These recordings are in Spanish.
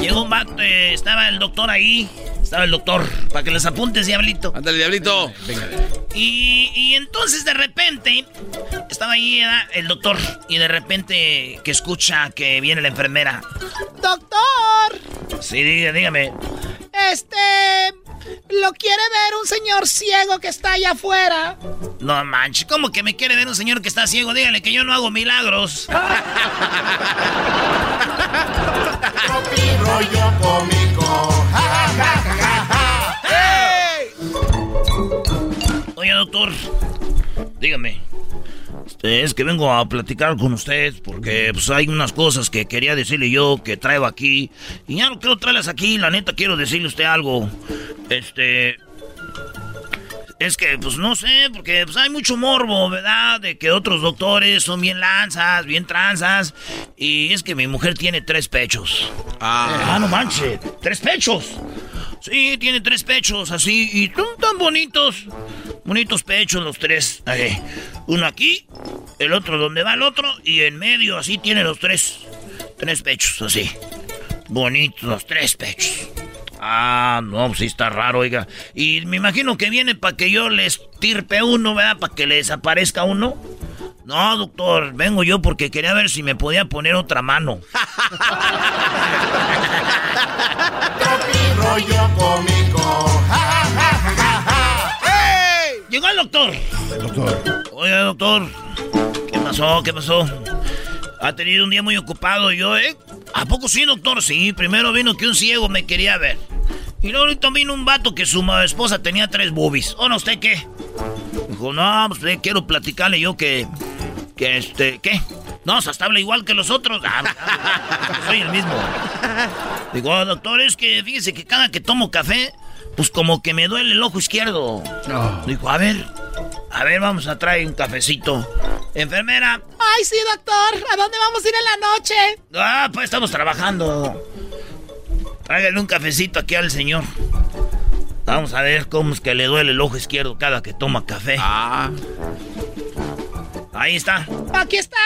Llegó un vato, eh, estaba el doctor ahí. Estaba el doctor, para que les apuntes, diablito. Ándale, diablito. Venga. Y, y entonces de repente estaba ahí el doctor y de repente que escucha que viene la enfermera. Doctor, Sí, dígame. este, lo quiere ver un señor ciego que está allá afuera. No manches, ¿cómo que me quiere ver un señor que está ciego? Dígale que yo no hago milagros. Oye, doctor, dígame. Es que vengo a platicar con usted porque pues, hay unas cosas que quería decirle yo que traigo aquí. Y ya no quiero traerlas aquí, la neta quiero decirle a usted algo. Este. Es que, pues no sé, porque pues, hay mucho morbo, ¿verdad? De que otros doctores son bien lanzas, bien tranzas. Y es que mi mujer tiene tres pechos. Ah, no manches, tres pechos. Sí, tiene tres pechos así y son tan bonitos. Bonitos pechos los tres. Ahí. Uno aquí, el otro donde va el otro y en medio así tiene los tres. Tres pechos así. Bonitos los tres pechos. Ah, no, pues sí está raro, oiga. Y me imagino que viene para que yo le estirpe uno, ¿verdad? Para que le desaparezca uno. No, doctor, vengo yo porque quería ver si me podía poner otra mano. Rollo cómico. Ja, ja, ja, ja, ja, ja. ¡Ey! Llegó el doctor. Doctor. Oye, doctor, ¿qué pasó? ¿Qué pasó? Ha tenido un día muy ocupado yo, ¿eh? ¿A poco sí, doctor? Sí, primero vino que un ciego me quería ver. Y luego ahorita vino un vato que su esposa tenía tres boobies. ¿O no, usted qué? Dijo, no, pues quiero platicarle yo que... Que este, ¿qué? No, hasta habla igual que los otros. Ah, ah, soy el mismo. Digo, "Oh, doctor, es que fíjese que cada que tomo café, pues como que me duele el ojo izquierdo. Dijo, a ver, a ver, vamos a traer un cafecito. Enfermera. Ay, sí, doctor, ¿a dónde vamos a ir en la noche? Ah, pues estamos trabajando. Tráigale un cafecito aquí al señor. Vamos a ver cómo es que le duele el ojo izquierdo cada que toma café. Ah. Ahí está. Aquí está.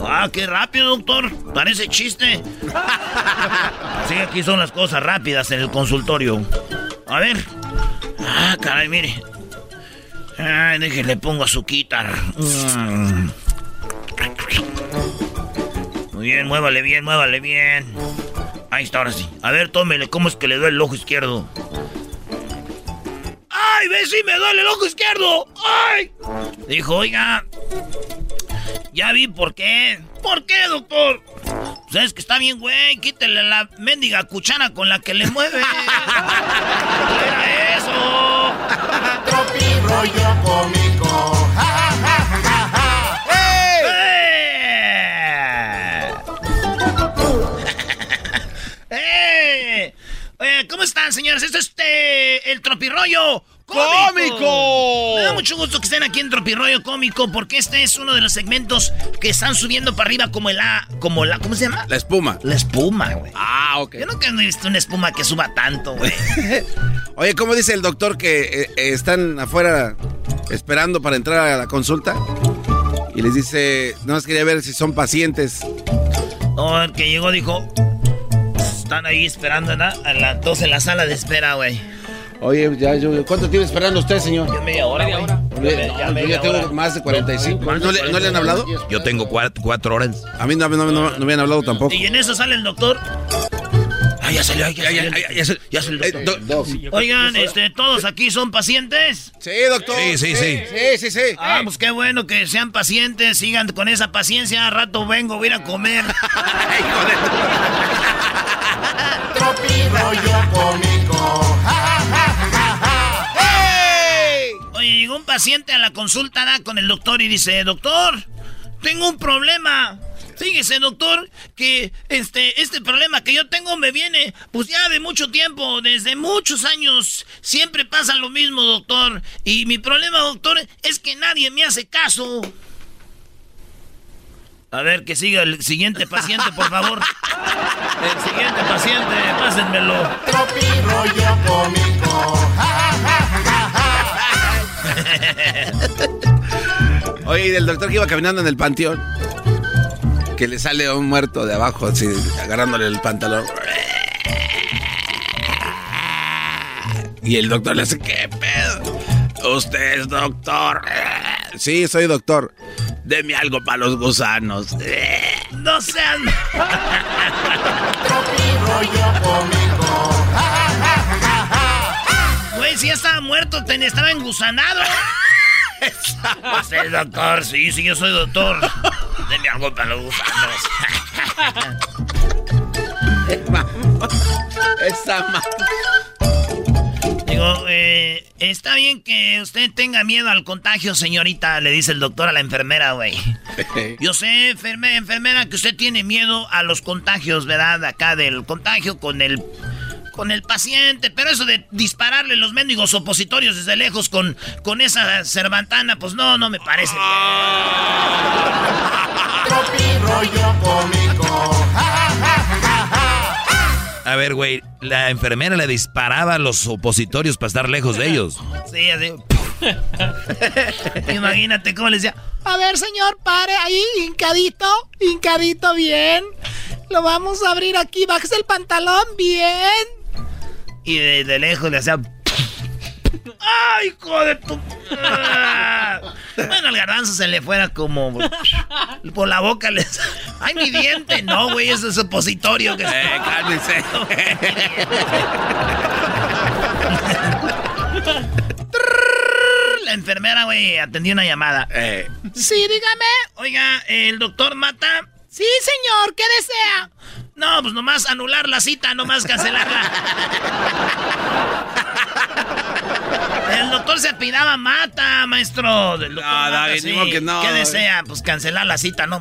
Ah, qué rápido, doctor. Parece chiste. Así aquí son las cosas rápidas en el consultorio. A ver. Ah, caray, mire. Ay, déjele, pongo azuquitar. Mm. Muy bien, muévale bien, muévale bien. Ahí está, ahora sí. A ver, tómele, ¿cómo es que le duele el ojo izquierdo? ¡Ay, ve si me duele el ojo izquierdo! ¡Ay! Dijo, oiga, ya vi por qué. ¿Por qué, doctor? Pues es que está bien, güey. Quítele la mendiga cuchara con la que le mueve. Era eso. Rollo ¿cómo están, señores? Esto es este, el tropirollo cómico. Me da mucho gusto que estén aquí en Tropirroyo Cómico porque este es uno de los segmentos que están subiendo para arriba como el A, como la, ¿cómo se llama? La espuma. La espuma, güey. Ah, ok. Yo nunca he visto una espuma que suba tanto, güey. Oye, ¿cómo dice el doctor que eh, eh, están afuera esperando para entrar a la consulta? Y les dice, no más quería ver si son pacientes. No, el que llegó dijo, están ahí esperando, ¿no? A las dos en la sala de espera, güey. Oye, ya, yo, ¿cuánto tiene esperando usted, señor? Ya media hora, güey. Oye, Ya yo media ya tengo hora. más de 45. ¿No le, no le han hablado? Yo tengo cuatro, cuatro horas. A mí no, no, no, no me habían hablado tampoco. Y en eso sale el doctor. Ah, ya salió, ya, salió. ya se- ya salió el Eh, do- Oigan, este, todos aquí son pacientes. sí, doctor. Sí, sí, sí. Sí, sí, sí. Ah, pues qué bueno que sean pacientes, sigan con esa paciencia. A rato vengo, voy a ir a comer. Oye, llegó un paciente a la consulta da, con el doctor y dice, doctor, tengo un problema. Fíjese, doctor, que este, este problema que yo tengo me viene, pues ya de mucho tiempo, desde muchos años. Siempre pasa lo mismo, doctor. Y mi problema, doctor, es que nadie me hace caso. A ver, que siga el siguiente paciente, por favor. El siguiente paciente, pásenmelo. Oye, y del doctor que iba caminando en el panteón. Que le sale un muerto de abajo, así, agarrándole el pantalón. Y el doctor le hace, ¿qué pedo? Usted es doctor. Sí, soy doctor. Deme algo para los gusanos. No sean. Güey, si ya estaba muerto, ten- estaba engusanado. ¿Usted es doctor? Sí, sí, yo soy doctor. Deme algo para los gusanos. Esa Digo, eh, está bien que usted tenga miedo al contagio, señorita, le dice el doctor a la enfermera, güey. Yo sé, enferme- enfermera, que usted tiene miedo a los contagios, ¿verdad? Acá del contagio con el con el paciente, pero eso de dispararle los mendigos opositorios desde lejos con, con esa cervantana, pues no, no me parece bien. A ver, güey, la enfermera le disparaba a los opositorios para estar lejos de ellos. Sí, así. Imagínate cómo le decía. A ver, señor, pare ahí, hincadito, hincadito, bien. Lo vamos a abrir aquí, bájese el pantalón, bien. Y de, de lejos le hacía. ¡Ay, hijo de tu! Bueno, al garbanzo se le fuera como. Por la boca le. ¡Ay, mi diente! No, güey, eso es opositorio. Que... Eh, cálmense. La enfermera, güey, atendió una llamada. Eh, Sí, dígame. Oiga, ¿el doctor Mata? Sí, señor, ¿qué desea? No, pues nomás anular la cita, nomás cancelarla. El doctor se apidaba Mata, maestro. Del doctor No, Mata, David, sí. que no. ¿Qué desea? Pues cancelar la cita, no.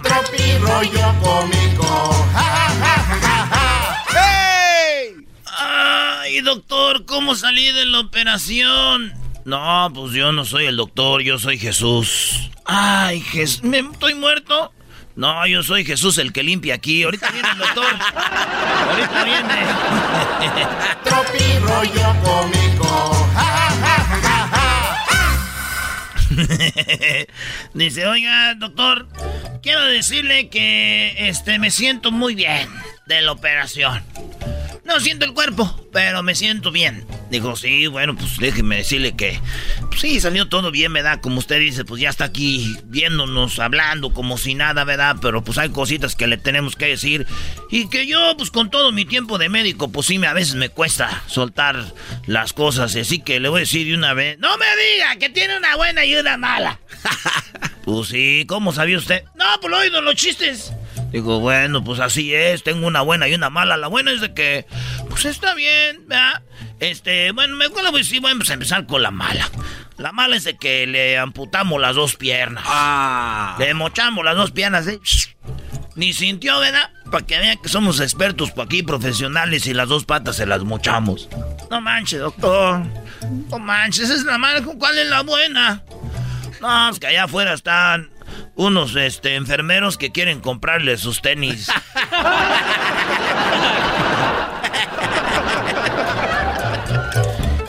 Ay, doctor, ¿cómo salí de la operación? No, pues yo no soy el doctor, yo soy Jesús. Ay, Jesús, ¿me estoy muerto? No, yo soy Jesús el que limpia aquí. Ahorita viene el doctor. Ahorita viene. Dice, oiga, doctor, quiero decirle que este me siento muy bien de la operación. No siento el cuerpo, pero me siento bien. Dijo, sí, bueno, pues déjeme decirle que pues, sí, salió todo bien, ¿verdad? Como usted dice, pues ya está aquí viéndonos, hablando como si nada, ¿verdad? Pero pues hay cositas que le tenemos que decir. Y que yo, pues con todo mi tiempo de médico, pues sí, a veces me cuesta soltar las cosas. Así que le voy a decir de una vez, no me diga que tiene una buena y una mala. pues sí, ¿cómo sabía usted? No, pues lo oído los chistes. Digo, bueno, pues así es, tengo una buena y una mala. La buena es de que, pues está bien, ¿verdad? Este, bueno, me acuerdo, pues sí, vamos a empezar con la mala. La mala es de que le amputamos las dos piernas. ah. Le mochamos las dos piernas, ¿eh? Ni sintió, ¿verdad? Para que vean que somos expertos por aquí, profesionales, y las dos patas se las mochamos. No manches, doctor. No manches, esa es la mala. ¿Cuál es la buena? No, es que allá afuera están unos este, enfermeros que quieren comprarle sus tenis.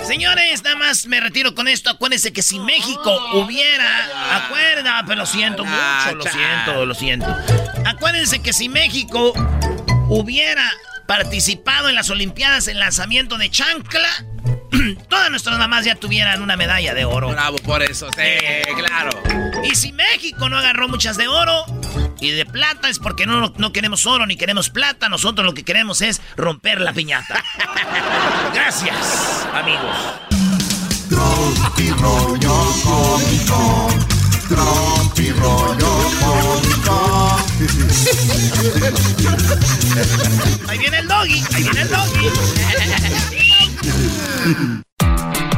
Señores, nada más me retiro con esto. Acuérdense que si México hubiera. Acuerda, pero lo siento mucho, lo siento, lo siento. Acuérdense que si México hubiera participado en las Olimpiadas en lanzamiento de chancla, todas nuestras mamás ya tuvieran una medalla de oro. Bravo por eso, sí, claro. Y si México no agarró muchas de oro y de plata es porque no, no queremos oro ni queremos plata. Nosotros lo que queremos es romper la piñata. Gracias, amigos. Tropi rollo cómico. Tropi rollo cómico. Ahí viene el doggy, ahí viene el doggy.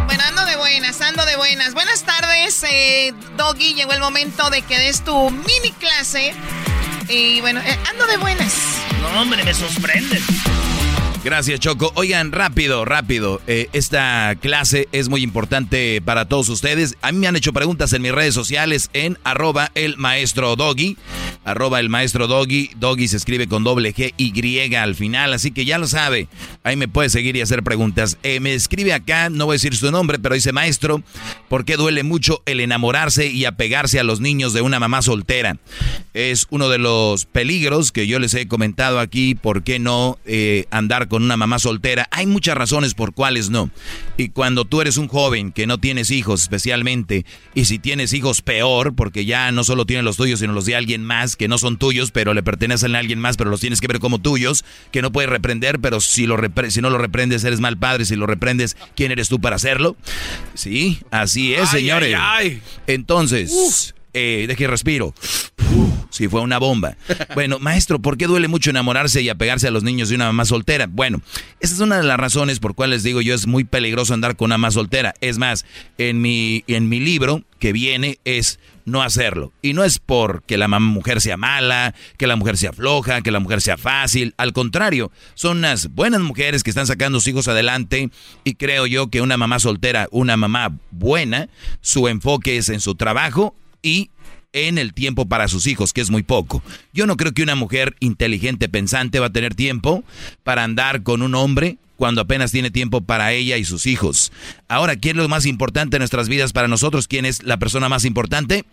Bueno, ando de buenas, ando de buenas. Buenas tardes, eh, Doggy. Llegó el momento de que des tu mini clase. Y bueno, eh, ando de buenas. No, hombre, me sorprende. Gracias, Choco. Oigan, rápido, rápido. Eh, esta clase es muy importante para todos ustedes. A mí me han hecho preguntas en mis redes sociales en arroba el maestro Doggy. Arroba el maestro Doggy. Doggy se escribe con doble G Y al final, así que ya lo sabe. Ahí me puede seguir y hacer preguntas. Eh, me escribe acá, no voy a decir su nombre, pero dice maestro, ¿por qué duele mucho el enamorarse y apegarse a los niños de una mamá soltera? Es uno de los peligros que yo les he comentado aquí. ¿Por qué no eh, andar con una mamá soltera? Hay muchas razones por cuáles no. Y cuando tú eres un joven que no tienes hijos especialmente, y si tienes hijos peor, porque ya no solo tienes los tuyos, sino los de alguien más, que no son tuyos, pero le pertenecen a alguien más, pero los tienes que ver como tuyos, que no puedes reprender, pero si, lo repre- si no lo reprendes eres mal padre, si lo reprendes, ¿quién eres tú para hacerlo? Sí, así es, Ay, señores. ay, ay. Entonces, eh, deje respiro. Si fue una bomba. Bueno, maestro, ¿por qué duele mucho enamorarse y apegarse a los niños de una mamá soltera? Bueno, esa es una de las razones por cuales digo yo es muy peligroso andar con una mamá soltera. Es más, en mi, en mi libro que viene es no hacerlo. Y no es porque la mujer sea mala, que la mujer sea floja, que la mujer sea fácil. Al contrario, son unas buenas mujeres que están sacando sus hijos adelante. Y creo yo que una mamá soltera, una mamá buena, su enfoque es en su trabajo y en el tiempo para sus hijos, que es muy poco. Yo no creo que una mujer inteligente, pensante, va a tener tiempo para andar con un hombre cuando apenas tiene tiempo para ella y sus hijos. Ahora, ¿quién es lo más importante en nuestras vidas para nosotros? ¿Quién es la persona más importante?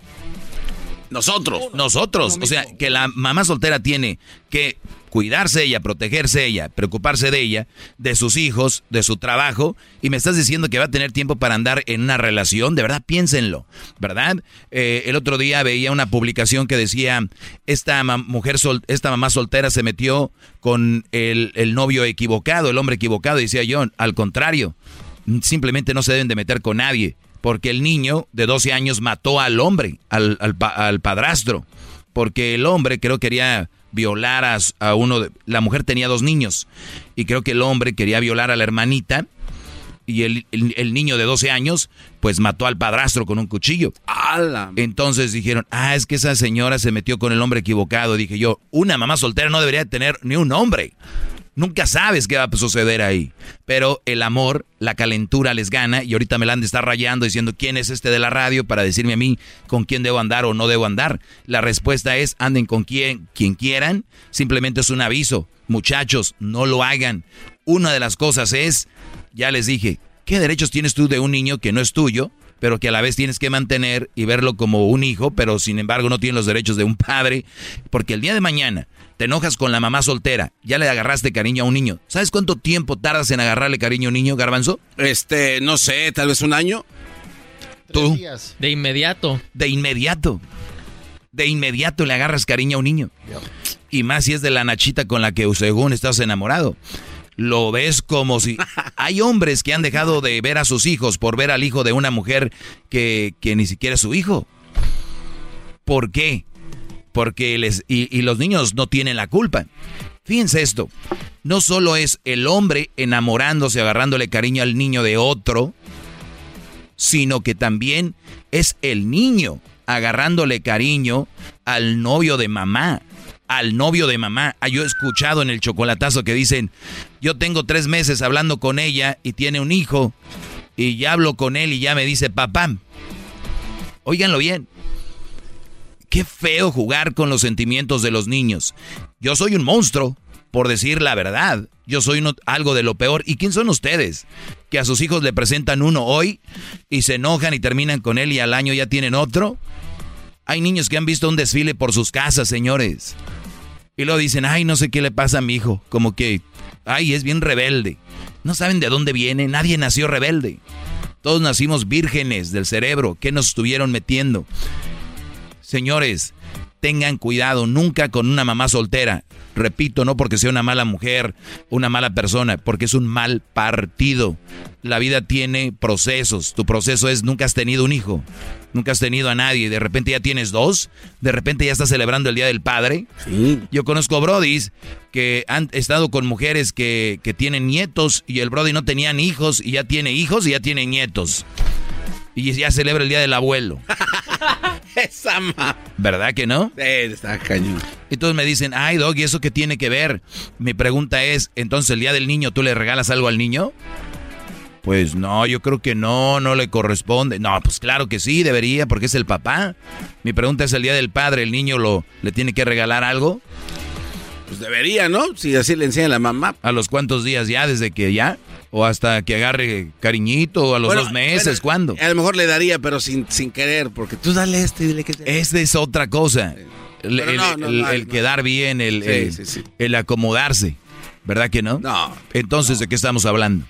Nosotros. Nosotros. O sea, que la mamá soltera tiene que cuidarse ella, protegerse ella, preocuparse de ella, de sus hijos, de su trabajo. Y me estás diciendo que va a tener tiempo para andar en una relación. De verdad, piénsenlo. ¿Verdad? Eh, el otro día veía una publicación que decía, esta ma- mujer, sol- esta mamá soltera se metió con el, el novio equivocado, el hombre equivocado. Y decía yo, al contrario, simplemente no se deben de meter con nadie. Porque el niño de 12 años mató al hombre, al, al al padrastro. Porque el hombre creo quería violar a, a uno de... La mujer tenía dos niños. Y creo que el hombre quería violar a la hermanita. Y el, el- el niño de 12 años, pues mató al padrastro con un cuchillo. ¡Hala! Entonces dijeron, ah, es que esa señora se metió con el hombre equivocado. Dije yo, una mamá soltera no debería tener ni un hombre. Nunca sabes qué va a suceder ahí. Pero el amor, la calentura les gana y ahorita me la han de estar rayando diciendo quién es este de la radio para decirme a mí con quién debo andar o no debo andar. La respuesta es anden con quien, quien quieran. Simplemente es un aviso. Muchachos, no lo hagan. Una de las cosas es, ya les dije, ¿qué derechos tienes tú de un niño que no es tuyo? Pero que a la vez tienes que mantener y verlo como un hijo, pero sin embargo no tiene los derechos de un padre, porque el día de mañana te enojas con la mamá soltera, ya le agarraste cariño a un niño. ¿Sabes cuánto tiempo tardas en agarrarle cariño a un niño, Garbanzo? Este, no sé, tal vez un año. Tú, De inmediato. de inmediato, de inmediato le agarras cariño a un niño. Y más si es de la nachita con la que según estás enamorado. Lo ves como si... Hay hombres que han dejado de ver a sus hijos por ver al hijo de una mujer que, que ni siquiera es su hijo. ¿Por qué? Porque les... Y, y los niños no tienen la culpa. Fíjense esto. No solo es el hombre enamorándose, agarrándole cariño al niño de otro, sino que también es el niño agarrándole cariño al novio de mamá. Al novio de mamá. Ah, Yo he escuchado en el chocolatazo que dicen, yo tengo tres meses hablando con ella y tiene un hijo. y ya hablo con él y ya me dice papá. Óiganlo bien. Qué feo jugar con los sentimientos de los niños. Yo soy un monstruo, por decir la verdad. Yo soy algo de lo peor. ¿Y quién son ustedes? Que a sus hijos le presentan uno hoy y se enojan y terminan con él y al año ya tienen otro. Hay niños que han visto un desfile por sus casas, señores. Y luego dicen, ay, no sé qué le pasa a mi hijo. Como que, ay, es bien rebelde. No saben de dónde viene. Nadie nació rebelde. Todos nacimos vírgenes del cerebro. ¿Qué nos estuvieron metiendo? Señores, tengan cuidado nunca con una mamá soltera. Repito, no porque sea una mala mujer, una mala persona, porque es un mal partido. La vida tiene procesos. Tu proceso es nunca has tenido un hijo, nunca has tenido a nadie. De repente ya tienes dos, de repente ya estás celebrando el Día del Padre. Yo conozco brodis que han estado con mujeres que, que tienen nietos y el brody no tenían hijos y ya tiene hijos y ya tiene nietos. Y ya celebra el Día del Abuelo. Esa ma... ¿Verdad que no? Sí, está cañón. Y todos me dicen, ay, Dog, ¿y eso qué tiene que ver? Mi pregunta es, entonces el día del niño, ¿tú le regalas algo al niño? Pues no, yo creo que no, no le corresponde. No, pues claro que sí, debería, porque es el papá. Mi pregunta es el día del padre, ¿el niño lo, le tiene que regalar algo? Pues debería, ¿no? Si así le enseña la mamá. ¿A los cuántos días ya? ¿Desde que ya? ¿O hasta que agarre cariñito? ¿O a los dos meses? ¿Cuándo? A lo mejor le daría, pero sin, sin querer, porque tú dale este y dile que... Esta es otra cosa. El, quedar bien, el, el, acomodarse. ¿Verdad que no? No. Entonces, ¿de qué estamos hablando?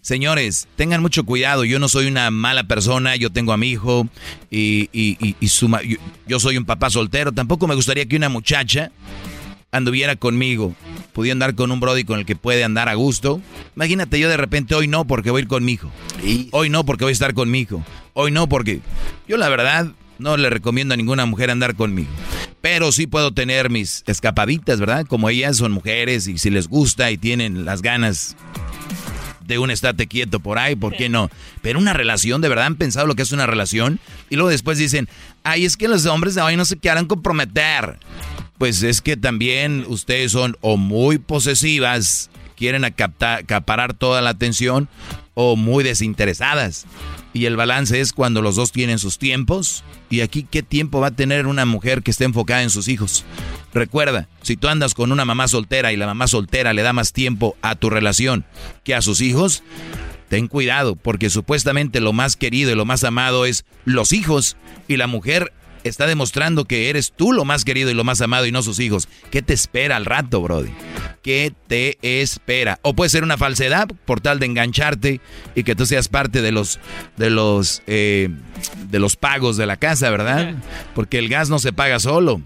Señores, tengan mucho cuidado. Yo no soy una mala persona. Yo tengo a mi hijo y, y, y, suma, yo soy un papá soltero. Tampoco me gustaría que una muchacha anduviera conmigo, pudiera andar con un brody con el que puede andar a gusto. Imagínate yo de repente hoy no porque voy a ir con mi hijo. Hoy no porque voy a estar con mi hijo. Hoy no porque yo la verdad no le recomiendo a ninguna mujer andar conmigo. Pero sí puedo tener mis escapaditas, ¿verdad? Como ellas son mujeres y si les gusta y tienen las ganas de un estate quieto por ahí, ¿por qué no? Pero una relación, ¿de verdad han pensado lo que es una relación? Y luego después dicen, ay, es que los hombres de hoy no se quieran comprometer pues es que también ustedes son o muy posesivas, quieren acaparar toda la atención, o muy desinteresadas. Y el balance es cuando los dos tienen sus tiempos. Y aquí, ¿qué tiempo va a tener una mujer que esté enfocada en sus hijos? Recuerda, si tú andas con una mamá soltera y la mamá soltera le da más tiempo a tu relación que a sus hijos, ten cuidado, porque supuestamente lo más querido y lo más amado es los hijos. Y la mujer está demostrando que eres tú lo más querido y lo más amado y no sus hijos. ¿Qué te espera al rato, Brody? ¿Qué te espera? O puede ser una falsedad por tal de engancharte y que tú seas parte de los de los eh, de los pagos de la casa, ¿verdad? Porque el gas no se paga solo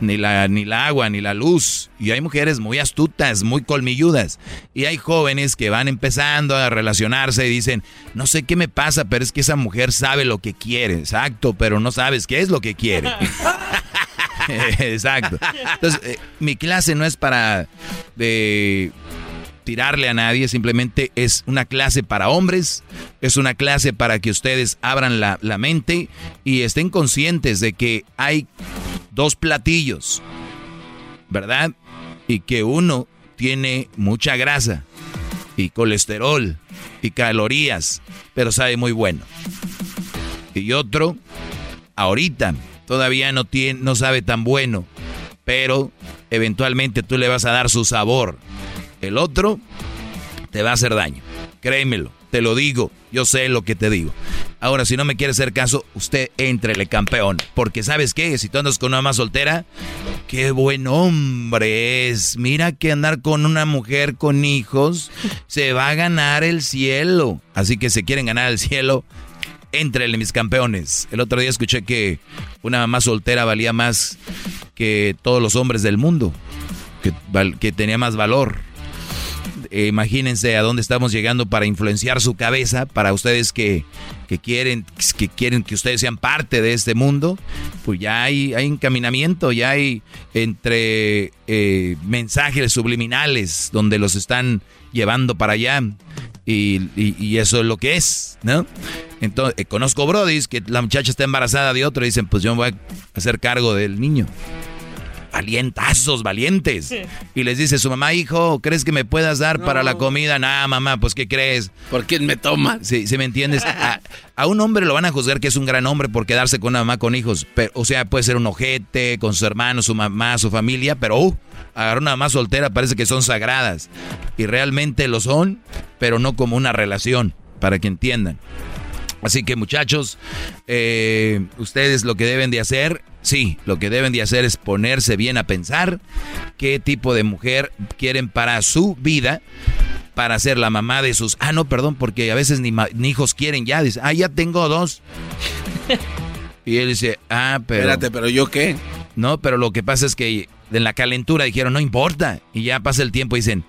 ni la, ni la agua, ni la luz. Y hay mujeres muy astutas, muy colmilludas. Y hay jóvenes que van empezando a relacionarse y dicen, no sé qué me pasa, pero es que esa mujer sabe lo que quiere. Exacto, pero no sabes qué es lo que quiere. Exacto. Entonces, eh, mi clase no es para de tirarle a nadie, simplemente es una clase para hombres, es una clase para que ustedes abran la, la mente y estén conscientes de que hay dos platillos, ¿verdad? Y que uno tiene mucha grasa y colesterol y calorías, pero sabe muy bueno. Y otro, ahorita, todavía no, tiene, no sabe tan bueno, pero eventualmente tú le vas a dar su sabor. El otro te va a hacer daño, créemelo. Te lo digo, yo sé lo que te digo. Ahora, si no me quiere hacer caso, usted entrele campeón. Porque ¿sabes qué? Si tú andas con una mamá soltera, qué buen hombre es. Mira que andar con una mujer con hijos se va a ganar el cielo. Así que si quieren ganar el cielo, entrele mis campeones. El otro día escuché que una mamá soltera valía más que todos los hombres del mundo. Que tenía más valor. Eh, imagínense a dónde estamos llegando para influenciar su cabeza, para ustedes que, quieren, que quieren que ustedes sean parte de este mundo, pues ya hay, hay encaminamiento, ya hay entre eh, mensajes subliminales donde los están llevando para allá. Y, eso es lo que es, ¿no? Entonces, eh, conozco brodis que la muchacha está embarazada de otro y dicen, pues yo me voy a hacer cargo del niño. Valientazos, valientes. Y les dice su mamá, hijo, ¿crees que me puedas dar para la comida? Nah, mamá, pues ¿qué crees? ¿Por quién me toma? Sí, ¿sí me entiendes? A, a, un hombre lo van a juzgar que es un gran hombre por quedarse con una mamá con hijos. Pero, o sea, puede ser un ojete, con su hermano, su mamá, su familia, pero uh, agarrar una mamá soltera parece que son sagradas. Y realmente lo son, pero no como una relación, para que entiendan. Así que muchachos, eh, ustedes lo que deben de hacer, sí, lo que deben de hacer es ponerse bien a pensar qué tipo de mujer quieren para su vida, para ser la mamá de sus... Ah, no, perdón, porque a veces ni, hijos quieren ya. Dice, ah, ya tengo dos. y él dice, ah, pero... Espérate, pero yo qué. No, pero lo que pasa es que en la calentura dijeron, no importa. Y ya pasa el tiempo y dicen,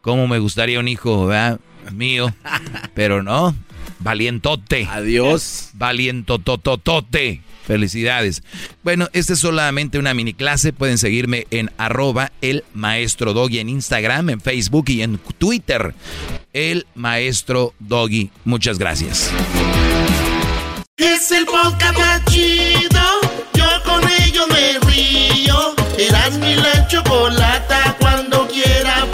¿cómo me gustaría un hijo ¿verdad? mío? Pero no, Valientote. Adiós. Valientototote. Felicidades. Bueno, esta es solamente una mini clase. Pueden seguirme en arroba el maestro doggy en Instagram, en Facebook y en Twitter. El maestro doggy. Muchas gracias. Es el podcast más chido. Yo con ello me río. Eras mi la chocolata. Cuando quiera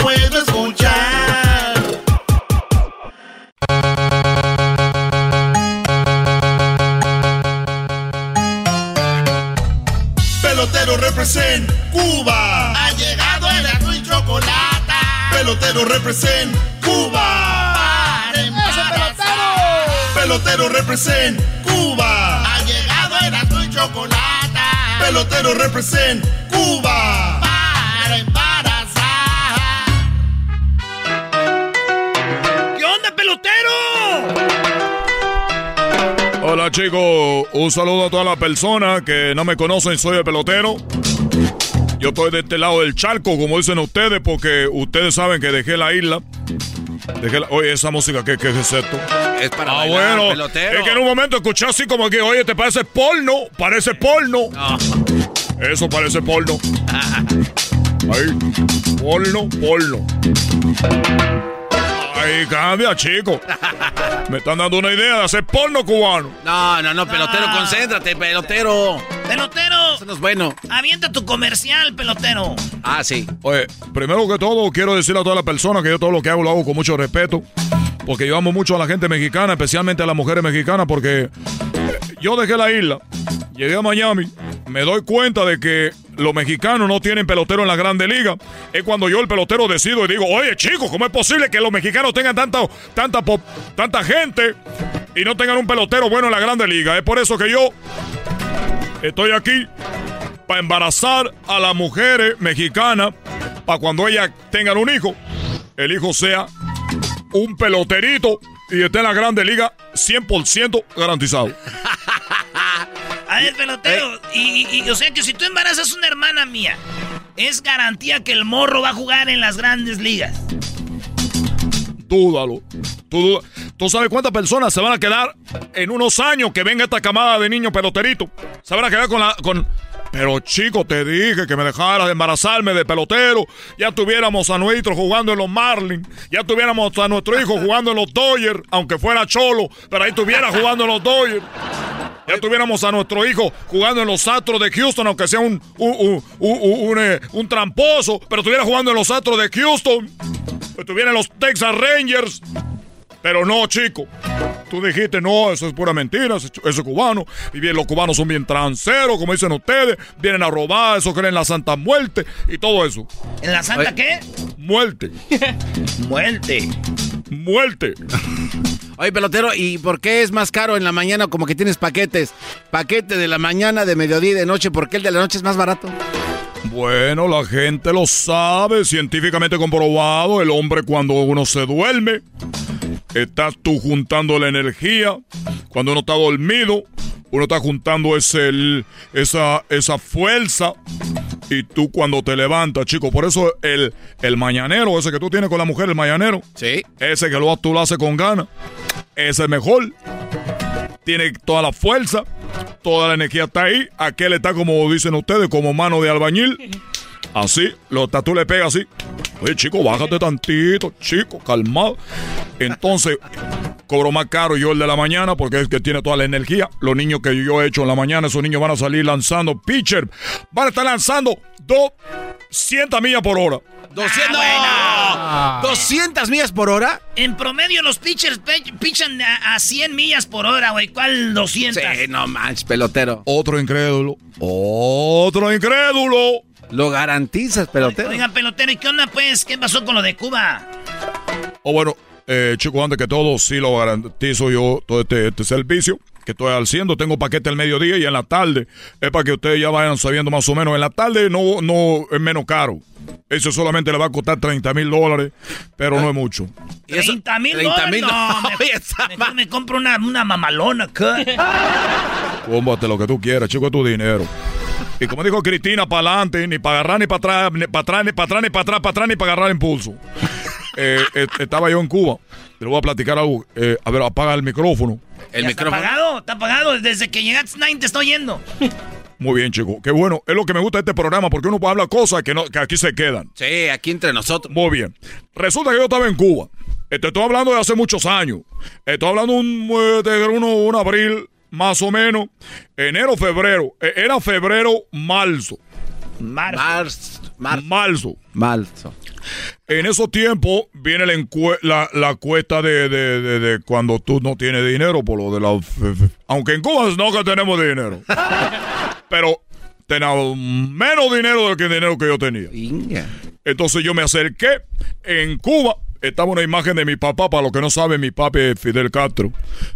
represent Cuba. Ha llegado el azul y chocolate. Pelotero represent Cuba. Embarazar. Pelotero represent Cuba. Ha llegado el azul y chocolate. Pelotero represent Cuba. Hola chicos, un saludo a todas las personas que no me conocen, soy el pelotero. Yo estoy de este lado del charco, como dicen ustedes, porque ustedes saben que dejé la isla. Dejé la... Oye, esa música, ¿qué, qué es esto? Es para Ah, bailar, bueno. pelotero. Es que en un momento escuché así como que, oye, ¿te parece porno? Parece porno. Eso parece porno. Ahí. Porno, porno. Ay, cambia, chico. Me están dando una idea de hacer porno cubano. No, no, no, pelotero, Ah. concéntrate, pelotero. Pelotero, Eso no es bueno. avienta tu comercial, pelotero. Ah, sí. Oye, primero que todo, quiero decirle a todas las personas que yo todo lo que hago lo hago con mucho respeto. Porque yo amo mucho a la gente mexicana, especialmente a las mujeres mexicanas, porque yo dejé la isla, llegué a Miami, me doy cuenta de que los mexicanos no tienen pelotero en la grande liga. Es cuando yo el pelotero decido y digo, oye chicos, ¿cómo es posible que los mexicanos tengan tanta, tanta, tanta gente y no tengan un pelotero bueno en la grande liga? Es por eso que yo estoy aquí para embarazar a las mujeres mexicanas para cuando ellas tengan un hijo, el hijo sea un peloterito y esté en la grande liga 100% garantizado. A ver, pelotero, y, y- y, o sea que si tú embarazas una hermana mía, es garantía que el morro va a jugar en las grandes ligas. Dúdalo. Tú, ¿Tú sabes cuántas personas se van a quedar en unos años que venga esta camada de niños peloteritos? Se van a quedar con la... Con... Pero chico, te dije que me dejaras de embarazarme de pelotero. Ya tuviéramos a nuestro jugando en los Marlins. Ya tuviéramos a nuestro hijo jugando en los Dodgers, aunque fuera cholo, pero ahí estuviera jugando en los Dodgers. Ya tuviéramos a nuestro hijo jugando en los Astros de Houston, aunque sea un, un, un, un- un, eh, un tramposo, pero estuviera jugando en los Astros de Houston. Estuviera en los Texas Rangers. Pero no, chico. Tú dijiste, no, eso es pura mentira, eso, es cubano. Y bien, los cubanos son bien tranceros, como dicen ustedes. Vienen a robar, eso creen en la Santa Muerte y todo eso. ¿En la Santa qué? Muerte, Muerte. muerte. Oye, pelotero, ¿y por qué es más caro en la mañana como que tienes paquetes? Paquete de la mañana, de mediodía y de noche, ¿por qué el de la noche es más barato? Bueno, la gente lo sabe, científicamente comprobado. El hombre cuando uno se duerme, estás tú juntando la energía. Cuando uno está dormido, uno está juntando ese, el- esa, esa fuerza. Y tú cuando te levantas, chico, por eso el, el mañanero, ese que tú tienes con la mujer, el mañanero, Sí. ese que lo, tú lo haces con ganas, ese es mejor. Tiene toda la fuerza, toda la energía está ahí. Aquel está como dicen ustedes, como mano de albañil. Así, lo, tú le pegas así. Oye, chico, bájate tantito, chico, calmado. Entonces, cobro más caro yo el de la mañana porque es que tiene toda la energía. Los niños que yo he hecho en la mañana, esos niños van a salir lanzando pitcher. Van a estar lanzando 200 millas por hora. 200, 200 millas por hora. En promedio los pitchers pichan a, a 100 millas por hora, güey. ¿Cuál 200? Sí, no manches, pelotero. Otro incrédulo. Otro incrédulo. Lo garantizas, pelotero. Oiga, pelotero, ¿y qué onda, pues? ¿Qué pasó con lo de Cuba? O bueno, eh, chicos, antes que todo, sí lo garantizo yo todo este, este servicio que estoy haciendo. Tengo paquete al mediodía y en la tarde. Es para que ustedes ya vayan sabiendo más o menos. En la tarde no, no es menos caro. Eso solamente le va a costar 30 mil dólares, pero no es mucho. ¿Y eso? 30 mil 30 dólares. mil No, dólares. me- compro una, una mamalona acá. Cómprate lo que tú quieras, chico, es tu dinero. Y como dijo Cristina, para adelante, ni para agarrar, ni para atrás, ni para atrás, ni para atrás, ni para atrás, para atrás, ni para agarrar impulso. Eh, eh, estaba yo en Cuba. Le voy a platicar algo. Eh, a ver, apaga el micrófono. El Ya micrófono. Está apagado, está apagado. Desde que llegaste, nadie te estoy yendo. Muy bien, chico. Qué bueno. Es lo que me gusta de este programa, porque uno puede hablar cosas que, no, que aquí se quedan. Sí, aquí entre nosotros. Muy bien. Resulta que yo estaba en Cuba. Eh, Te estoy hablando de hace muchos años. Estoy hablando un, eh, de uno, un abril, más o menos. Enero, febrero. Eh, Era febrero, marzo. Marzo. Marzo. Mar- Marzo. Marzo. En esos tiempos viene la, la, la cuesta de, de- de- de cuando tú no tienes dinero por lo de la... Aunque en Cuba no que tenemos dinero. Pero tenemos menos dinero del que el dinero que yo tenía. Entonces yo me acerqué. En Cuba estaba una imagen de mi papá. Para los que no saben, mi papá es Fidel Castro.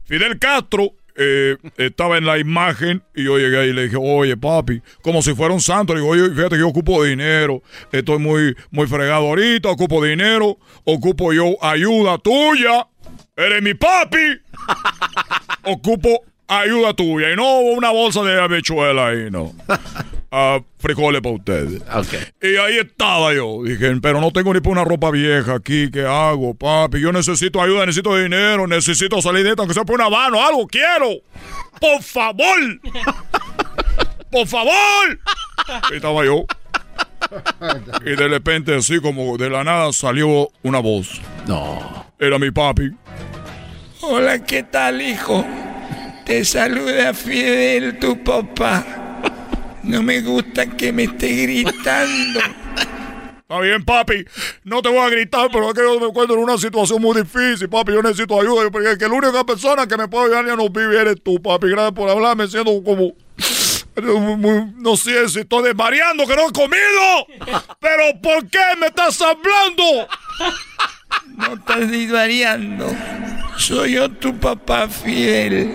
Fidel Castro eh, estaba en la imagen y yo llegué ahí y le dije, oye papi, como si fuera un santo. Le digo, oye, fíjate que yo ocupo dinero. Estoy muy, muy fregado ahorita, ocupo dinero. Ocupo yo ayuda tuya. Eres mi papi. Ocupo ayuda tuya. Y no una bolsa de habichuela ahí, no. Ah, frijoles para ustedes. Ok. Y ahí estaba yo. Dije, pero no tengo ni para una ropa vieja aquí. ¿Qué hago, papi? Yo necesito ayuda, necesito dinero, necesito salir de esto, aunque sea por una mano, algo quiero. Por favor. Por favor. Y estaba yo. Y de repente, así como de la nada, salió una voz. No. Era mi papi. Hola, ¿qué tal, hijo? Te saluda Fidel, tu papá. No me gusta que me esté gritando. Está bien, papi. No te voy a gritar, pero es que yo me encuentro en una situación muy difícil, papi. Yo necesito ayuda. Porque es que la única persona que me puede ayudar ya no vive eres tú, papi. Gracias por hablarme, siendo como. muy- muy- no sé si estoy desvariando, que no he comido. Pero ¿por qué me estás hablando? No estás divariando. Soy yo tu papá fiel.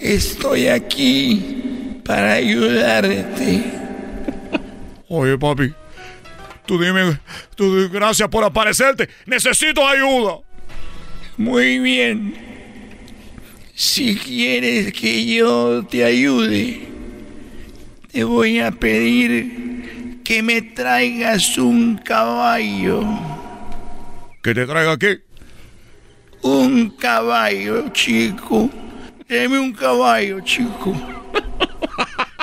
Estoy aquí para ayudarte. Oye, papi. Tú dime. Tú di- gracias por aparecerte. Necesito ayuda. Muy bien. Si quieres que yo te ayude, te voy a pedir que me traigas un caballo. Que te traiga aquí. Un caballo, chico. Deme un caballo, chico.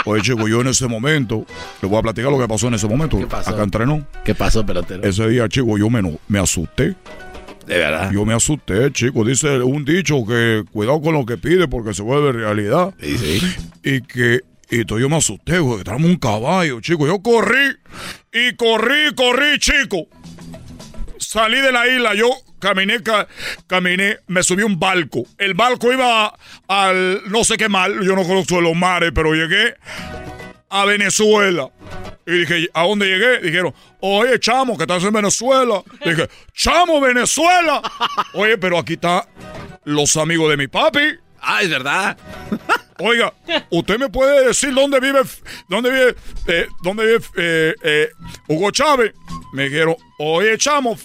Oye, chico, yo en ese momento. Le voy a platicar lo que pasó en ese momento. ¿Qué pasó? Acá entrenó. ¿Qué pasó, pelotero? Ese día, chico, yo me, asusté. De verdad. Yo me asusté, chico. Dice un dicho que cuidado con lo que pide porque se vuelve realidad. Sí, sí. Y que. Y entonces yo me asusté, güey. Traemos un caballo, chico. Yo corrí. Y corrí, corrí, chico. Salí de la isla, yo caminé, ca- caminé, me subí a un barco. El barco iba al no sé qué mar, yo no conozco los mares, pero llegué a Venezuela. Y dije, ¿a dónde llegué? Dijeron, oye, chamo, que estás en Venezuela. Dije, chamo, Venezuela. Oye, pero aquí están los amigos de mi papi. Ah, es verdad. Oiga, ¿usted me puede decir dónde vive, dónde vive, eh, dónde vive eh, eh, Hugo Chávez? Me dijeron, oye, chamo,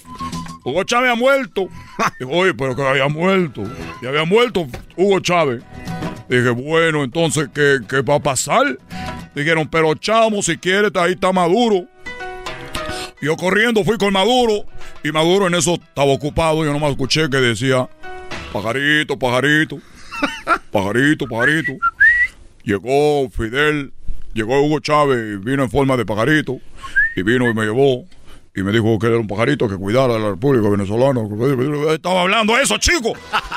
Hugo Chávez ha muerto. Digo, oye, pero que había muerto. Ya había muerto Hugo Chávez. Dije, bueno, entonces, ¿qué, qué va a pasar? Dijeron, pero chamo, si quieres, ahí está Maduro. Yo corriendo fui con Maduro y Maduro en eso estaba ocupado. Yo nomás escuché que decía, pajarito, pajarito, pajarito, pajarito. Llegó Fidel, llegó Hugo Chávez, vino en forma de pajarito y vino y me llevó. Y me dijo que era un pajarito que cuidara a la República Venezolana. Estaba hablando eso, chico.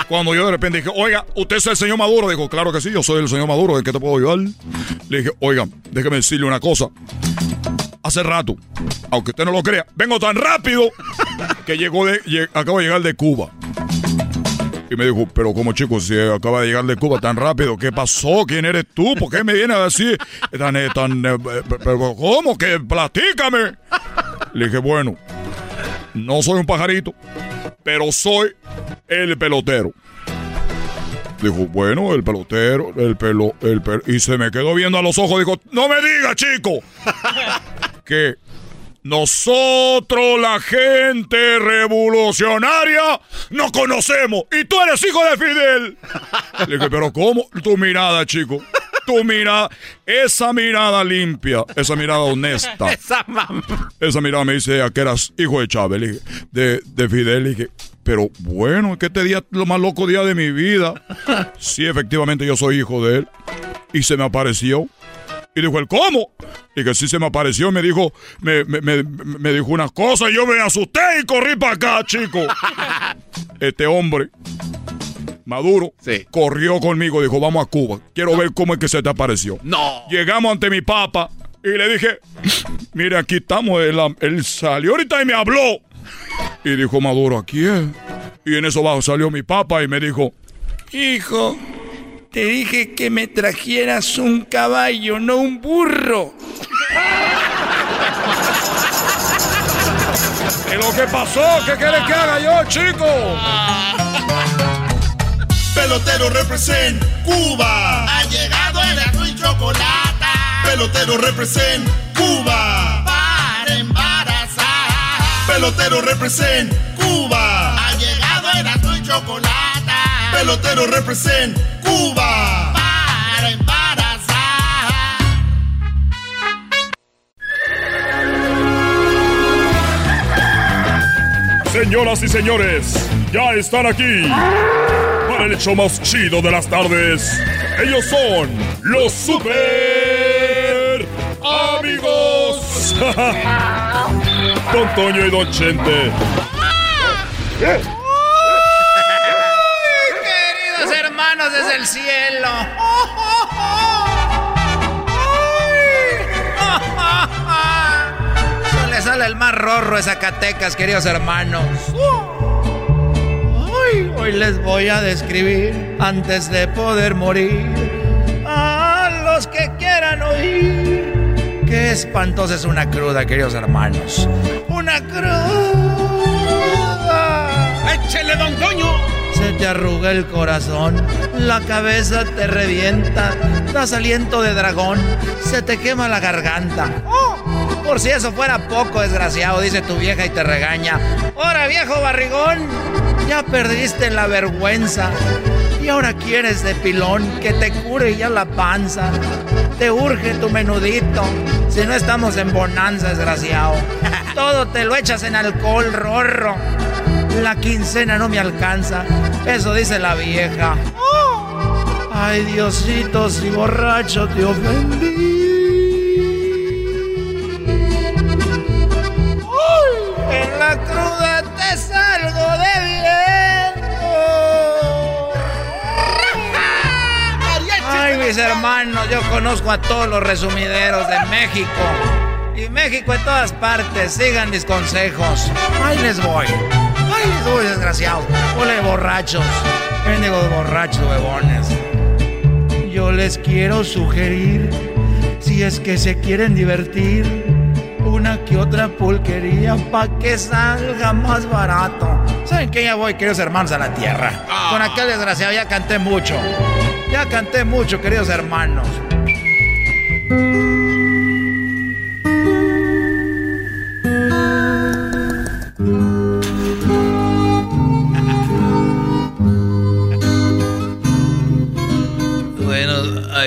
Cuando yo de repente dije, oiga, ¿usted es el señor Maduro? Dijo, claro que sí, yo soy el señor Maduro, ¿de qué te puedo ayudar? Le dije, oiga, déjeme decirle una cosa. Hace rato, aunque usted no lo crea, vengo tan rápido que acabo de llegar de Cuba. Y me dijo, pero como chico, si acaba de llegar de Cuba tan rápido, ¿qué pasó? ¿Quién eres tú? ¿Por qué me vienes a decir tan, eh, tan, eh, pero cómo que platícame? Le dije, bueno, no soy un pajarito, pero soy el pelotero. Dijo, bueno, el pelotero, el pelo, el pelo. Y se me quedó viendo a los ojos. Dijo, no me diga, chico, que nosotros, la gente revolucionaria, nos conocemos. Y tú eres hijo de Fidel. Le dije, pero ¿cómo? Tu mirada, chico. Tu mirada. Esa mirada limpia. Esa mirada honesta. Esa, esa mirada me dice que eras hijo de Chávez. Le dije, de, de Fidel. Le dije, pero bueno, es que este día es lo más loco día de mi vida. Sí, efectivamente yo soy hijo de él. Y se me apareció. Y dijo, ¿el cómo? Y que sí se me apareció, me dijo, me, me, dijo unas cosas, y yo me asusté y corrí para acá, chico. Este hombre, Maduro, corrió conmigo, dijo, vamos a Cuba. Quiero ver cómo es que se te apareció. No. Llegamos ante mi papá y le dije, mire, aquí estamos. Él, él salió ahorita y me habló. Y dijo Maduro, ¿aquí es? Y en eso bajo salió mi papá y me dijo, hijo, te dije que me trajeras un caballo, no un burro. ¿Qué lo que pasó? ¿Qué quieres que haga yo, chico? Pelotero represent Cuba. Ha llegado el azul y chocolate. Pelotero represent Cuba. Para embarazar. Pelotero represent Cuba. Ha llegado el azul y chocolate. Pelotero represent Cuba. Para embarazar. Señoras y señores, ya están aquí para el hecho más chido de las tardes. Ellos son los super amigos. Don Toño y Don Chente. Queridos hermanos desde el cielo. Se le sale el más rorro a Zacatecas, queridos hermanos. Hoy les voy a describir antes de poder morir a los que quieran oír. Qué espantosa es una cruda, queridos hermanos. Una cruda. ¡Échele, don Toño! Te arruga el corazón, la cabeza te revienta, das aliento de dragón, se te quema la garganta. ¡Oh! Por si eso fuera poco, desgraciado, dice tu vieja y te regaña. ¡Hora, viejo barrigón! Ya perdiste la vergüenza. Y ahora quieres de pilón que te cure ya la panza. Te urge tu menudito. Si no estamos en bonanza, desgraciado. Todo te lo echas en alcohol, rorro. La quincena no me alcanza. Eso dice la vieja. Ay, Diosito, si borracho te ofendí. En la cruda te salgo debiendo. Ay, mis hermanos, yo conozco a todos los resumideros de México. Y México en todas partes. Sigan mis consejos. Ahí les voy. Voy, desgraciados. Ole borrachos. Bendigos borrachos, huevones. Yo les quiero sugerir, si es que se quieren divertir, una que otra pulquería pa' que salga más barato. ¿Saben qué? Ya voy, queridos hermanos, a la tierra. Con aquel desgraciado ya canté mucho. Ya canté mucho, queridos hermanos.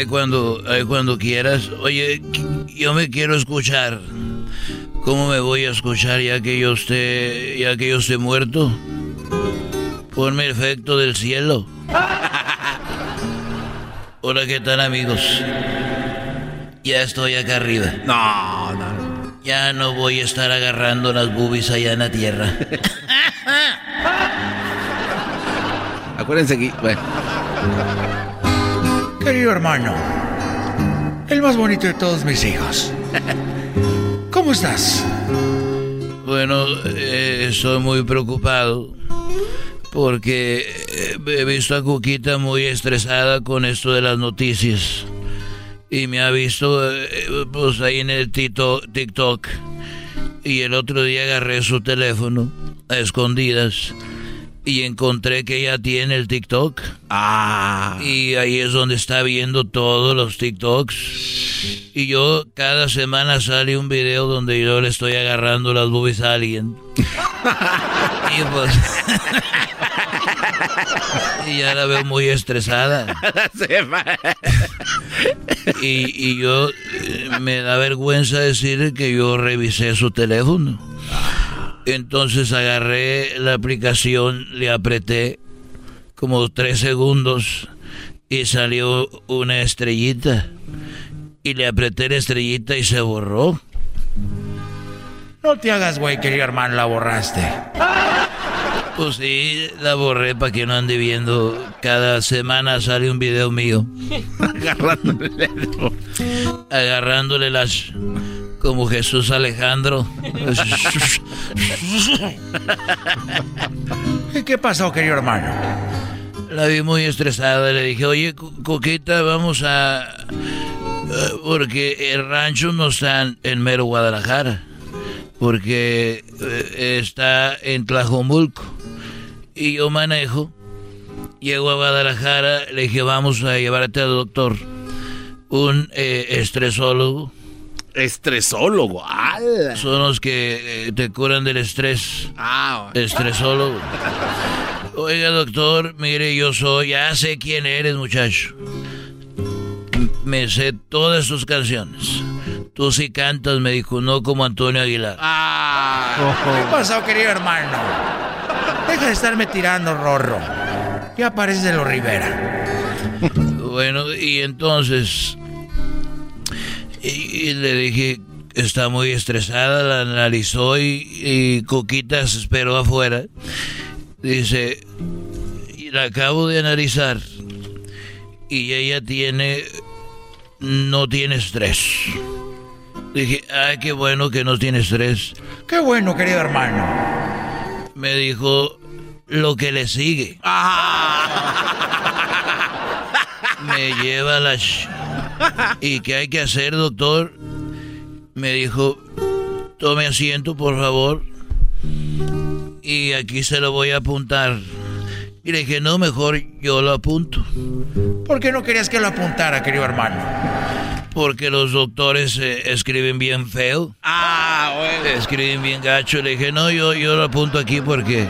Cuando, ahí cuando quieras. Oye, yo me quiero escuchar. ¿Cómo me voy a escuchar ya que yo esté, ya que yo esté muerto? Ponme efecto del cielo. Hola, ¿qué tal amigos? Ya estoy acá arriba. No, no. Ya no voy a estar agarrando las boobies allá en la tierra. Acuérdense que. Bueno. Querido hermano, el más bonito de todos mis hijos. ¿Cómo estás? Bueno, eh, estoy muy preocupado porque eh, he visto a Cuquita muy estresada con esto de las noticias. Y me ha visto eh, pues ahí en el TikTok. Y el otro día agarré su teléfono a escondidas y encontré que ella tiene el TikTok. Ah. Y ahí es donde está viendo todos los TikToks. Y yo cada semana sale un video donde yo le estoy agarrando las boobies a alguien. y pues y ya la veo muy estresada. y, y yo eh, me da vergüenza decirle que yo revisé su teléfono. Entonces agarré la aplicación, le apreté como tres segundos y salió una estrellita. Y le apreté la estrellita y se borró. No te hagas güey, querido hermano, la borraste. Pues sí, la borré para que no ande viendo. Cada semana sale un video mío. Agarrándole. Agarrándole las. Como Jesús Alejandro. ¿Y qué pasó, querido hermano? La vi muy estresada. Le dije, oye, Coquita, vamos a. Eh, porque el rancho no está en mero Guadalajara. Porque eh, está en Tlajomulco. Y yo manejo. Llego a Guadalajara. Le dije, vamos a llevarte al doctor. Un eh, estresólogo. Estresólogo, ¡ala! Son los que eh, te curan del estrés. Ah, Estresólogo. Oiga, doctor, mire, yo soy, ya sé quién eres, muchacho. Me sé todas tus canciones. Tú sí cantas, me dijo, no como Antonio Aguilar. Ah. ¿Qué pasó, querido hermano? Deja de estarme tirando, Rorro. Ya pareces de los Rivera. Bueno, y entonces y, y le dije, está muy estresada, la analizó y, y Coquita se esperó afuera. Dice, y la acabo de analizar y ella tiene, no tiene estrés. Dije, ay, qué bueno que no tiene estrés. Qué bueno, querido hermano. Me dijo, lo que le sigue. Me lleva la... ¿Y qué hay que hacer, doctor? Me dijo, tome asiento, por favor. Y aquí se lo voy a apuntar. Y le dije, no, mejor yo lo apunto. ¿Por qué no querías que lo apuntara, querido hermano? Porque los doctores eh, escriben bien feo. Ah, bueno. Escriben bien gacho. Le dije, no, yo, yo lo apunto aquí porque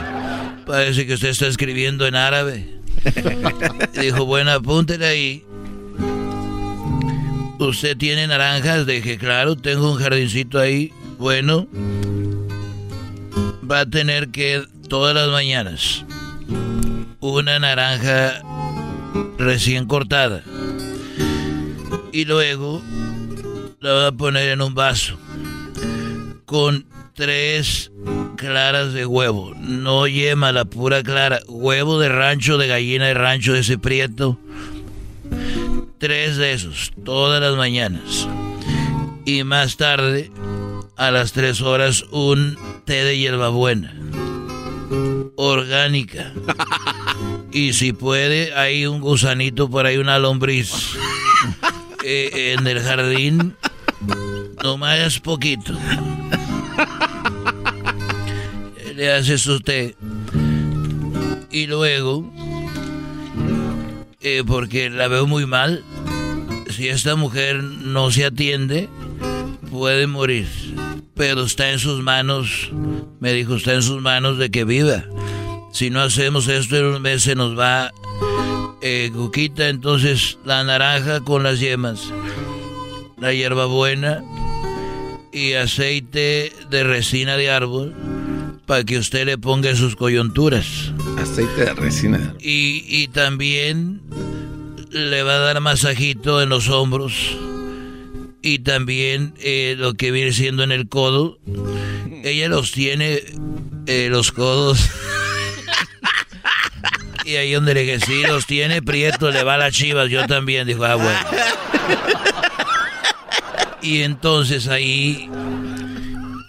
parece que usted está escribiendo en árabe. Dijo, bueno, apúntele ahí. ¿Usted tiene naranjas? Dije, claro, tengo un jardincito ahí. Bueno, va a tener que todas las mañanas una naranja recién cortada. Y luego la va a poner en un vaso con tres claras de huevo. No yema, la pura clara. Huevo de rancho, de gallina de rancho, de ese prieto. Tres de esos, todas las mañanas. Y más tarde, a las tres horas, un té de hierbabuena. Orgánica. Y si puede, hay un gusanito por ahí, una lombriz. Eh, en el jardín, nomás poquito. Le hace su té. Y luego, eh, porque la veo muy mal, si esta mujer no se atiende, puede morir. Pero está en sus manos, me dijo, está en sus manos de que viva. Si no hacemos esto en un mes se nos va eh, entonces la naranja con las yemas, la hierbabuena y aceite de resina de árbol para que usted le ponga sus coyunturas. Aceite de resina. Y, y también le va a dar masajito en los hombros y también eh, lo que viene siendo en el codo. Ella los tiene, eh, los codos. y ahí donde le que sí los tiene, Prieto le va a las chivas, yo también, dijo, ah, bueno. Y entonces ahí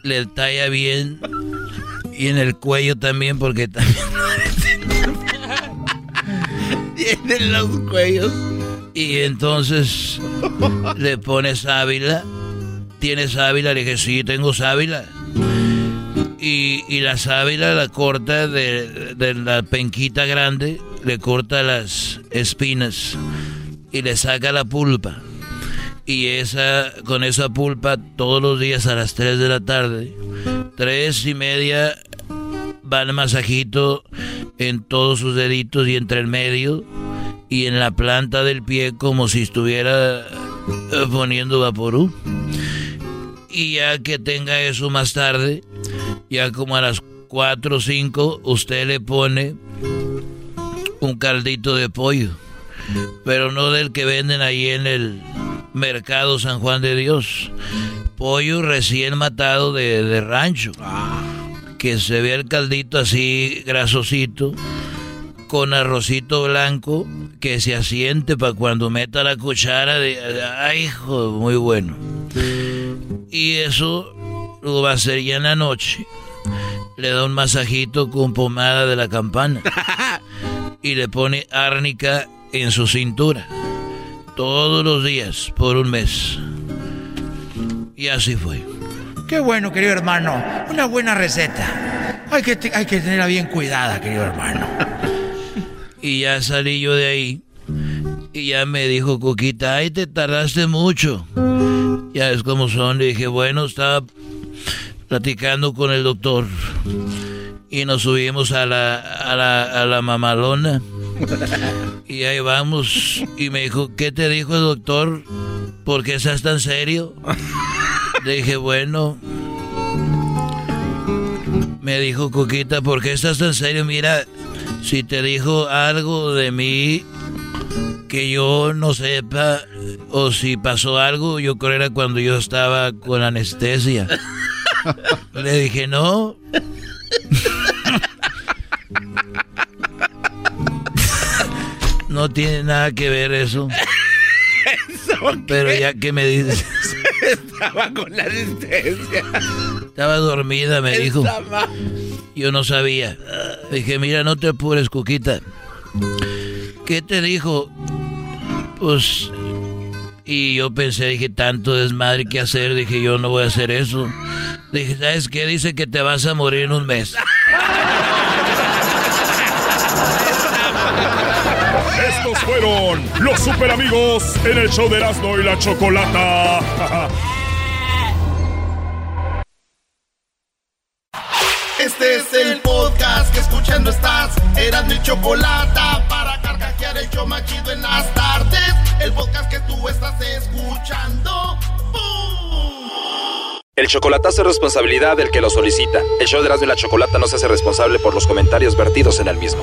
le talla bien y en el cuello también porque también tienen los cuellos. Y entonces le pone sábila. ¿Tienes sábila? Le dije, sí, tengo sábila. Y, y la sábila la corta de, de la penquita grande, le corta las espinas y le saca la pulpa. Y esa, con esa pulpa todos los días a las 3 de la tarde, tres y media, va el masajito en todos sus deditos y entre el medio y en la planta del pie como si estuviera eh, poniendo vaporú. Y ya que tenga eso más tarde, ya como a las 4 o 5, usted le pone un caldito de pollo. Pero no del que venden ahí en el mercado San Juan de Dios. Pollo recién matado de, de rancho. Que se ve el caldito así grasosito con arrocito blanco que se asiente para cuando meta la cuchara de... ¡Ay, hijo! Muy bueno. Y eso lo va a hacer ya en la noche. Le da un masajito con pomada de la campana. Y le pone árnica en su cintura. Todos los días, por un mes. Y así fue. Qué bueno, querido hermano. Una buena receta. Hay que, tenerla bien cuidada, querido hermano. Y ya salí yo de ahí. Y ya me dijo Coquita, ay, te tardaste mucho. Ya es como son. Le dije, bueno, estaba platicando con el doctor. Y nos subimos a la, a la, a la mamalona. Y ahí vamos. Y me dijo, ¿qué te dijo el doctor? ¿Por qué estás tan serio? Le dije, bueno. Me dijo Coquita, ¿por qué estás tan serio? Mira, si te dijo algo de mí que yo no sepa, o si pasó algo, yo creo era cuando yo estaba con anestesia. Le dije, no. No tiene nada que ver eso. Pero ya que me dices. Estaba con la anestesia. Estaba dormida, me dijo. Yo no sabía. Dije, mira, no te apures, Cuquita. ¿Qué te dijo? Pues. Y yo pensé, dije, tanto desmadre que hacer. Dije, yo no voy a hacer eso. Dije, ¿sabes qué? Dice que te vas a morir en un mes. Estos fueron los super amigos en el show de Erasmo y la Chocolata. Este es el podcast que escuchando estás. Eran mi chocolate para carcajear el show más chido en las tardes. El podcast que tú estás escuchando. ¡Bum! El chocolatazo es responsabilidad del que lo solicita. El show de Erasmo y la Chocolata no se hace responsable por los comentarios vertidos en el mismo.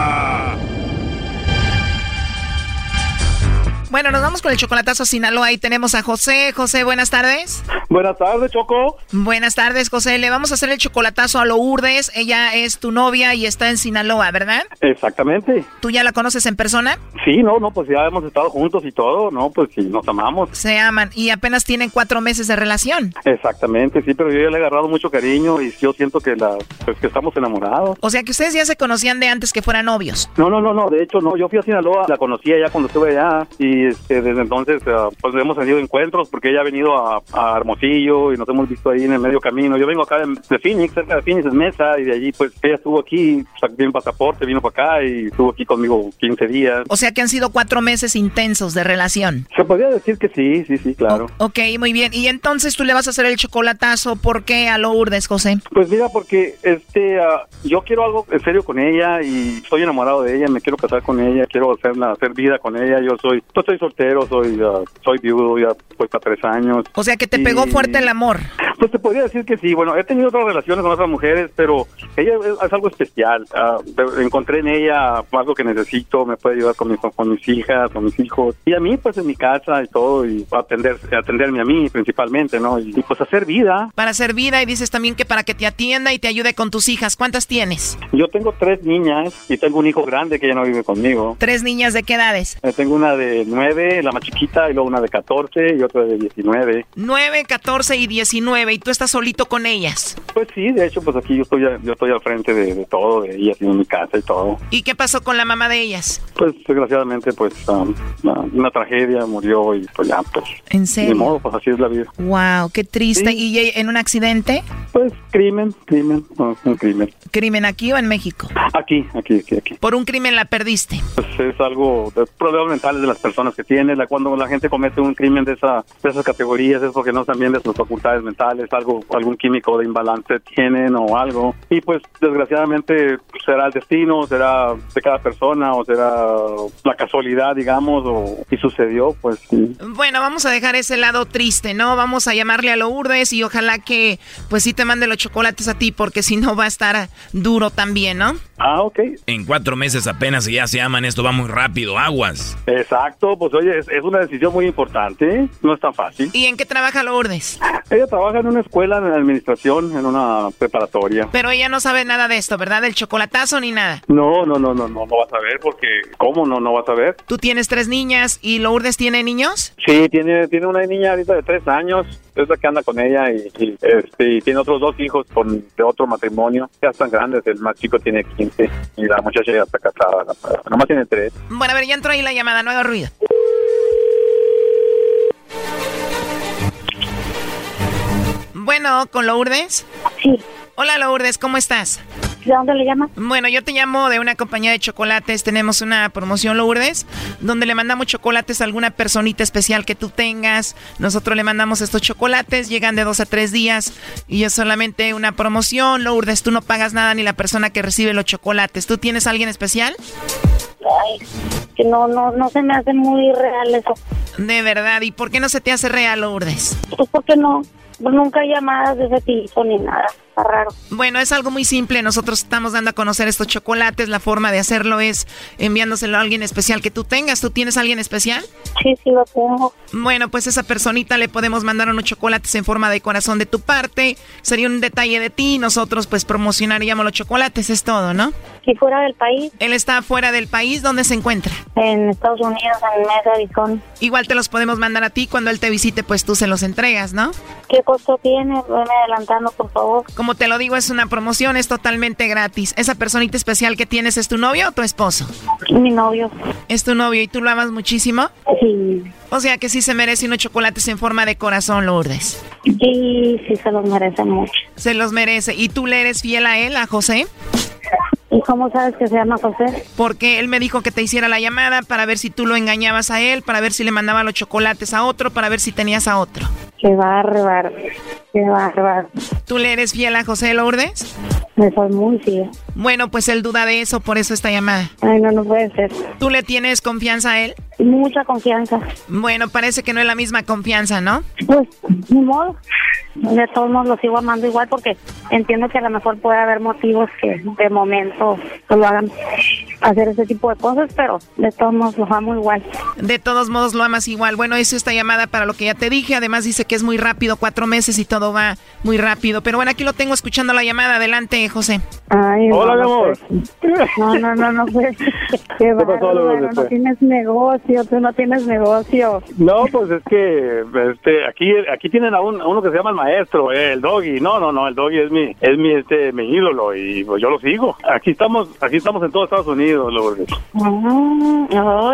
Bueno, nos vamos con el chocolatazo a Sinaloa. Ahí tenemos a José. José, buenas tardes. Buenas tardes, Choco. Buenas tardes, José. Le vamos a hacer el chocolatazo a Lourdes. Ella es tu novia y está en Sinaloa, ¿verdad? Exactamente. ¿Tú ya la conoces en persona? Sí, no, no, pues ya hemos estado juntos y todo, ¿no? Pues sí, nos amamos. Se aman y apenas tienen cuatro meses de relación. Exactamente, sí, pero yo ya le he agarrado mucho cariño y yo siento que la, pues que estamos enamorados. O sea que ustedes ya se conocían de antes que fueran novios. No, no, no, no, de hecho no, yo fui a Sinaloa, la conocía ya cuando estuve allá y y este, desde entonces ah, pues hemos tenido encuentros porque ella ha venido a, a Hermosillo y nos hemos visto ahí en el medio camino. Yo vengo acá de, de Phoenix, cerca de Phoenix es Mesa y de allí pues ella estuvo aquí, sacó un pasaporte, vino para acá y estuvo aquí conmigo 15 días. O sea que han sido cuatro meses intensos de relación. Se podría decir que sí, sí, sí, claro. ok, muy bien. Y entonces tú le vas a hacer el chocolatazo, ¿por qué a Lourdes, José? Pues mira, porque este, ah, yo quiero algo en serio con ella y estoy enamorado de ella, me quiero casar con ella, quiero hacerla, hacer vida con ella. Yo soy, yo estoy soltero, soy, ah, soy viudo, ya pues para tres años. O sea que te pegó fuerte el amor. Pues te podría decir que sí. Bueno, he tenido otras relaciones con otras mujeres, pero ella es, es algo especial. Ah, encontré en ella algo que necesito, me puede ayudar con, mis con mis hijas, con mis hijos. Y a mí, pues en mi casa y todo, y atender, atenderme a mí principalmente, ¿no? Y, y, pues hacer vida. Para hacer vida y dices también que para que te atienda y te ayude con tus hijas. ¿Cuántas tienes? Yo tengo tres niñas y tengo un hijo grande que ya no vive conmigo. Tres niñas de qué edades? Eh, tengo una de nueve, la más chiquita, y luego una de 14 y otra de 19. 9, 14 y 19 y tú estás solito con ellas. Pues sí, de hecho, pues aquí yo estoy, yo estoy al frente de, de todo, de ellas y en mi casa y todo. ¿Y qué pasó con la mamá de ellas? Pues desgraciadamente, pues um, una, una tragedia, murió y pues ya, pues... ¿En serio? modo, pues así es la vida. Wow, qué triste. ¿Y ella en un accidente? Pues crimen, crimen, no, un crimen. ¿Crimen aquí o en México? Aquí, aquí, aquí, aquí. Por un crimen la perdiste. Pues es algo de problemas mentales de las personas que tienen. La, cuando la gente comete un crimen de, esa, de esas categorías es porque no están bien de sus facultades mentales, algo, algún químico de imbalance tienen o algo. Y pues desgraciadamente será el destino, será de cada persona o será la casualidad, digamos, o, y sucedió, pues sí. Bueno, vamos a dejar ese lado triste, ¿no? Vamos a llamarle a Lourdes y ojalá que pues sí te mande los chocolates a ti porque si no va a estar duro también, ¿no? Ah, ok. En cuatro meses apenas y ya se aman, esto va muy rápido, aguas. Exacto, pues oye, es, es una decisión muy importante, no es tan fácil. ¿Y en qué trabaja Lourdes? Ella trabaja en una escuela de administración, en una preparatoria. Pero ella no sabe nada de esto, ¿verdad? Del chocolatazo ni nada. No, no, no, no, no, no vas a ver porque ¿cómo no, no vas a ver? Tú tienes tres niñas y Lourdes tiene niños. Sí, tiene, tiene una niña ahorita de tres años, es la que anda con ella y, y, este, y tiene otros dos hijos con, de otro matrimonio. Ya están grandes, el más chico tiene 15 y la muchacha ya está casada, la- nomás tiene tres. Bueno, a ver, ya entró ahí la llamada, no haga ruido. Bueno, ¿con Lourdes? Sí. Hola Lourdes, ¿cómo estás? ¿De dónde le llama? Bueno, yo te llamo de una compañía de chocolates. Tenemos una promoción Lourdes, donde le mandamos chocolates a alguna personita especial que tú tengas. Nosotros le mandamos estos chocolates, llegan de dos a tres días y es solamente una promoción. Lourdes, tú no pagas nada ni la persona que recibe los chocolates. ¿Tú tienes a alguien especial? Ay, que no, no, no se me hace muy real eso. De verdad, ¿y por qué no se te hace real, Lourdes? Pues porque no, nunca hay llamadas de ese tipo ni nada. Está raro. Bueno, es algo muy simple. Nosotros estamos dando a conocer estos chocolates. La forma de hacerlo es enviándoselo a alguien especial que tú tengas. ¿Tú tienes a alguien especial? Sí, sí lo tengo. Bueno, pues esa personita le podemos mandar unos chocolates en forma de corazón de tu parte. Sería un detalle de ti. Nosotros pues promocionaríamos los chocolates. Es todo, ¿no? ¿Y fuera del país? Él está fuera del país. ¿Dónde se encuentra? En Estados Unidos, en Mesa, Arizona. Igual te los podemos mandar a ti. Cuando él te visite, pues tú se los entregas, ¿no? ¿Qué costo tiene? Veme adelantando, por favor. Como te lo digo, es una promoción. Es totalmente gratis. ¿Esa personita especial que tienes es tu novio o tu esposo? Mi novio. ¿Es tu novio y tú lo amas muchísimo? Sí. O sea que sí se merece unos chocolates en forma de corazón, Lourdes. Sí, sí se los merece mucho. Se los merece. ¿Y tú le eres fiel a él, a José? ¿Y cómo sabes que se llama José? Porque él me dijo que te hiciera la llamada para ver si tú lo engañabas a él, para ver si le mandaba los chocolates a otro, para ver si tenías a otro. Qué bárbaro. Qué bárbaro. ¿Tú le eres fiel a José Lourdes? Me soy muy fiel. Bueno, pues él duda de eso, por eso esta llamada. Ay, no, no puede ser. ¿Tú le tienes confianza a él? Mucha confianza. Bueno, parece que no es la misma confianza, ¿no? Pues, ni modo. De todos modos lo sigo amando igual porque entiendo que a lo mejor puede haber motivos que de momento pues, lo hagan hacer ese tipo de cosas, pero de todos modos lo amo igual. De todos modos lo amas igual. Bueno, hizo esta llamada para lo que ya te dije. Además dice que es muy rápido, cuatro meses y todo va muy rápido. Pero bueno, aquí lo tengo escuchando la llamada. Adelante, José. Ay, Hola, mi no, amor. No, no, no, no, pues, qué pasó, bárbaro, Lourdes, no tienes negocio, tú no tienes negocio. No, pues es que este aquí aquí tienen a, un- a uno que se llama el maestro, eh, el Doggy. No, no, no, el Doggy es mi es mi este mi ídolo y pues yo lo sigo. Aquí estamos aquí estamos en todo Estados Unidos Lourdes. Mm,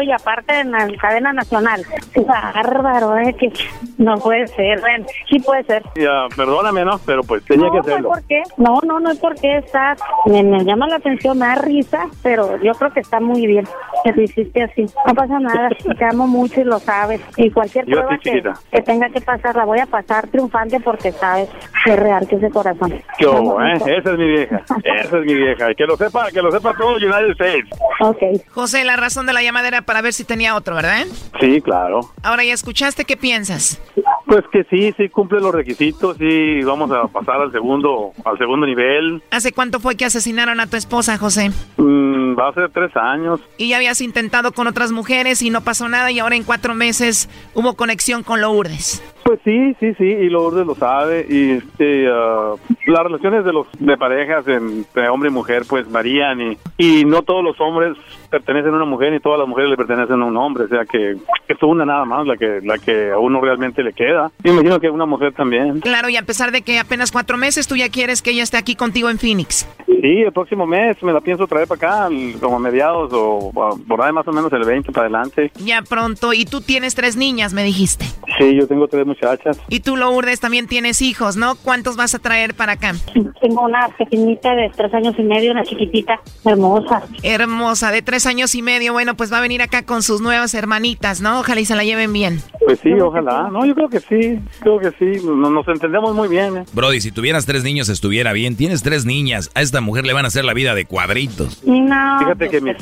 y aparte en la cadena nacional. Qué bárbaro, ¿eh? Que no puede ser. Bueno, sí puede ser. Ya, perdóname, ¿no? Pero pues tenía no, que hacerlo. No, ¿por qué? No, no, no es porque está. Me, me, llama la atención, me da risa, pero yo creo que está muy bien que lo hiciste así. No pasa nada. Te amo mucho y lo sabes. Y cualquier Yo prueba sí, que, tenga que pasar, la voy a pasar triunfante porque sabes que es real que ese corazón. ¿Qué hubo, eh? Esa es mi vieja. Esa es mi vieja. Y que lo sepa, que lo sepa todo United States. Ok. José, la razón de la llamada era para ver si tenía otro, ¿verdad? Sí, claro. Ahora ya escuchaste, ¿qué piensas? Pues que sí, sí cumple los requisitos, sí vamos a pasar al segundo, al segundo nivel. ¿Hace cuánto fue que asesinaron a tu esposa, José? Mm, va a ser tres años. Y ya habías intentado con otras mujeres y no pasó nada y ahora en cuatro meses hubo conexión con Lourdes. Pues sí, sí, sí, y Lourdes lo sabe. Y este, ah, las relaciones de los de parejas entre hombre y mujer pues varían y, y no todos los hombres pertenecen a una mujer ni todas las mujeres le pertenecen a un hombre, o sea que es una nada más la que la que a uno realmente le queda. Y imagino que a una mujer también. Claro, y a pesar de que apenas cuatro meses, tú ya quieres que ella esté aquí contigo en Phoenix. Sí, el próximo mes me la pienso traer para acá, como a mediados o por ahí más o menos el 20 para adelante. Ya pronto. Y tú tienes tres niñas, me dijiste. Sí, yo tengo tres muchachas. Y tú, Lourdes, también tienes hijos, ¿no? ¿Cuántos vas a traer para acá? Tengo una pequeñita de tres años y medio, una chiquitita, hermosa. Hermosa, de tres años y medio. Bueno, pues va a venir acá con sus nuevas hermanitas, ¿no? Ojalá y se la lleven bien. Pues sí, ojalá. No, yo creo que sí, creo que sí. Nos, nos entendemos muy bien. ¿eh? Brody, si tuvieras tres niños estuviera bien. Tienes tres niñas. A esta mujer le van a hacer la vida de cuadritos. No, Fíjate que ¿qué mis,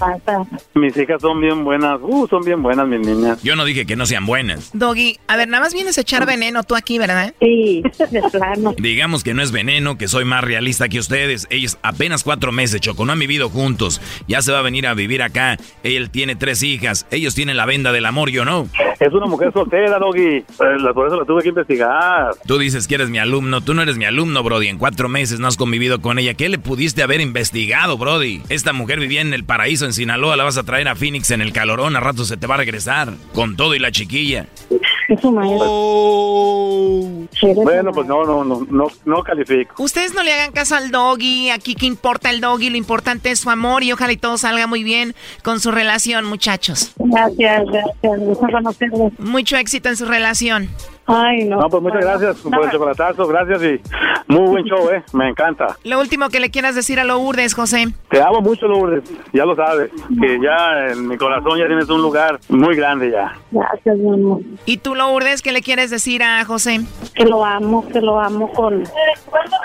mis hijas son bien buenas. Uh, son bien buenas mis niñas. Yo no dije que no sean buenas. Doggy, a ver, nada más vienes a echar veneno tú aquí, ¿verdad? Sí, de plano. Digamos que no es veneno, que soy más realista que ustedes. Ellos apenas cuatro meses, Choco, no han vivido juntos. Ya se va a venir a vivir acá. Él tiene tres hijas. Ellos tienen la venda del amor, yo no. Es una mujer soltera, Doggy. Eh, por eso la tuve que investigar. Tú dices que eres mi alumno. Tú no eres mi alumno, Brody. En cuatro meses no has convivido con ella. ¿Qué le pudiste haber investigado, Brody? Esta mujer vivía en el paraíso, en Sinaloa. La vas a traer a Phoenix en el calorón. A rato se te va a regresar. Con todo y la chiquilla. Es su maestro. Bueno, pues no, no, no, no, no califico. Ustedes no le hagan caso al doggy, aquí que importa el doggy, lo importante es su amor y ojalá y todo salga muy bien con su relación, muchachos. Gracias, gracias. Gusto conocerlos. Mucho éxito en su relación. Ay, no. No, pues muchas gracias por el chocolatazo, gracias y muy buen show, eh, me encanta. Lo último que le quieras decir a Lourdes, José. Te amo mucho, Lourdes, ya lo sabes, que ya en mi corazón ya tienes un lugar muy grande ya. Gracias, mi amor. ¿Y tú, Lourdes, qué le quieres decir a José? Que lo amo, que lo amo con,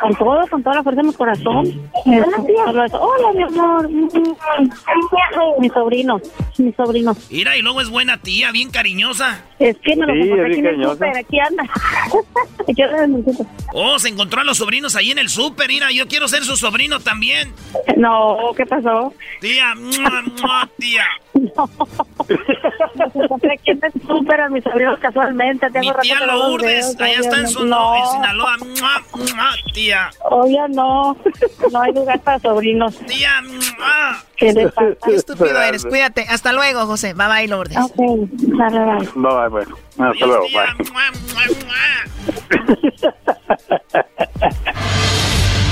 con todo, con toda la fuerza de mi corazón. Eso. Hola, mi amor. Mi sobrino, mi sobrino. Mira, y luego es buena tía, bien cariñosa. Es que me lo Sí, es aquí en el súper, aquí anda. Aquí anda en el súper. Oh, se encontró a los sobrinos ahí en el súper. Mira, yo quiero ser su sobrino también. No, ¿qué pasó? Tía, mua, mua, tía. Me encontré aquí en el súper a mis sobrinos casualmente. Tengo Mi tía no los Lourdes, allá está en, su, no, en Sinaloa. Mua, mua, tía. Obvio no. No hay lugar para sobrinos. Tía, mua. ¿Qué le pasa? Qué estúpido eres, cuídate. Hasta luego, José. Bye bye, Lourdes. Ok, dale, dale. Bye, bye, bueno, hasta luego, bye.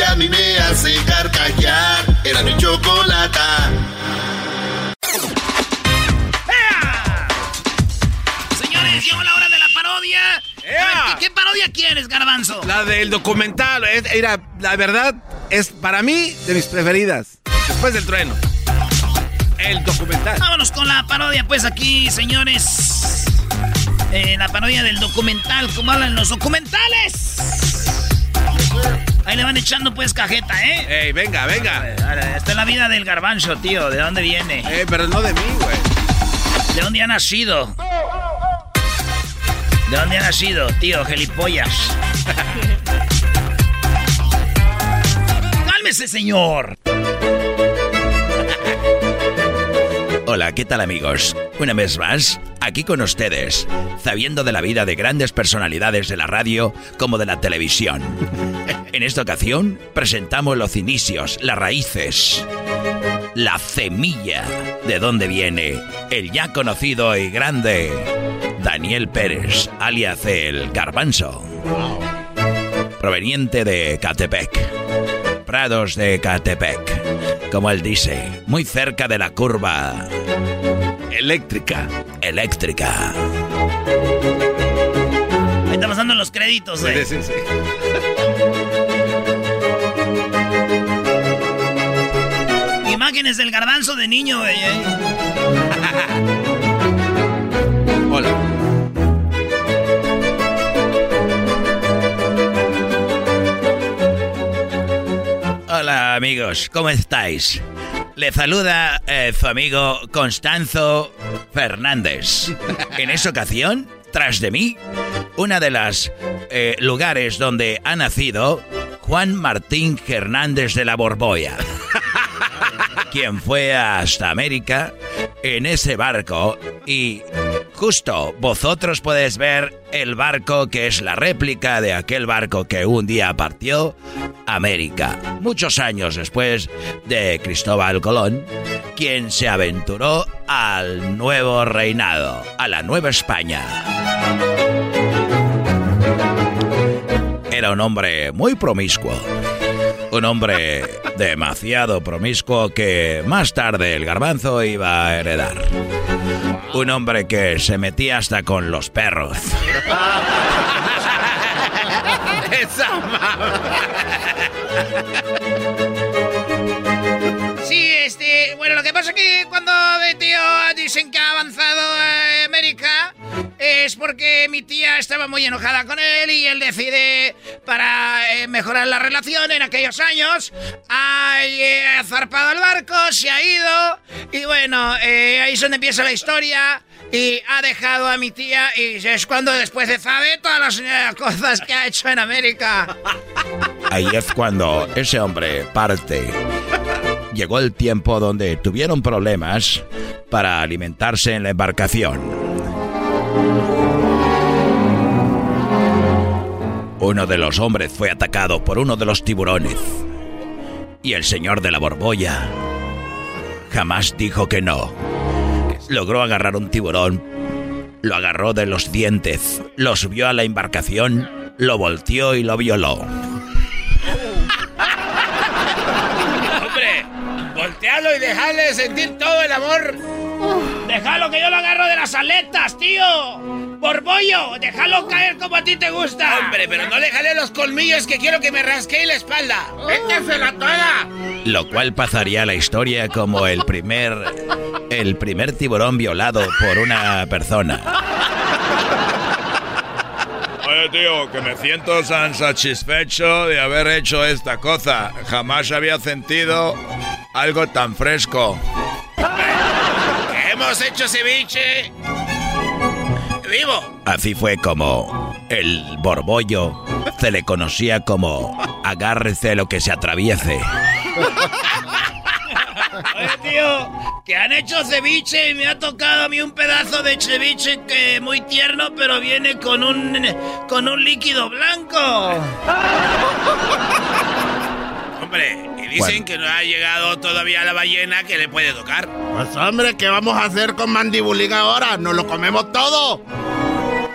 que a mí me hace carcajear. Era mi chocolata. Señores, llegó la hora de la parodia. A ver, ¿qué, qué parodia quieres, Garbanzo? La del documental, era, la verdad, es para mí de mis preferidas. Después del trueno. El documental. Vámonos con la parodia, pues aquí, señores. Eh, la parodia del documental, ¿cómo hablan los documentales? Ahí le van echando pues cajeta, ¿eh? Ey, venga, venga. Esta es la vida del garbanzo, tío. ¿De dónde viene? Eh, pero no de mí, güey. ¿De dónde ha nacido? ¿De dónde ha nacido, tío, gelipollas? Cálmese, señor. Hola, ¿qué tal amigos? Una vez más, aquí con ustedes, sabiendo de la vida de grandes personalidades de la radio como de la televisión. En esta ocasión presentamos los inicios, las raíces, la semilla de dónde viene el ya conocido y grande Daniel Pérez, alias el Garbanzo. Proveniente de Catepec. Prados de Catepec. Como él dice, muy cerca de la curva. Eléctrica. Eléctrica. Ahí está pasando los créditos, güey. Sí, sí, sí. Imágenes del garbanzo de niño, güey. ¿eh? Hola. Hola amigos, ¿cómo estáis? Le saluda eh, su amigo Constanzo Fernández. En esa ocasión, tras de mí, una de las eh, lugares donde ha nacido Juan Martín Hernández de la Borboya, quien fue hasta América en ese barco y justo vosotros podéis ver el barco que es la réplica de aquel barco que un día partió América, muchos años después de Cristóbal Colón, quien se aventuró al nuevo reinado, a la Nueva España. Era un hombre muy promiscuo, un hombre demasiado promiscuo que más tarde el garbanzo iba a heredar. Un hombre que se metía hasta con los perros. Sí, este, bueno, lo que pasa es que cuando tío dicen que ha avanzado América es porque mi tía estaba muy enojada con él y él decide para eh, mejorar la relación en aquellos años ha eh, zarpado el barco, se ha ido y bueno, eh, ahí es donde empieza la historia y ha dejado a mi tía y es cuando después de sabe todas las eh, cosas que ha hecho en América. Ahí es cuando ese hombre parte. Llegó el tiempo donde tuvieron problemas para alimentarse en la embarcación. Uno de los hombres fue atacado por uno de los tiburones. Y el señor de la borbolla jamás dijo que no logró agarrar un tiburón, lo agarró de los dientes, lo subió a la embarcación, lo volteó y lo violó. Hombre, voltealo y dejale sentir todo el amor. Déjalo que yo lo agarro de las aletas, tío. Borbollo, déjalo caer como a ti te gusta. Hombre, pero no le jale los colmillos que quiero que me rasquee la espalda. la toda! Lo cual pasaría a la historia como el primer. el primer tiburón violado por una persona. Oye, tío, que me siento tan satisfecho de haber hecho esta cosa. Jamás había sentido algo tan fresco. Hemos hecho ceviche vivo. Así fue como el borbollo se le conocía como agárrese lo que se atraviese. Oye, tío, que han hecho ceviche y me ha tocado a mí un pedazo de ceviche que muy tierno, pero viene con un con un líquido blanco. Hombre, y dicen que no ha llegado todavía la ballena que le puede tocar. Pues hombre, ¿qué vamos a hacer con Mandibulín ahora? ¿Nos lo comemos todo?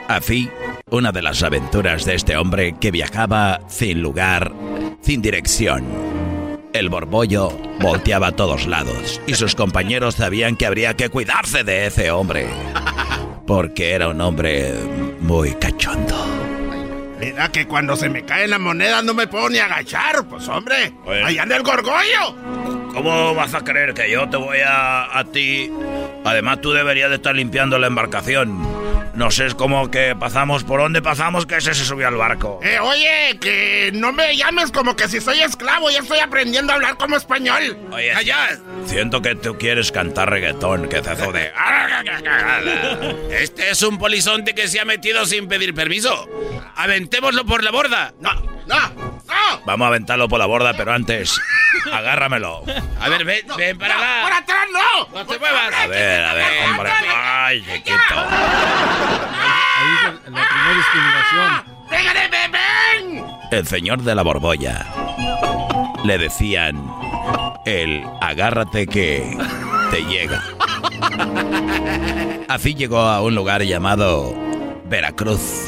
Así, una de las aventuras de este hombre que viajaba sin lugar, sin dirección. El borbollo volteaba a todos lados y sus compañeros sabían que habría que cuidarse de ese hombre, porque era un hombre muy cachondo. Mira que cuando se me cae la moneda no me puedo ni agachar, pues hombre. Allá anda el gorgollo. ¿Cómo vas a creer que yo te voy a, a ti? Además, tú deberías de estar limpiando la embarcación. No sé, es como que pasamos por donde pasamos que ese se subió al barco. Eh, oye, que no me llames como que si soy esclavo, ya estoy aprendiendo a hablar como español. Oye, allá. Siento que tú quieres cantar reggaetón, que te de. Este es un polizonte que se ha metido sin pedir permiso. Aventémoslo por la borda. No, no. Vamos a aventarlo por la borda, pero antes, agárramelo. A ver, ven, ven para acá. ¡Por atrás no! No te muevas. A ver, a ver, hombre. Ay, chiquito. Ahí es la primera discriminación. ¡Déjale, bebé! El señor de la borbolla. Le decían el agárrate que te llega. Así llegó a un lugar llamado Veracruz.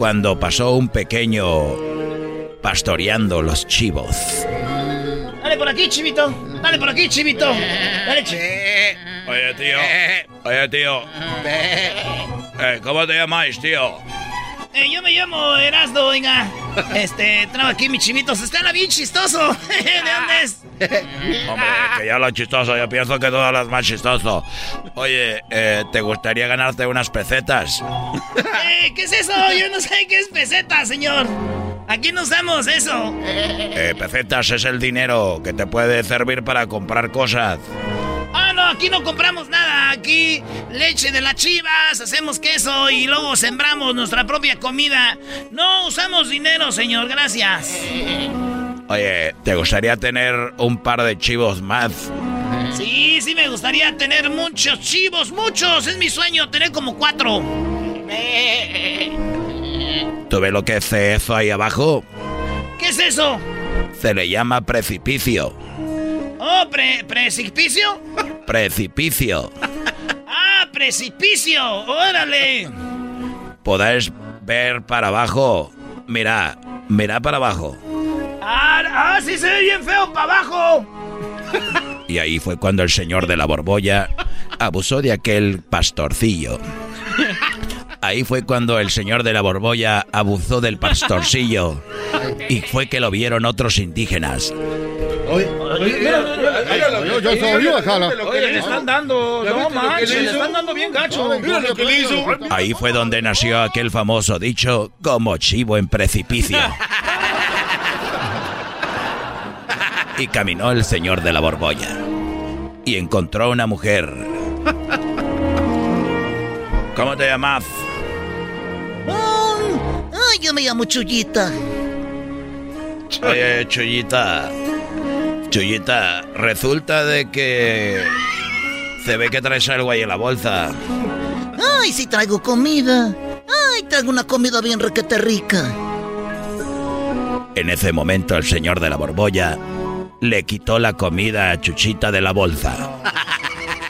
cuando pasó un pequeño pastoreando los chivos. Dale por aquí, chivito. Dale por aquí, chivito. Dale, Oye, tío. Oye, tío. Eh, ¿Cómo te llamáis, tío? Eh, yo me llamo Erasdo, oiga. Este, traigo aquí mis chivitos. Está bien chistoso. ¿De dónde es? Hombre, que ya lo chistoso, yo pienso que todo lo más chistoso. Oye, eh, ¿te gustaría ganarte unas pesetas? Eh, ¿Qué es eso? Yo no sé qué es peseta, señor. Aquí no usamos eso. Eh, pesetas es el dinero que te puede servir para comprar cosas. Ah, no, aquí no compramos nada. Aquí leche de las chivas, hacemos queso y luego sembramos nuestra propia comida. No usamos dinero, señor, gracias. Oye, ¿te gustaría tener un par de chivos más? Sí, sí me gustaría tener muchos chivos, muchos. Es mi sueño tener como cuatro. ¿Tú ves lo que es eso ahí abajo? ¿Qué es eso? Se le llama precipicio. Oh, pre precipicio. Precipicio. Ah, precipicio. Órale. Podés ver para abajo. Mira, mira para abajo. Ah, ah, sí se ve bien feo para abajo. Y ahí fue cuando el señor de la borbolla abusó de aquel pastorcillo. Ahí fue cuando el señor de la borbolla abusó del pastorcillo. Y fue que lo vieron otros indígenas. Oye, yo, yo sabía, jala. Oye, le están dando. No manches, le están dando bien gacho. Mira lo que le hizo. Ahí fue donde nació aquel famoso dicho como chivo en precipicio. Y caminó el señor de la borbolla. Y encontró una mujer. ¿Cómo te llamas? Ay, yo me llamo Chuyita. Oye, Chuyita. Chuyita, resulta de que se ve que traes algo ahí en la bolsa. Ay, sí traigo comida. Ay, traigo una comida bien requete rica. En ese momento el señor de la borbolla le quitó la comida a Chuchita de la bolsa.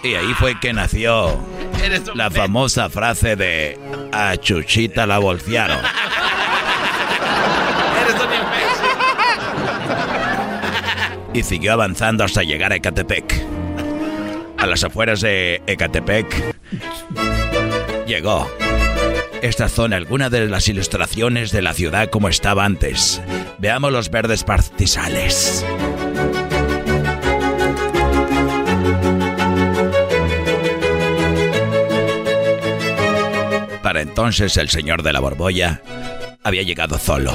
Y ahí fue que nació la famosa frase de a Chuchita la bolsearon. Y siguió avanzando hasta llegar a Ecatepec. A las afueras de Ecatepec llegó. Esta zona, alguna de las ilustraciones de la ciudad como estaba antes. Veamos los verdes pastizales. Para entonces el señor de la borbolla había llegado solo,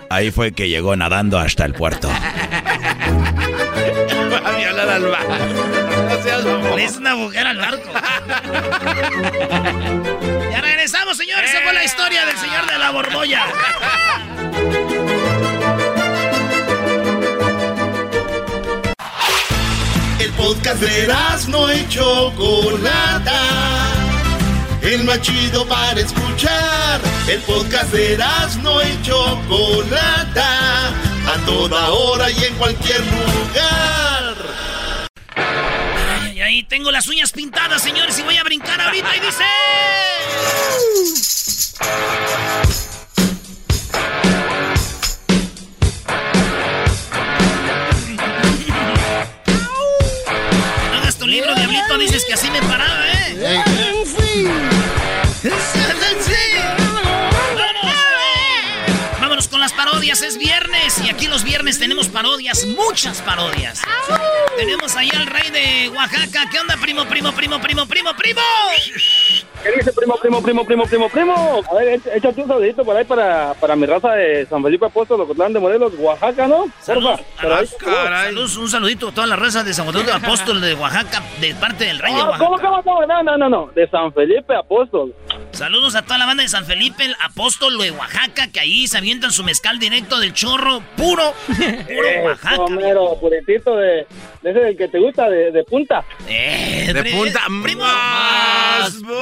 Ahí fue que llegó nadando hasta el puerto. Va a violar al barco. No seas mamón. Es una mujer al barco. ya regresamos, señores. Esa fue la historia del señor de la borbolla. El podcast de no y Chocolata. El más chido para escuchar. El podcast de no y Chocolata. A toda hora y en cualquier lugar. Ay, ay, Y tengo las uñas pintadas, señores, y voy a brincar ahorita y dice... Hagas tu libro, diablito, dices que así me paraba, ¿eh? Vámonos parodias, es viernes y aquí los viernes tenemos parodias, muchas parodias. Tenemos ahí al rey de Oaxaca. ¿Qué onda, primo, primo, primo, primo, primo, primo? ¿Qué dice primo, primo, primo, primo, primo, primo? A ver, éch- échate un saludito por ahí para, para mi raza de San Felipe Apóstol, Ocotlán de Morelos, Oaxaca, ¿no? Porfa. Saludos, un saludito a toda la raza de San de Apóstol de Oaxaca, de parte del rey de Ah, Oaxaca. ¿Cómo, cómo, cómo? No, no, no, no, de San Felipe Apóstol. Saludos a toda la banda de San Felipe, el apóstol de Oaxaca, que ahí se avientan su mezcal directo del chorro, puro, puro Oaxaca. Eso, mero, puritito de, de ese del que te gusta, de, de punta. Eh, De punta primo, más. primo,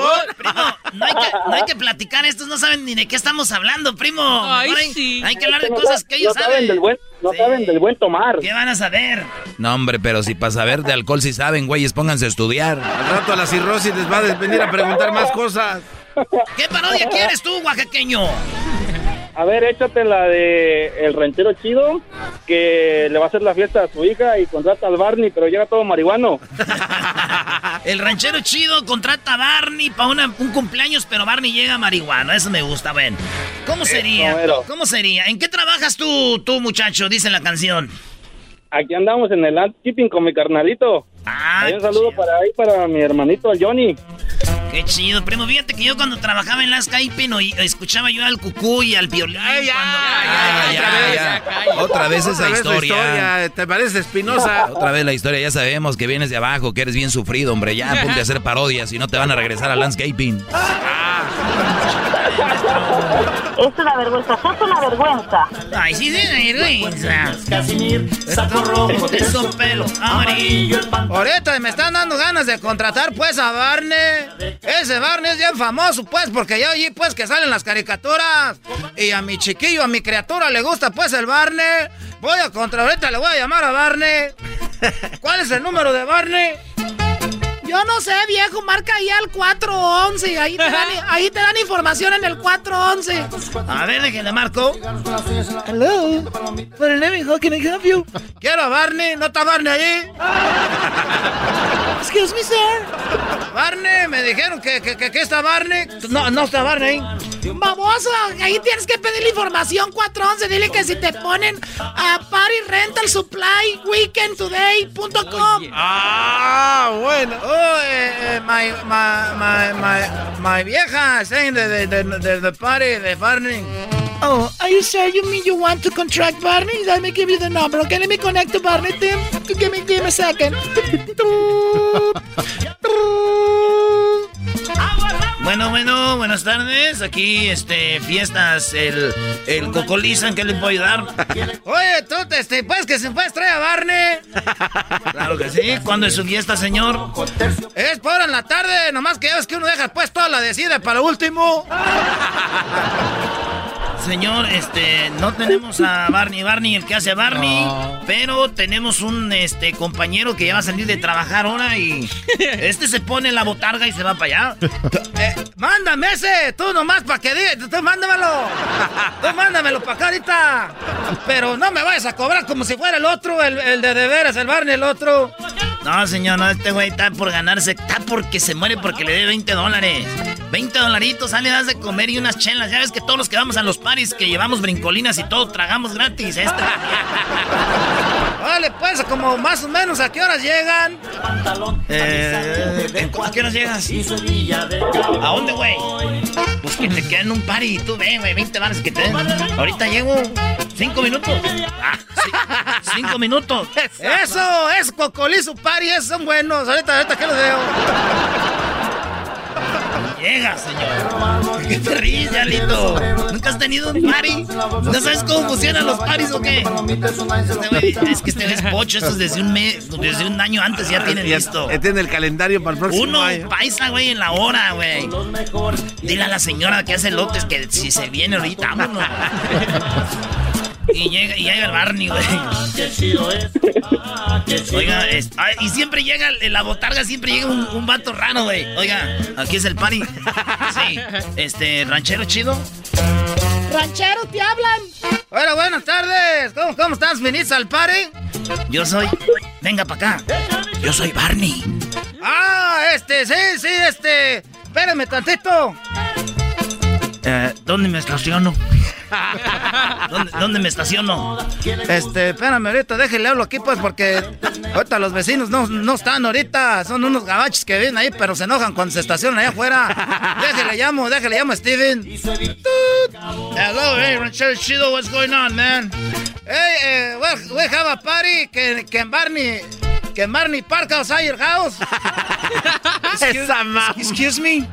no hay, que, no hay que platicar, estos no saben ni de qué estamos hablando, primo. Ay, No hay, sí. hay que hablar de No cosas sa- que ellos no saben. saben. del buen, no saben del buen tomar. ¿Qué van a saber? No, hombre, pero si para saber de alcohol si saben, güeyes, pónganse a estudiar. Al rato a la cirrosis les va a venir a preguntar más cosas. ¿Qué parodia quieres tú, oaxaqueño? A ver, échate la de El Ranchero Chido, que le va a hacer la fiesta a su hija y contrata al Barney, pero llega todo marihuano. El ranchero chido contrata a Barney para un cumpleaños, pero Barney llega marihuana. Eso me gusta, ven. ¿Cómo sería? ¿Cómo sería? ¿En qué trabajas tú, tú, muchacho? Dice la canción. Aquí andamos en el landscaping con mi carnalito. Ah, Hay un saludo para ahí para mi hermanito, Johnny. Qué chido, primo. Fíjate que yo cuando trabajaba en las Skype oí- escuchaba yo al cucú y al violín. cuando- ya, ya, ya. Otra vez esa Otra vez tu historia. ¿Te parece espinosa? Otra vez la historia, ya sabemos que vienes de abajo, que eres bien sufrido, hombre. Ya ponte a hacer parodias y no te van a regresar al landscaping. Es una vergüenza, sos una vergüenza. Ay, sí, sí, vergüenza. Saco rojo pelo amarillo. Ahorita me están dando ganas de contratar pues a Barney. Ese Barney es bien famoso pues porque ya allí pues que salen las caricaturas. Y a mi chiquillo, a mi criatura le gusta pues el Barney. Voy a contra, ahorita le voy a llamar a Barney. ¿Cuál es el número de Barney? Yo no sé, viejo, marca ahí al 411. Ahí te dan, ahí te dan información en el 411. A ver, déjenle marco. Hello. What name how can I help you? Quiero a Barney, ¿no está Barney allí? Excuse me, sir. Barney, me dijeron que, que, que está Barney. No, no está Barney. Baboso, ahí tienes que pedir la información 411. Dile que si te ponen a Party Rental Supply Weekendtoday.com. Ah, bueno. Oh, eh, eh, my, my, my, my, my vieja saying the, the, the, the, the party de Barney. Oh, are you sure you mean you want to contract Barney? Let me give you the number, okay? Let me connect to Barney, Tim. Give me, give me a second. Bueno, bueno, buenas tardes. Aquí, este, fiestas, el, el Cocolizan, ¿qué le puedo ayudar? Oye, tú, este, pues que se puedes traer a Barney. Claro que sí. ¿Cuándo es su fiesta, señor? Es por en la tarde, nomás que ya ves que uno deja pues toda la decida para último. Señor, este, no tenemos a Barney, Barney, el que hace a Barney, pero tenemos un, este, compañero que ya va a salir de trabajar ahora y este se pone la botarga y se va para allá. Eh, mándame ese, tú nomás para que diga, tú mándamelo. Tú mándamelo para acá ahorita. Pero no me vayas a cobrar como si fuera el otro, el, el de de veras, el Barney, el otro. No, señor, no, este güey está por ganarse, está porque se muere porque le dé 20 dólares. 20 dolaritos, sale, das de comer y unas chelas. Ya ves que todos los que vamos a los paris, que llevamos brincolinas y todo, tragamos gratis. Este. Vale, pues, como más o menos, ¿a qué horas llegan? Eh, ¿A qué horas llegas? ¿A dónde, güey? Pues que te queden un party y tú ven, güey, 20 bares que te den. Ahorita llego, 5 minutos. Ah, sí, 5 minutos. Eso, es Cocolizo Party, esos son buenos. Ahorita, ahorita que los veo. Llega, señor. ¿Qué te ríes, Yalito? ¿Nunca has tenido un party? ¿No sabes cómo funcionan los paris o qué? Este es que este es pocho, esto es desde un mes, desde un año antes ya tienen listo. Ya tiene el calendario para el próximo Uno año. paisa, güey, en la hora, güey. Dile a la señora que hace lotes que si se viene ahorita, vámonos. Y llega, y llega el Barney, güey. Oiga, es- ay, y siempre llega, en la botarga siempre llega un, un vato raro, güey. Oiga, aquí es el party. Sí, este, ranchero chido. Ranchero, te hablan. Bueno, buenas tardes. ¿Cómo, cómo estás? ¿Viniste al party? Yo soy. Venga para acá. Yo soy Barney. Ah, este, sí, sí, este. Espérame tantito. Eh, ¿Dónde me estaciono? ¿Dónde, me estaciono? Este, espérame ahorita, déjale hablo aquí, pues, porque ahorita los vecinos no, no están ahorita. Son unos gabachos que vienen ahí, pero se enojan cuando se estacionan allá afuera. Déjale llamo, déjale llamo a Steven. Hello, hey, Ranchero Chido, what's going on, man? Hey, uh, we, we have a party. Can, can Barney, can Barney park outside your house? excuse, excuse me?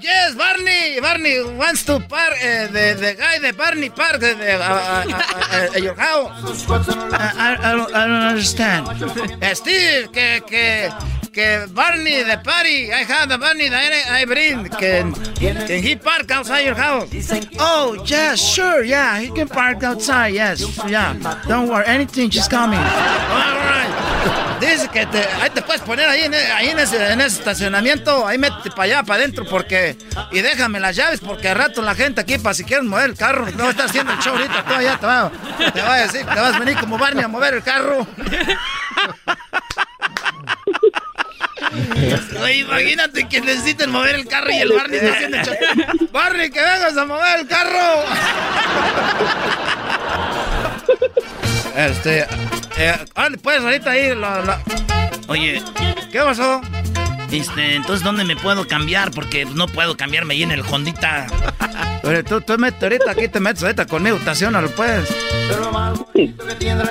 Yes, Barney. Barney wants to park. Uh, the, the guy, the Barney park uh, uh, uh, uh, uh, your house. I, I, don't, I don't understand. Uh, Steve, que, que, que Barney, the party. I have the Barney that I, bring. Can, can he park outside your house? Oh, yes, sure, yeah. He can park outside, yes. Yeah. Don't worry, anything, she's coming. All right. Dice que te, ahí te puedes poner ahí, en, ahí en, ese, en ese estacionamiento, ahí métete para allá, para adentro, porque... Y déjame las llaves, porque al rato la gente aquí, para si quieren mover el carro, no está haciendo el show ahorita, tú allá te va, te va a decir, te vas a venir como Barney a mover el carro. Oye, imagínate que necesiten mover el carro y el Barney está haciendo. Barney, que vengas a mover el carro. Este, eh, órale, pues ahorita ahí lo- lo- Oye, ¿Qué pasó? Este, entonces, ¿dónde me puedo cambiar? Porque no puedo cambiarme ahí en el Hondita. Oye, tú, tú mete ahorita, aquí te metes ahorita conmigo, estacionalo pues.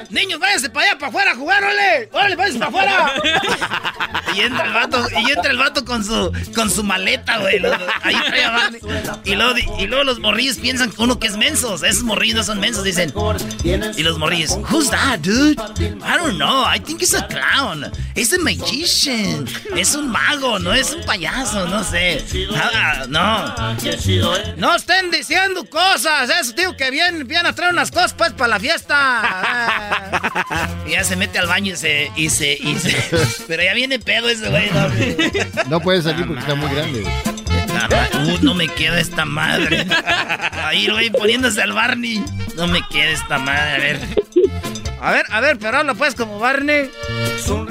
Niños, váyanse para allá, para afuera a jugar, órale. Órale, váyanse para afuera. Y entra el vato, y entra el vato con su, con su maleta, güey. Ahí trae a Barney. Y luego, y luego los morrillos piensan que uno que es mensos. Esos morrillos no son mensos, dicen. Y los morrillos, who's that, dude? I don't know, I think it's a clown. Es a magician. Es un mago, no es un payaso, no sé. No. No estén diciendo cosas, eso, tío, que vienen, vienen a traer unas cosas, pues, para la fiesta. Y ya se mete al baño y se, y se, y se. Pero ya viene pedo ese güey, ¿no? No puede salir porque está muy grande. Uh, no me queda esta madre. Ahí, güey, poniéndose al Barney. No me queda esta madre, a ver. A ver, a ver, pero habla pues como Barney.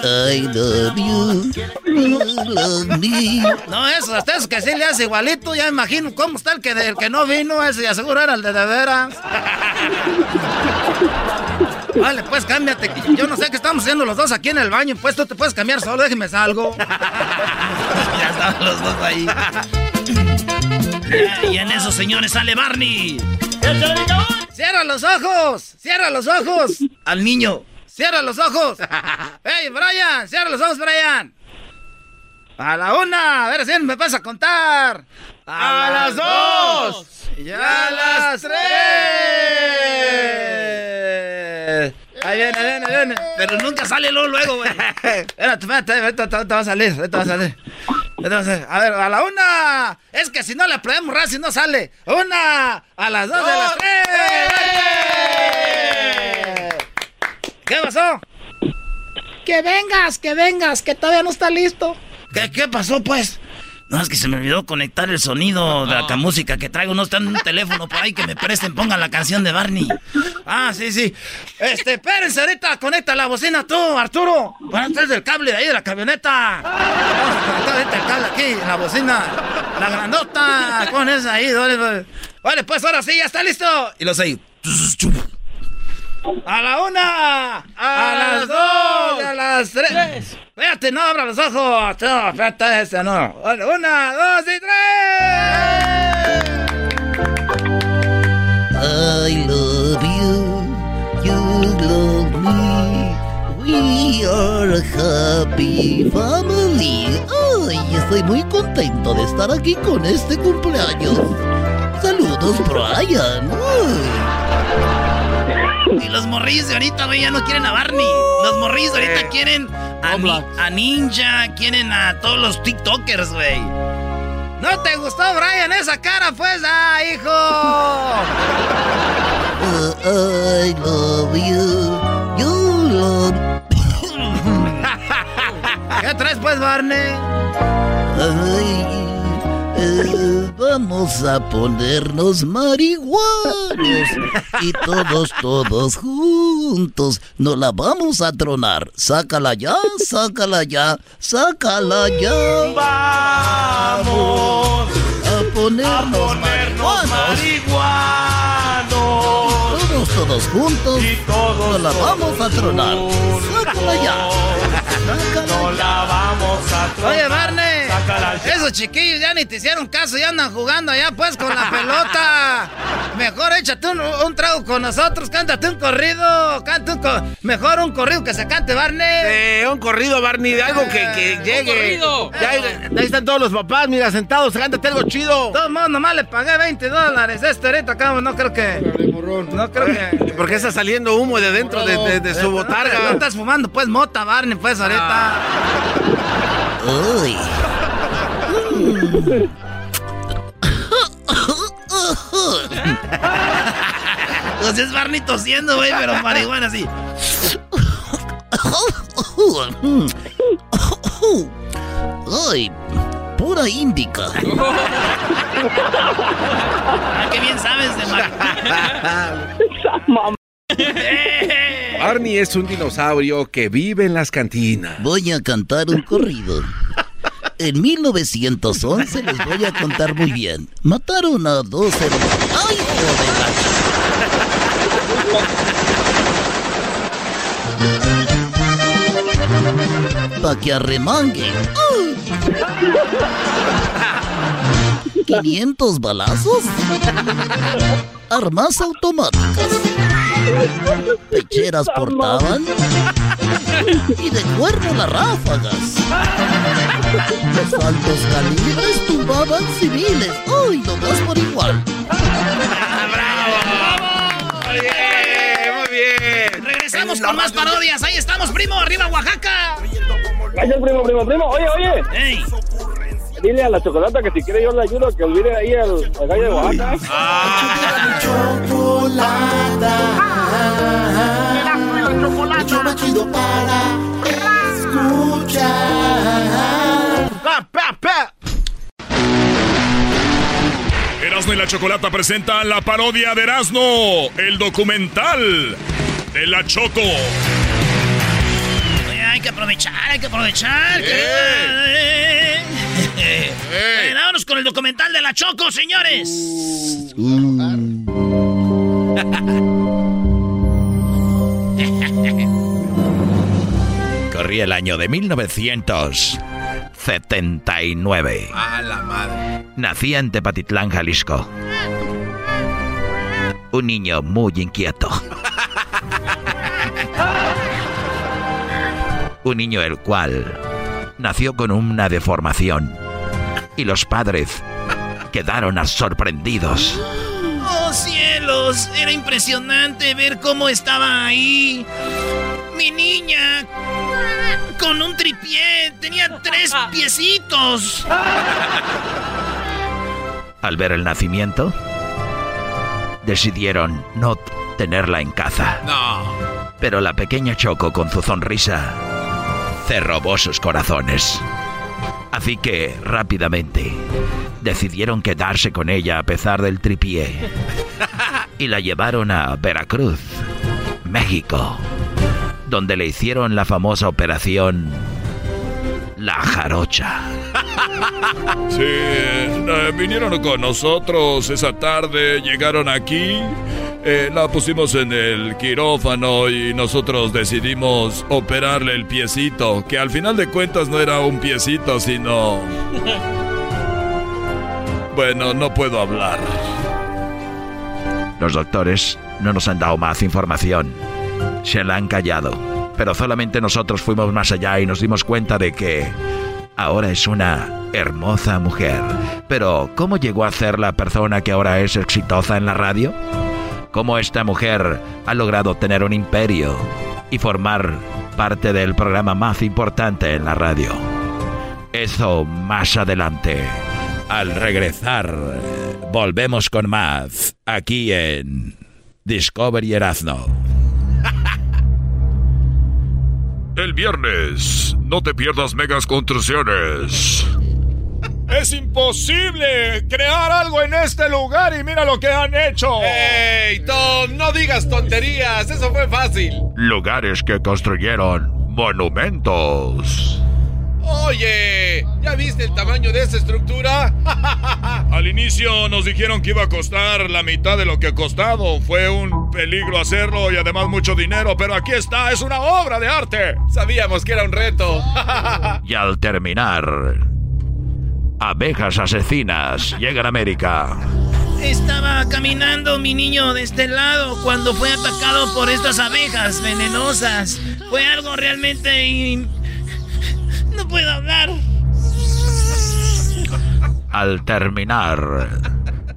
I love you. You love me. No, eso, hasta eso que sí le hace igualito, ya me imagino cómo está el que, el que no vino, ese y aseguro era el de de veras. Vale, pues cámbiate. Yo no sé qué estamos haciendo los dos aquí en el baño, pues tú te puedes cambiar solo, déjeme salgo. Ya estaban los dos ahí. Y en eso, señores, sale Barney. ¡Cierra los ojos! ¡Cierra los ojos! Al niño. ¡Cierra los ojos! ¡Ey, Brian! ¡Cierra los ojos, Brian! A la una, a ver si me vas a contar. A, las dos. Y a las tres. Ahí viene, ahí viene, ahí viene. Pero nunca sale luego, luego, güey. Espérate, espérate, te va a salir, ahorita va a salir. Va a ver, a la una. Es que si no le aprendemos ras si no sale. Una, a las dos, a las tres. ¿Qué pasó? Que vengas, que vengas, que todavía no está listo. ¿Qué, qué pasó, pues? No, es que se me olvidó conectar el sonido de la música que traigo. No está en un teléfono por ahí que me presten, pongan la canción de Barney. Ah, sí, sí. Este, espérense, ahorita conecta la bocina tú, Arturo. Bueno, este es el cable de ahí de la camioneta. Vamos a conectar ahorita el cable aquí en la bocina. La grandota. Con esa ahí, dale. Vale, pues ahora sí, ya está listo. Y los ahí. A la una, a, las dos, a las tres. Espérate, no abra los ojos. No, espérate, ese no. Una, dos y tres. I love you, you love me. We are a happy family. Ay, estoy muy contento de estar aquí con este cumpleaños. Saludos, Brian. Y los morrillos de ahorita, güey, ya no quieren a Barney. Los morrillos de ahorita quieren a, Ni- a Ninja, quieren a todos los TikTokers, güey. ¿No te gustó, Brian, esa cara, pues? ¡Ah, hijo! I love you. You love. ¿Qué traes pues, Barney? Ay, eh, vamos a ponernos marihuanos y todos, todos juntos nos la vamos a tronar. Sácala ya, sácala ya, sácala ya. Vamos a ponernos, Todos, todos juntos nos la vamos a tronar. Sácala ya. No la vamos a tronar. Oye, Barney, esos chiquillos ya ni te hicieron caso, ya andan jugando allá pues con la pelota. Mejor échate un, un trago con nosotros, cántate un corrido, canta un co- mejor un corrido que se cante, Barney. Eh, un corrido, Barney, de algo que, que llegue. corrido. Ya, ahí están todos los papás, mira, sentados, cántate algo chido. De todos modos, nomás le pagué 20 dólares. Este ahorita, cabrón, no creo que. No creo que. ¿Por qué está saliendo humo de dentro de, de- de su botarga? No estás fumando, pues, mota, Barney, pues, ahorita. Uy. Pues es Barney tosiendo, güey, pero marihuana así. Ay, pura índica. Ah, qué bien sabes de Barney es un dinosaurio que vive en las cantinas. Voy a cantar un corrido. En 1911 les voy a contar muy bien. Mataron a dos hermanos. ¡Ay, joder! Pa' que arremangue. ¡Ay! 500 balazos. Armas automáticas. Pecheras portaban. Y de cuerno las ráfagas. Los altos calibres tumbaban civiles. ¡Ay, nomás por igual! Muy bien, muy bien. Regresamos con más parodias. Ahí estamos, primo. Arriba, Oaxaca. Gracias, primo, primo, primo. Oye, oye. Dile a la chocolata que si quiere yo le ayudo a que olvide ahí al, al gallo de Oaxaca. El show más chido para escuchar. Erasmo y la Chocolata presentan la parodia de Erasmo, el documental de la Choco. Oye, hay que aprovechar, hay que aprovechar. que- Bueno, vámonos con el documental de la Choco, señores. Corría el año de 1979. A la madre. Nací en Tepatitlán, Jalisco. Un niño muy inquieto. Un niño el cual nació con una deformación. Y los padres quedaron sorprendidos. Cielos, era impresionante ver cómo estaba ahí. Mi niña con un tripié, tenía tres piecitos. Al ver el nacimiento, decidieron no tenerla en casa. No. Pero la pequeña Choco, con su sonrisa, se robó sus corazones. Así que, rápidamente, decidieron quedarse con ella a pesar del tripié. Y la llevaron a Veracruz, México, donde le hicieron la famosa operación La Jarocha. Sí, eh, vinieron con nosotros esa tarde, llegaron aquí, eh, la pusimos en el quirófano y nosotros decidimos operarle el piecito, que al final de cuentas no era un piecito, sino... Bueno, no puedo hablar. Los doctores no nos han dado más información. Se la han callado. Pero solamente nosotros fuimos más allá y nos dimos cuenta de que ahora es una hermosa mujer. Pero, ¿cómo llegó a ser la persona que ahora es exitosa en la radio? ¿Cómo esta mujer ha logrado tener un imperio y formar parte del programa más importante en la radio? Eso más adelante. Al regresar, volvemos con más aquí en Discovery Erasno. El viernes, no te pierdas megas construcciones. Es imposible crear algo en este lugar y mira lo que han hecho. ¡Ey, Tom! No digas tonterías, eso fue fácil. Lugares que construyeron monumentos. Oye, ¿ya viste el tamaño de esa estructura? Al inicio nos dijeron que iba a costar la mitad de lo que ha costado. Fue un peligro hacerlo y además mucho dinero, pero aquí está, es una obra de arte. Sabíamos que era un reto. y al terminar, abejas asesinas llegan a América. Estaba caminando mi niño de este lado cuando fue atacado por estas abejas venenosas. Fue algo realmente... No puedo hablar. Al terminar,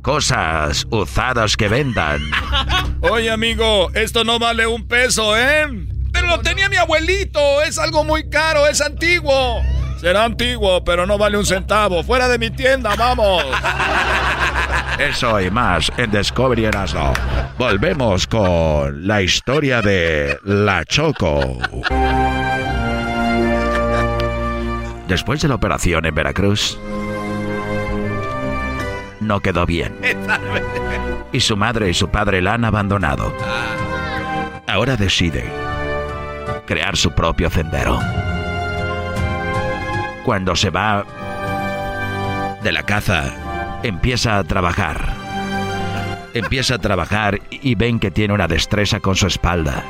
cosas usadas que vendan. Oye, amigo, esto no vale un peso, ¿eh? Pero lo tenía mi abuelito, es algo muy caro, es antiguo. Será antiguo, pero no vale un centavo. Fuera de mi tienda, vamos. Eso y más en Discovery Erasmo. Volvemos con la historia de La Choco. Después de la operación en Veracruz, no quedó bien. Y su madre y su padre la han abandonado. Ahora decide crear su propio sendero. Cuando se va de la caza, empieza a trabajar. Empieza a trabajar y ven que tiene una destreza con su espalda.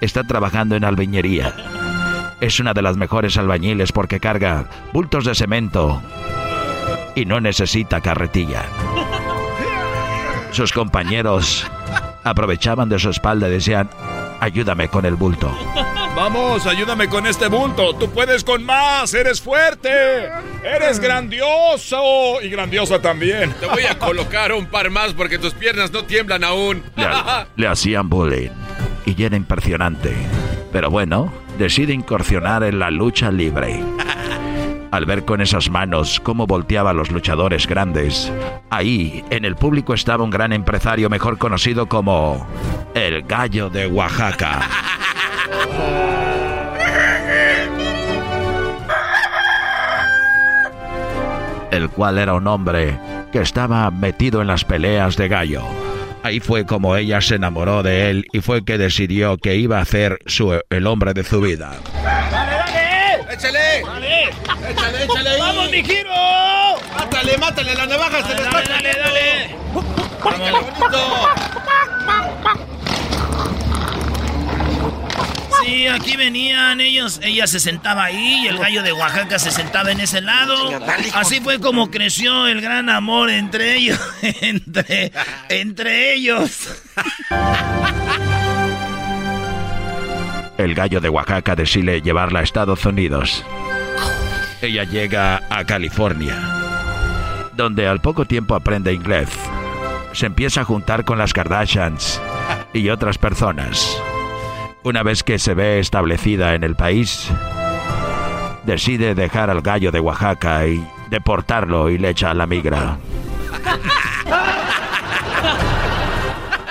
Está trabajando en albañería. Es una de las mejores albañiles porque carga bultos de cemento y no necesita carretilla. Sus compañeros aprovechaban de su espalda y decían, ayúdame con el bulto. Vamos, ayúdame con este bulto. Tú puedes con más. Eres fuerte. Eres grandioso. Y grandiosa también. Te voy a colocar un par más porque tus piernas no tiemblan aún. Le, le hacían bullying. Y era impresionante. Pero bueno, decide incursionar en la lucha libre. Al ver con esas manos cómo volteaba a los luchadores grandes, ahí en el público estaba un gran empresario mejor conocido como el gallo de Oaxaca. El cual era un hombre que estaba metido en las peleas de gallo. Ahí fue como ella se enamoró de él y fue que decidió que iba a ser su, el hombre de su vida. ¡Dale, dale! ¡Échale! ¡Dale! ¡Échale, échale ahí! ¡Vamos, mi giro! ¡Mátale, mátale! ¡La navaja se le Dale, está dale, dale! ¡Ándale, bonito! Sí, aquí venían ellos. Ella se sentaba ahí y el gallo de Oaxaca se sentaba en ese lado. Así fue como creció el gran amor entre ellos. entre, entre ellos. El gallo de Oaxaca decide llevarla a Estados Unidos. Ella llega a California, donde al poco tiempo aprende inglés. Se empieza a juntar con las Kardashians y otras personas. Una vez que se ve establecida en el país, decide dejar al gallo de Oaxaca y deportarlo y le echa a la migra.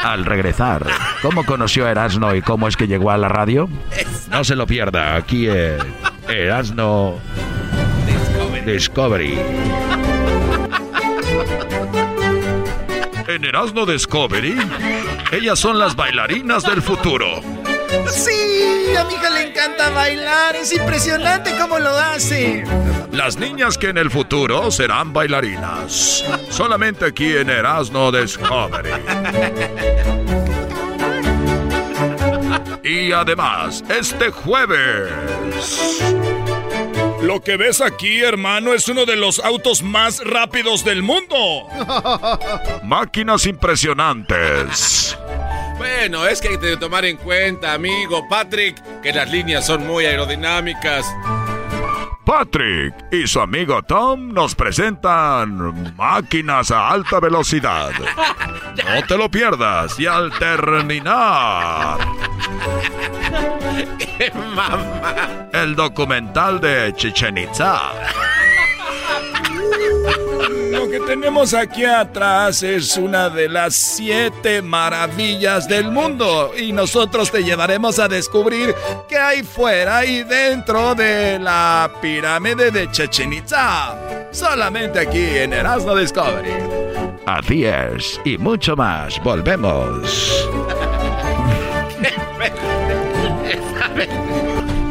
Al regresar, ¿cómo conoció a Erasno y cómo es que llegó a la radio? No se lo pierda, aquí en Erasno Discovery. En Erasno Discovery, ellas son las bailarinas del futuro. Sí, a mi hija le encanta bailar. Es impresionante cómo lo hace. Las niñas que en el futuro serán bailarinas. Solamente aquí en Erasno Discovery. Y además, este jueves. Lo que ves aquí, hermano, es uno de los autos más rápidos del mundo. Máquinas impresionantes. Bueno, es que hay que tomar en cuenta, amigo Patrick, que las líneas son muy aerodinámicas. Patrick y su amigo Tom nos presentan máquinas a alta velocidad. No te lo pierdas y al terminar. ¡Qué mamá! El documental de Chichen Itza. Que tenemos aquí atrás es una de las siete maravillas del mundo y nosotros te llevaremos a descubrir qué hay fuera y dentro de la pirámide de Chichen Itza. Solamente aquí en Erasmo Discovery. Así es, y mucho más. Volvemos.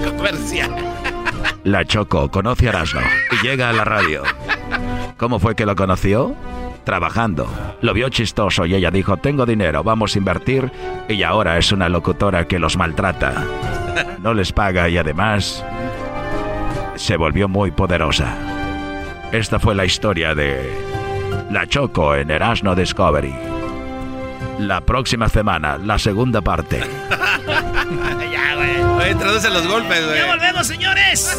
Comercial. La Choco conoce a Erasmo y llega a la radio. ¿Cómo fue que lo conoció? Trabajando. Lo vio chistoso y ella dijo, tengo dinero, vamos a invertir. Y ahora es una locutora que los maltrata. No les paga y además se volvió muy poderosa. Esta fue la historia de La Choco en Erasmo Discovery. La próxima semana, la segunda parte. ya, güey. Oye, traduce los golpes, güey. Ya volvemos, señores.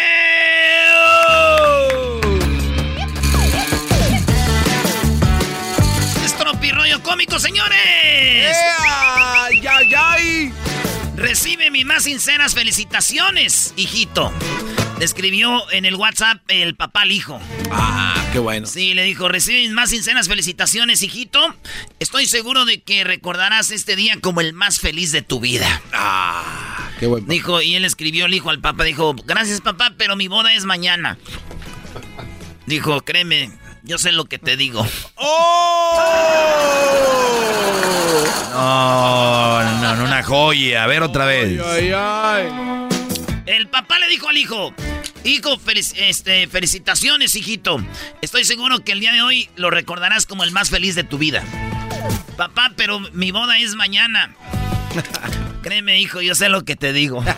cómico, señores. ¡Ya, ya! Recibe mis más sinceras felicitaciones, hijito. Le escribió en el WhatsApp el papá al hijo. Ah, qué bueno. Sí, le dijo, recibe mis más sinceras felicitaciones, hijito. Estoy seguro de que recordarás este día como el más feliz de tu vida. Ah, qué bueno. Dijo, y él escribió el hijo al papá, dijo, gracias papá, pero mi boda es mañana. Dijo, créeme, yo sé lo que te digo. No, no, no, una joya. A ver otra vez. Ay, ay. El papá le dijo al hijo, hijo, felic- este, felicitaciones, hijito. Estoy seguro que el día de hoy lo recordarás como el más feliz de tu vida. Papá, pero mi boda es mañana. Créeme, hijo, yo sé lo que te digo.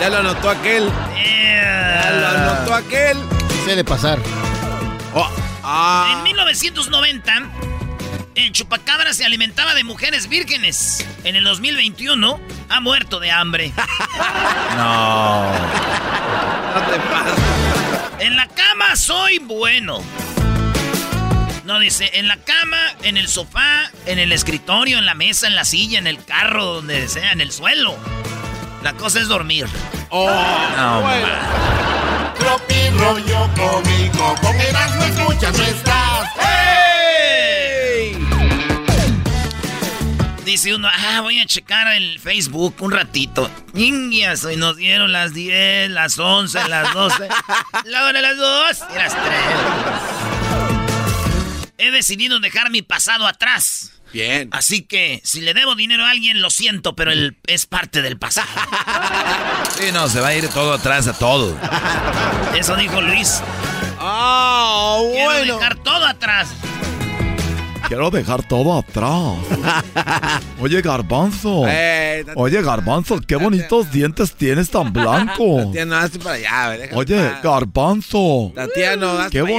Ya lo anotó aquel. Ya lo anotó aquel. Se de pasar. Ah. En 1990, el chupacabra se alimentaba de mujeres vírgenes. En el 2021, ha muerto de hambre. No. No te pases. En la cama soy bueno. No dice, en la cama, en el sofá, en el escritorio, en la mesa, en la silla, en el carro, donde sea, en el suelo. La cosa es dormir. Oh, No, bueno. Tropi rollo cómico, con Erasmo escuchas no estás. Dice uno, ah, voy a checar el Facebook un ratito. Niñas, hoy nos dieron las 10, las 11, las 12, la hora de las 2 y las 3. He decidido dejar mi pasado atrás. Bien. Así que, si le debo dinero a alguien, lo siento, pero él es parte del pasado. Sí, no, se va a ir todo atrás a todo. Eso dijo Luis. Ah, Quiero bueno. dejar todo atrás. Quiero dejar todo atrás. Oye, Garbanzo. Eh, Oye, Garbanzo, qué bonitos dientes tienes tan blancos. Tatiano, hazte para allá. a ver, déjame Oye, para- Garbanzo. Tatiano, hazte Qué para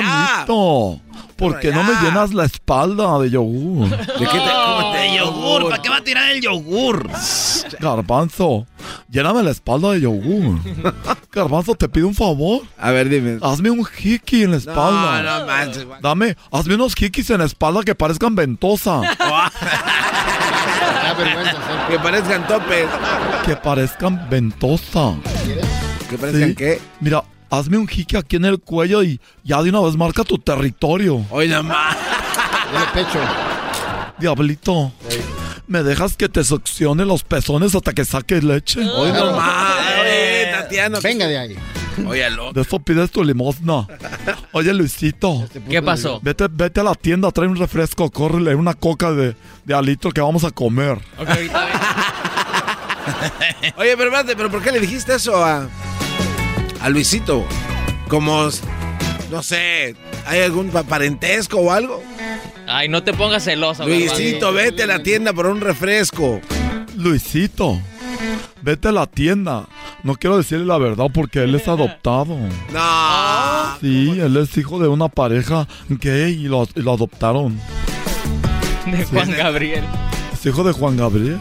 bonito. ¿Por qué no me llenas la espalda de yogur? ¿De qué te, te- De yogur, ¿para qué va a tirar el yogur? Garbanzo, lléname la espalda de yogur. Garbanzo, te pido un favor. A ver, dime. Hazme un hiki en la espalda. No, no manches. güey. Dame, hazme unos hikis en la espalda que parezcan ventosa. Que parezcan topes. que parezcan ventosa. Que parezcan Sí. qué. Mira, hazme un hiki aquí en el cuello y ya de una vez marca tu territorio. Oye, el pecho. Diablito, ¿me dejas que te succione los pezones hasta que saques leche? Oye, nomás. Oye, Tatiano. Venga de ahí. Oye, loco. De eso pides tu limosna. Oye, Luisito. ¿Qué pasó? Vete, vete a la tienda, trae un refresco, córrele una coca de, de alitro que vamos a comer. Oye, pero espérate, ¿pero por qué le dijiste eso a, a Luisito? Como, no sé, ¿hay algún pa- parentesco o algo? Ay, no te pongas celoso, Luisito, vete a la tienda por un refresco. Luisito, vete a la tienda. No quiero decirle la verdad porque él es adoptado. No. Sí, él es hijo de una pareja gay y lo, y lo adoptaron. De Juan Gabriel. Es hijo de Juan Gabriel.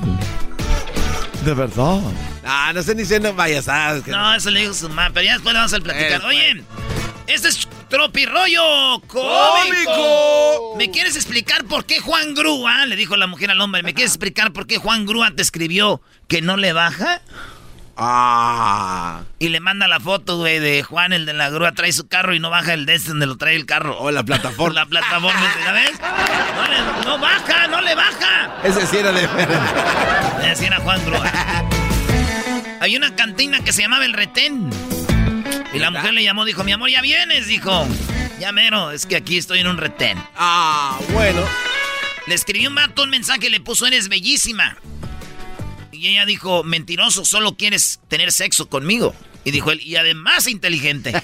De verdad. Ah, no ni diciendo payasadas. que- No, eso le dijo su mamá, pero ya después le vamos a platicar. Eh, Oye, este es tropirollo cómico. ¿Me quieres explicar por qué Juan Grúa, le dijo la mujer al hombre, ¿me quieres explicar por qué Juan Grúa te escribió que no le baja? Ah. Y le manda la foto, güey, de Juan, el de la grúa, trae su carro y no baja el de este donde lo trae el carro. O la plataforma. la plataforma, ¿sabes? No, le, no baja, no le baja. Ese sí era de Así era Juan Grúa. Hay una cantina que se llamaba El Retén. Y la mujer le llamó, dijo, mi amor, ya vienes, dijo. Ya mero, es que aquí estoy en un retén. Ah, bueno. Le escribió un vato un mensaje, le puso, eres bellísima. Y ella dijo, mentiroso, solo quieres tener sexo conmigo. Y dijo él, y además inteligente.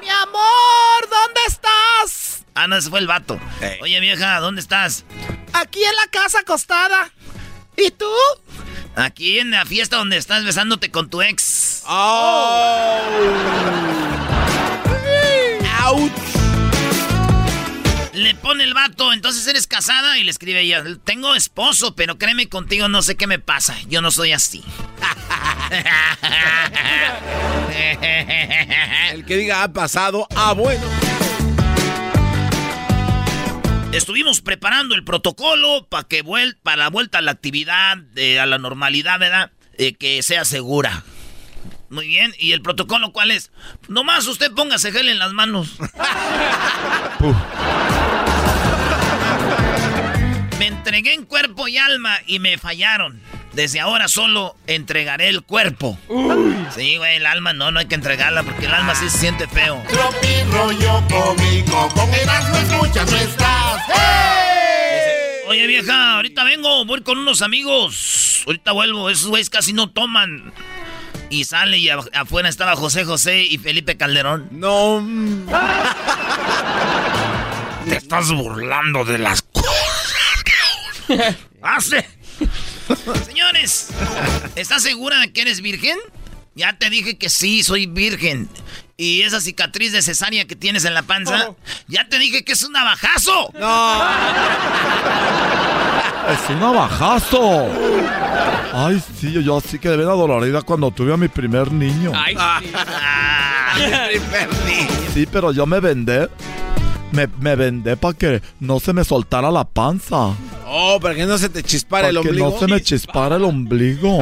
Mi amor, ¿dónde estás? ah, no, ese fue el vato. Oye, vieja, ¿dónde estás? Aquí en la casa acostada. ¿Y tú? Aquí en la fiesta donde estás besándote con tu ex. Oh. ¡Auch! Le pone el vato, entonces eres casada y le escribe ella, tengo esposo, pero créeme contigo no sé qué me pasa, yo no soy así. El que diga ha pasado, ah, bueno. Estuvimos preparando el protocolo para que vuel para la vuelta a la actividad, eh, a la normalidad, ¿verdad? Eh, que sea segura. Muy bien, ¿y el protocolo cuál es? Nomás usted póngase gel en las manos. Me entregué en cuerpo y alma y me fallaron. Desde ahora solo entregaré el cuerpo. Sí, güey, el alma no, no hay que entregarla porque el alma sí se siente feo. Tropirollo cómico, con Erasmo escuchas no estás. Oye, vieja, ahorita vengo, voy con unos amigos. Ahorita vuelvo, esos güeyes casi no toman. Y sale y afuera estaba José José y Felipe Calderón. No. Te estás burlando de las cosas hace. Señores, ¿estás segura de que eres virgen? Ya te dije que sí, soy virgen. Y esa cicatriz de cesárea que tienes en la panza, ya te dije que es un navajazo. No. Es un navajazo. Ay, sí, yo así quedé bien adolorida cuando tuve a mi primer niño. Ay, sí. Sí, pero yo me vendé. Me, me vendé para que no se me soltara la panza. Oh, para que no se te chispara Para el que ombligo. no se me chispara el ombligo.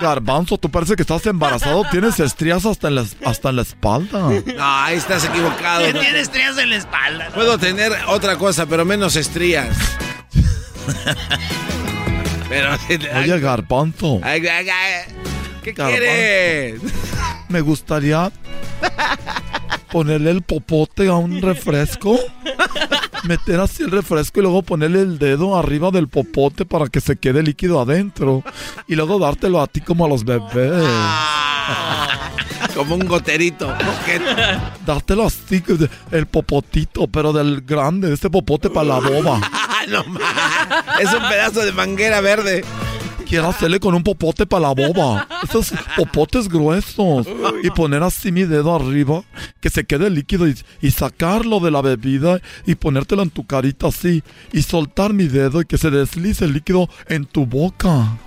Garbanzo, tú parece que estás embarazado. Tienes estrías hasta en la, hasta en la espalda. No, ahí estás equivocado. Que tienes estrías en la espalda. ¿no? Puedo tener otra cosa, pero menos estrías. pero. Oye, Garbanzo. ¿Qué quieres? Me gustaría ponerle el popote a un refresco. Meter así el refresco y luego ponerle el dedo arriba del popote para que se quede líquido adentro. Y luego dártelo a ti como a los bebés. Como un goterito. Dártelo así, de- el popotito, pero del grande, este popote para la boba. no. Es un pedazo de manguera verde. Quiero hacerle con un popote para la boba. Esos popotes gruesos. Y poner así mi dedo arriba, que se quede líquido y, sacarlo de la bebida y ponértelo en tu carita así. Y soltar mi dedo y que se deslice el líquido en tu boca.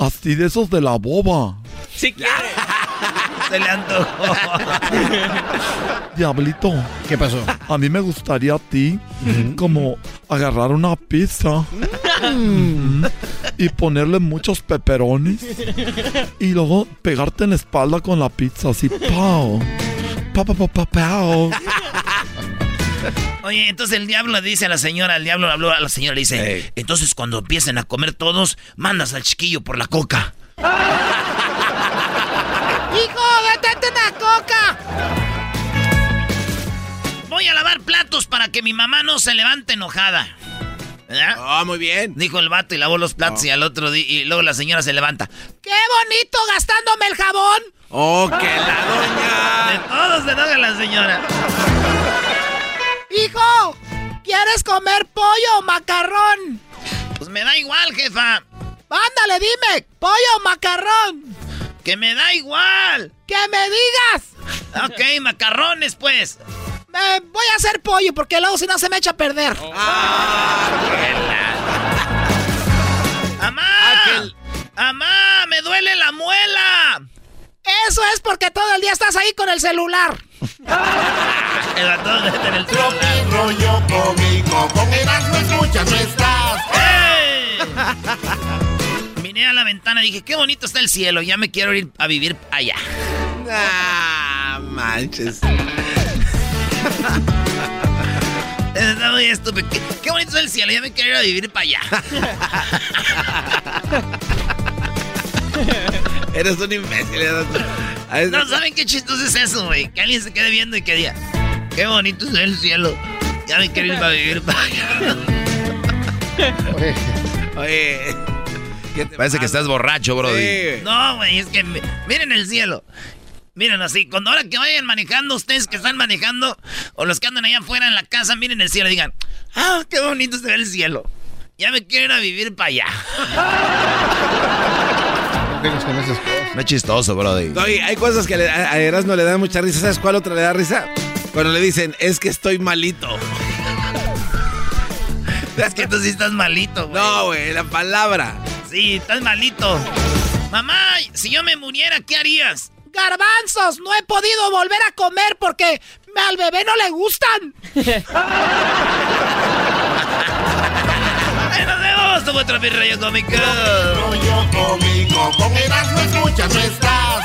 Así de esos de la boba. Si quiere. Se le antojó. Diablito. ¿Qué pasó? A mí me gustaría a ti como agarrar una pizza mm, y ponerle muchos peperonis y luego pegarte en la espalda con la pizza así, pao. Pa, pa, pa, pa, pao. Oye, entonces el diablo le dice a la señora, el diablo habló a la señora, le dice, entonces cuando empiecen a comer todos, mandas al chiquillo por la coca. ¡Hijo, detente una coca! Voy a lavar platos para que mi mamá no se levante enojada. Ah, muy bien. Dijo el vato y lavó los platos y al otro día, y luego la señora se levanta. ¡Qué bonito gastándome el jabón! Oh, que la doña. De todos se enoja la señora. ¡Hijo! ¿Quieres comer pollo o macarrón? Pues me da igual, jefa. Ándale, dime, pollo o macarrón. Que me da igual. ¡Que me digas! Ok, macarrones, pues. eh, voy a hacer pollo porque luego si no se me echa a perder. ¡Amá! ¡Amá! ¡Me duele la muela! Eso es porque todo el día estás ahí con el celular. el ratón en el celular. rollo cómico, con Erasmo escuchas no estás. Vine a la ventana y dije, qué bonito está el cielo, ya me quiero ir a vivir allá. Ah, manches. Está muy estúpido. Qué, qué bonito está el cielo, ya me quiero ir a vivir para allá. Eres un imbécil. No saben qué chistoso es eso, güey. Que alguien se quede viendo y que diga, qué bonito es el cielo. Ya me quiero ir para vivir para allá. Oye. Parece que estás borracho, Brody. No, güey, es que mi- miren el cielo. Miren así, cuando ahora que vayan manejando, ustedes que están manejando, o los que andan allá afuera en la casa, miren el cielo y digan, ah, qué bonito se ve el cielo. Ya me quiero ir a vivir para allá. No es chistoso, Brody. No, hay cosas que a Erasmo le dan mucha risa. ¿Sabes cuál otra le da risa? Cuando le dicen, es que estoy malito. Es que tú sí estás malito, güey. No, güey, la palabra. Sí, estás malito. Mamá, si yo me muriera, ¿qué harías? Garbanzos, no he podido volver a comer porque al bebé no le gustan. ¡Ay, nos vemos! Esto fue otro Mi rollo cómico. Rollo cómico, con Erasmo escuchas no estás.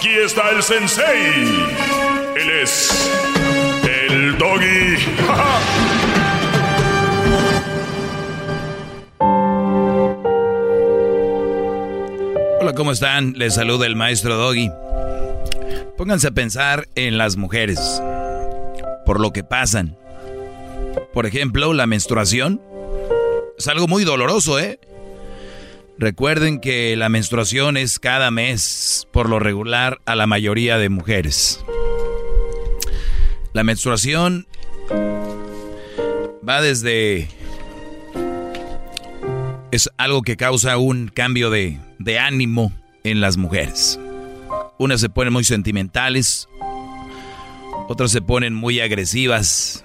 Aquí está el sensei. Él es el doggy. Hola, ¿cómo están? Les saluda el maestro Doggy. Pónganse a pensar en las mujeres, por lo que pasan. Por ejemplo, la menstruación es algo muy doloroso, ¿eh? Recuerden que la menstruación es cada mes, por lo regular, a la mayoría de mujeres. La menstruación va desde... Es algo que causa un cambio de, de ánimo en las mujeres. Unas se ponen muy sentimentales, otras se ponen muy agresivas,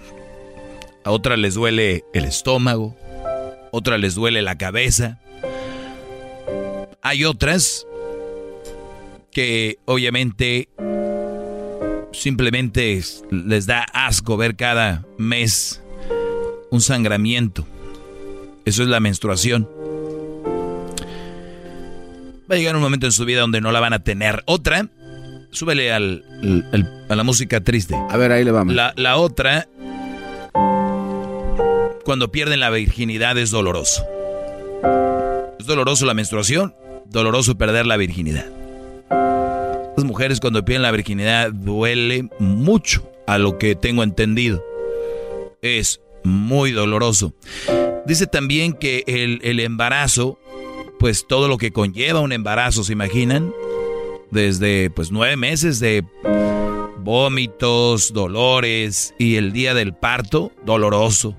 a otras les duele el estómago, otras les duele la cabeza. Hay otras que obviamente simplemente les da asco ver cada mes un sangramiento. Eso es la menstruación. Va a llegar un momento en su vida donde no la van a tener. Otra, súbele al, a la música triste. A ver, ahí le vamos. La, la otra, cuando pierden la virginidad es doloroso. Es doloroso la menstruación, doloroso perder la virginidad. Las mujeres cuando pierden la virginidad duele mucho, a lo que tengo entendido. Es muy doloroso. Dice también que el, el embarazo, pues todo lo que conlleva un embarazo, ¿se imaginan? Desde pues nueve meses de vómitos, dolores y el día del parto, doloroso.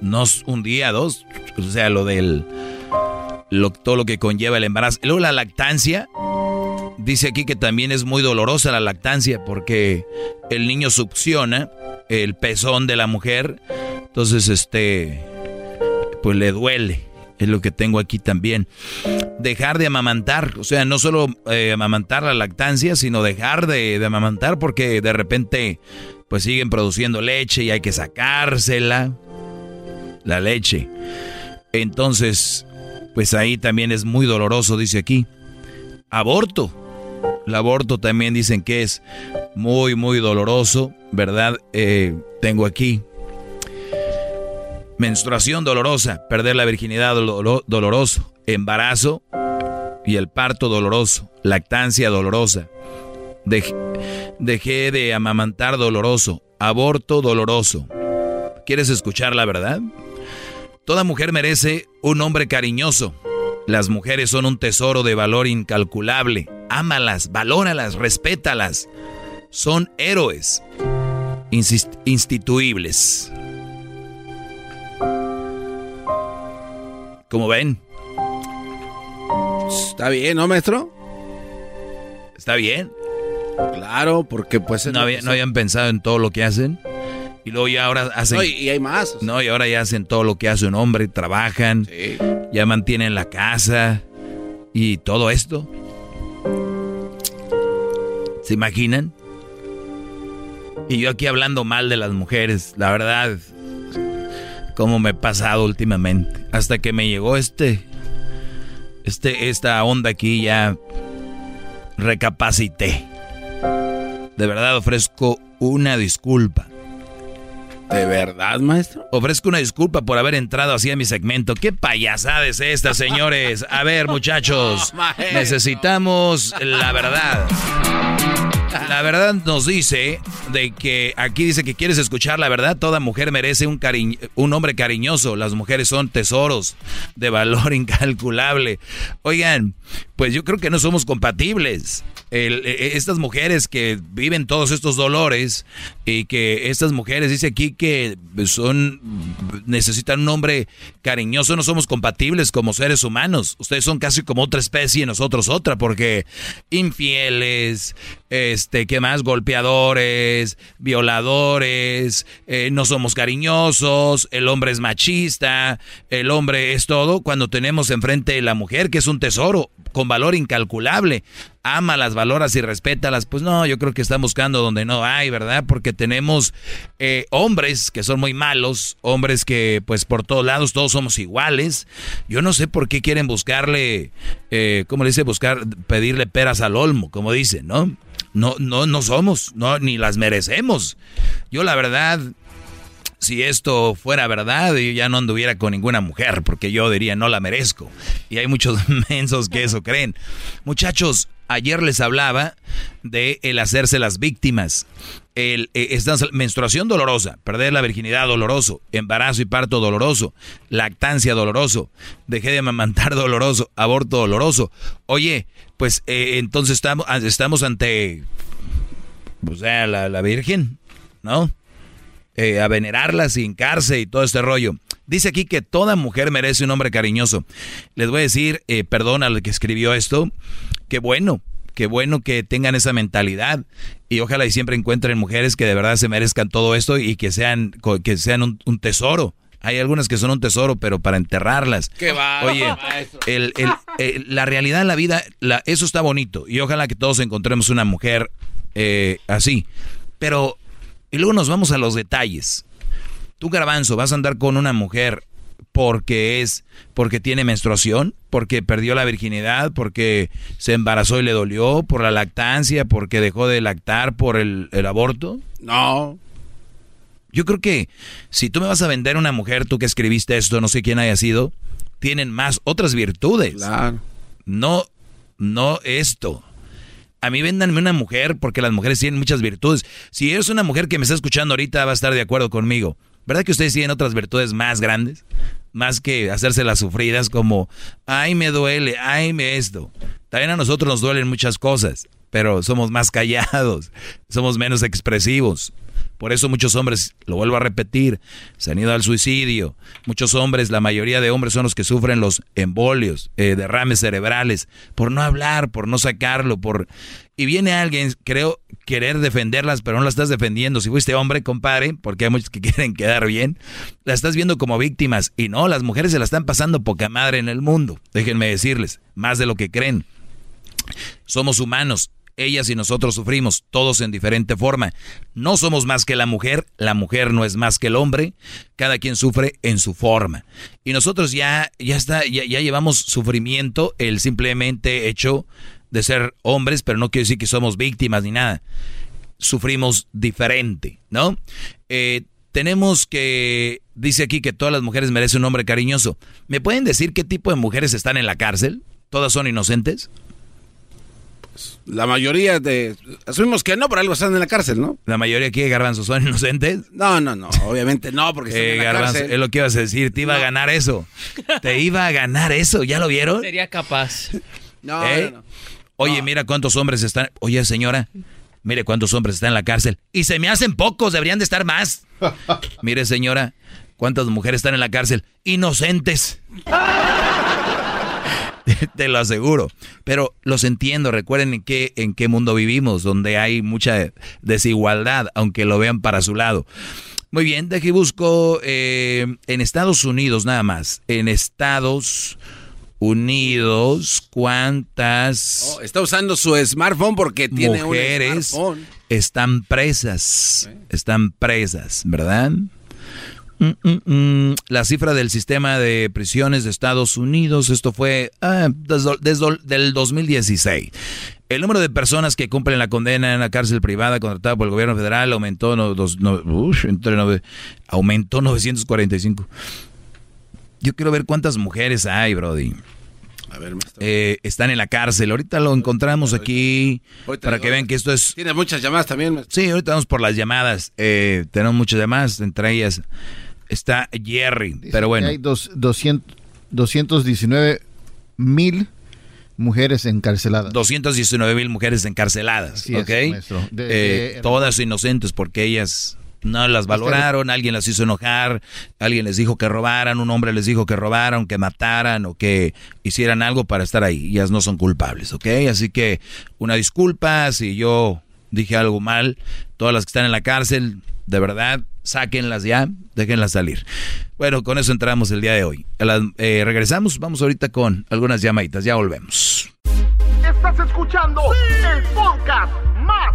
No un día, dos, o sea, lo del, lo, todo lo que conlleva el embarazo. Luego la lactancia, dice aquí que también es muy dolorosa la lactancia porque el niño succiona el pezón de la mujer, entonces este, pues le duele. Es lo que tengo aquí también. Dejar de amamantar, o sea, no solo eh, amamantar la lactancia, sino dejar de, de amamantar porque de repente pues siguen produciendo leche y hay que sacársela, la leche. Entonces, pues ahí también es muy doloroso, dice aquí. Aborto. El aborto también dicen que es muy, muy doloroso, ¿verdad? Eh, tengo aquí. Menstruación dolorosa, perder la virginidad dolo- doloroso, embarazo y el parto doloroso, lactancia dolorosa. Dej- Dejé de amamantar doloroso. Aborto doloroso. ¿Quieres escuchar la verdad? Toda mujer merece un hombre cariñoso. Las mujeres son un tesoro de valor incalculable. Ámalas, valóralas, respétalas. Son héroes instituibles. ¿Cómo ven? Está bien, ¿no, maestro? ¿Está bien? Claro, porque pues... No, no habían pensado en todo lo que hacen. Y luego ya ahora hacen... No, y hay más. No, y ahora ya hacen todo lo que hace un hombre, trabajan, ya mantienen la casa y todo esto. ¿Se imaginan? Y yo aquí hablando mal de las mujeres, la verdad, cómo me he pasado últimamente. Hasta que me llegó este, este, esta onda aquí ya recapacité. De verdad ofrezco una disculpa. ¿De verdad, maestro? Ofrezco una disculpa por haber entrado así a mi segmento. ¿Qué payasada es esta, señores? A ver, muchachos, necesitamos la verdad. La verdad nos dice de que aquí dice que quieres escuchar la verdad. Toda mujer merece un, un hombre cariñoso. Las mujeres son tesoros de valor incalculable. Oigan, pues yo creo que no somos compatibles. E, e, estas mujeres que viven todos estos dolores y que estas mujeres, dice aquí que son, necesitan un hombre cariñoso, no somos compatibles como seres humanos. Ustedes son casi como otra especie y nosotros otra, porque infieles, este, ¿qué más? Golpeadores, violadores, eh, no somos cariñosos, el hombre es machista, el hombre es todo, cuando tenemos enfrente la mujer, que es un tesoro, con valor incalculable. Ámalas, valoras y respétalas. Pues no, yo creo que están buscando donde no hay, ¿verdad? Porque tenemos eh, hombres que son muy malos, hombres que pues por todos lados todos somos iguales. Yo no sé por qué quieren buscarle, eh, ¿cómo le dice? Buscar, pedirle peras al olmo, como dicen, ¿no? No, no, no somos, no, ni las merecemos. Yo la verdad, si esto fuera verdad, yo ya no anduviera con ninguna mujer, porque yo diría no la merezco. Y hay muchos mensos que eso creen. Muchachos, ayer les hablaba de el hacerse las víctimas. El, eh, esta menstruación dolorosa, perder la virginidad doloroso, embarazo y parto doloroso, lactancia doloroso, dejé de amamantar doloroso, aborto doloroso. Oye, pues eh, entonces estamos, estamos ante, o sea, la, la Virgen, ¿no? Eh, a venerarla sin cárcel y todo este rollo. Dice aquí que toda mujer merece un hombre cariñoso. Les voy a decir, eh, perdón al que escribió esto, que bueno, qué bueno que tengan esa mentalidad y ojalá y siempre encuentren mujeres que de verdad se merezcan todo esto y que sean, que sean un, tesoro. Hay algunas que son un tesoro, pero para enterrarlas. Qué va, Oye, el, la realidad en la vida, la, eso está bonito. Y ojalá que todos encontremos una mujer eh, así. Pero y luego nos vamos a los detalles. Tú, garbanzo, vas a andar con una mujer porque es, porque tiene menstruación, porque perdió la virginidad, porque se embarazó y le dolió, por la lactancia, porque dejó de lactar, por el, el aborto. No. Yo creo que si tú me vas a vender una mujer, tú que escribiste esto, no sé quién haya sido, tienen más otras virtudes. Claro. No, no esto a mí véndanme una mujer porque las mujeres tienen muchas virtudes. Si eres una mujer que me está escuchando ahorita, va a estar de acuerdo conmigo. ¿Verdad que ustedes tienen otras virtudes más grandes? Más que hacerse las sufridas como, ay, me duele, ay, me esto. También a nosotros nos duelen muchas cosas, pero somos más callados, somos menos expresivos. Por eso muchos hombres, lo vuelvo a repetir, se han ido al suicidio. Muchos hombres, la mayoría de hombres son los que sufren los embolios, eh, derrames cerebrales, por no hablar, por no sacarlo, por... Y viene alguien, creo, querer defenderlas, pero no las estás defendiendo. Si fuiste hombre, compadre, porque hay muchos que quieren quedar bien, las estás viendo como víctimas. Y no, las mujeres se la están pasando poca madre en el mundo. Déjenme decirles, más de lo que creen. Somos humanos ellas y nosotros sufrimos, todos en diferente forma. No somos más que la mujer, la mujer no es más que el hombre, cada quien sufre en su forma. Y nosotros ya, ya está, ya, llevamos sufrimiento, el simplemente hecho de ser hombres, pero no quiere decir que somos víctimas ni nada. Sufrimos diferente, ¿no? Eh, tenemos que, dice aquí que todas las mujeres merecen un hombre cariñoso. ¿Me pueden decir qué tipo de mujeres están en la cárcel? ¿Todas son inocentes? La mayoría de... Asumimos que no, por algo están en la cárcel, ¿no? La mayoría aquí, Garbanzo, son inocentes. No, no, no, obviamente no, porque están Eh, en la Garbanzo, cárcel. es lo que ibas a decir, te iba a ganar eso. Te iba a ganar eso, ¿ya lo vieron? Sería capaz. No, ¿Eh? no, no. Oye, mira cuántos hombres están. Oye, señora, mire cuántos hombres están en la cárcel. Y se me hacen pocos, deberían de estar más. Mire, señora, cuántas mujeres están en la cárcel. Inocentes. Te lo aseguro. Pero los entiendo. Recuerden en qué, en qué mundo vivimos, donde hay mucha desigualdad, aunque lo vean para su lado. Muy bien, de aquí busco eh, en Estados Unidos nada más. En Estados Unidos, ¿cuántas Oh, está usando su smartphone porque tiene mujeres un smartphone. están presas? Están presas, ¿verdad? Mm, mm, mm. La cifra del sistema de prisiones de Estados Unidos, esto fue ah, desde, desde el 2016. El número de personas que cumplen la condena en la cárcel privada contratada por el gobierno federal aumentó, no, dos- no- entre nove- aumentó 945. Yo quiero ver cuántas mujeres hay, Brody. A ver, maestro. Eh, están en la cárcel. Ahorita lo encontramos aquí Ahorita- para que vean que esto es... Tiene muchas llamadas también. maestro. Sí, ahorita vamos por las llamadas. Eh, tenemos muchas llamadas, entre ellas está Jerry. Pero bueno, Hay dos, 200, 219 mil mujeres encarceladas. 219 mil mujeres encarceladas, Así es, ¿ok? maestro. De- Eh, de- todas inocentes porque ellas no las valoraron, alguien las hizo enojar, alguien les dijo que robaran, un hombre les dijo que robaran, que mataran o que hicieran algo para estar ahí. Ellas no son culpables, ¿ok? Así que una disculpa si yo dije algo mal. Todas las que están en la cárcel, de verdad, sáquenlas ya, déjenlas salir. Bueno, con eso entramos el día de hoy. Eh, regresamos, vamos ahorita con algunas llamaditas, ya volvemos. Estás escuchando el podcast más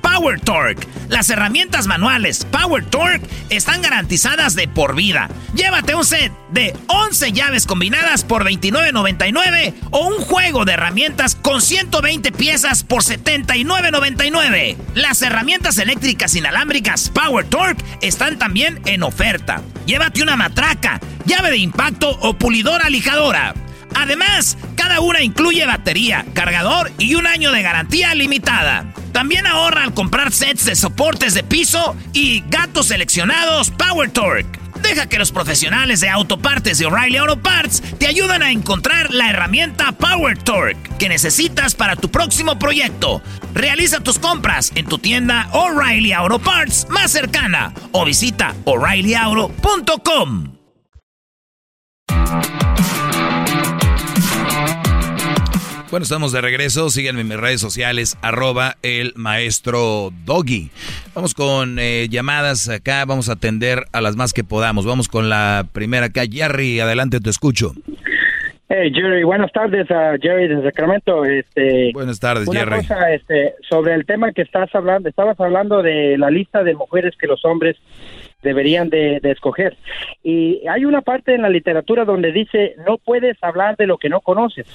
Power Torque. Las herramientas manuales Power Torque están garantizadas de por vida. Llévate un set de 11 llaves combinadas por $29.99 o un juego de herramientas con 120 piezas por $79.99. Las herramientas eléctricas inalámbricas Power Torque están también en oferta. Llévate una matraca, llave de impacto o pulidora lijadora. Además, cada una incluye batería, cargador y un año de garantía limitada. También ahorra al comprar sets de soportes de piso y gatos seleccionados Power Torque. Deja que los profesionales de autopartes de O'Reilly Auto Parts te ayuden a encontrar la herramienta Power Torque que necesitas para tu próximo proyecto. Realiza tus compras en tu tienda O'Reilly Auto Parts más cercana o visita o'ReillyAuto.com. Bueno, estamos de regreso. Síganme en mis redes sociales, arroba el maestro Doggy. Vamos con eh, llamadas acá, vamos a atender a las más que podamos. Vamos con la primera acá. Jerry, adelante, te escucho. Hey Jerry, buenas tardes a Jerry de Sacramento. Este, Buenas tardes, una Jerry. cosa, este, sobre el tema que estás hablando, estabas hablando de la lista de mujeres que los hombres deberían de, de escoger. Y hay una parte en la literatura donde dice no puedes hablar de lo que no conoces.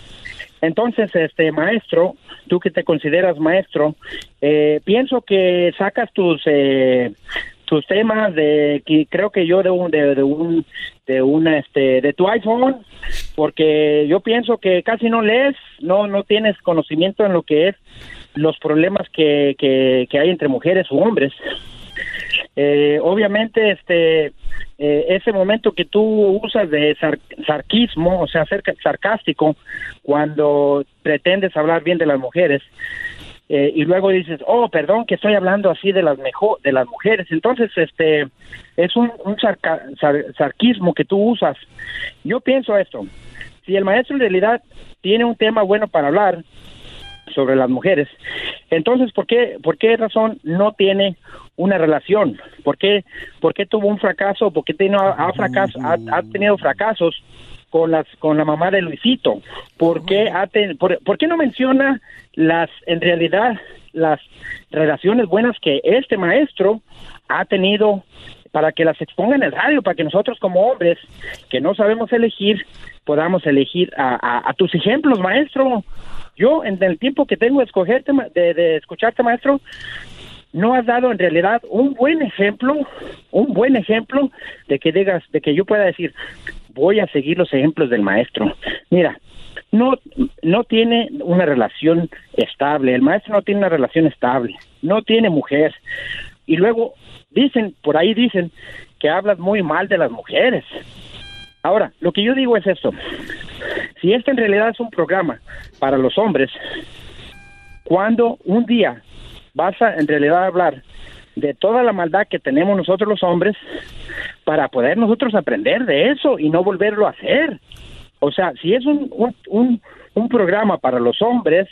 Entonces, este maestro, tú que te consideras maestro, eh, pienso que sacas tus eh, tus temas de que creo que yo de un de, un de un este de tu iPhone porque yo pienso que casi no lees, no, no tienes conocimiento en lo que es los problemas que, que, que hay entre mujeres o hombres. Eh, obviamente, este, eh, ese momento que tú usas de sar- sarquismo, o sea, ser sarcástico, cuando pretendes hablar bien de las mujeres, eh, y luego dices, oh, perdón, que estoy hablando así de las mejor, de las mujeres. Entonces, este, es un, un sarca- sar- sarquismo que tú usas. Yo pienso esto: si el maestro en realidad tiene un tema bueno para hablar sobre las mujeres, entonces, ¿por qué, por qué razón no tiene una relación? ¿Por qué, por qué tuvo un fracaso? ¿Por qué tiene, ha, fracaso, ha, ha tenido fracasos con las con la mamá de Luisito? ¿Por qué, ten- por, por qué no menciona las, en realidad, las relaciones buenas que este maestro ha tenido para que las exponga en el radio, para que nosotros como hombres que no sabemos elegir, podamos elegir a tus ejemplos, maestro. Yo, en el tiempo que tengo de, escogerte, de, de escucharte, maestro, no has dado en realidad un buen ejemplo, un buen ejemplo de que digas, de que yo pueda decir, voy a seguir los ejemplos del maestro. Mira, no, no tiene una relación estable, el maestro no tiene una relación estable, no tiene mujer. Y luego dicen, por ahí dicen que hablas muy mal de las mujeres. Ahora, lo que yo digo es esto. Si este en realidad es un programa para los hombres, cuando un día vas a en realidad hablar de toda la maldad que tenemos nosotros los hombres para poder nosotros aprender de eso y no volverlo a hacer. O sea, si es un, un, un, un programa para los hombres,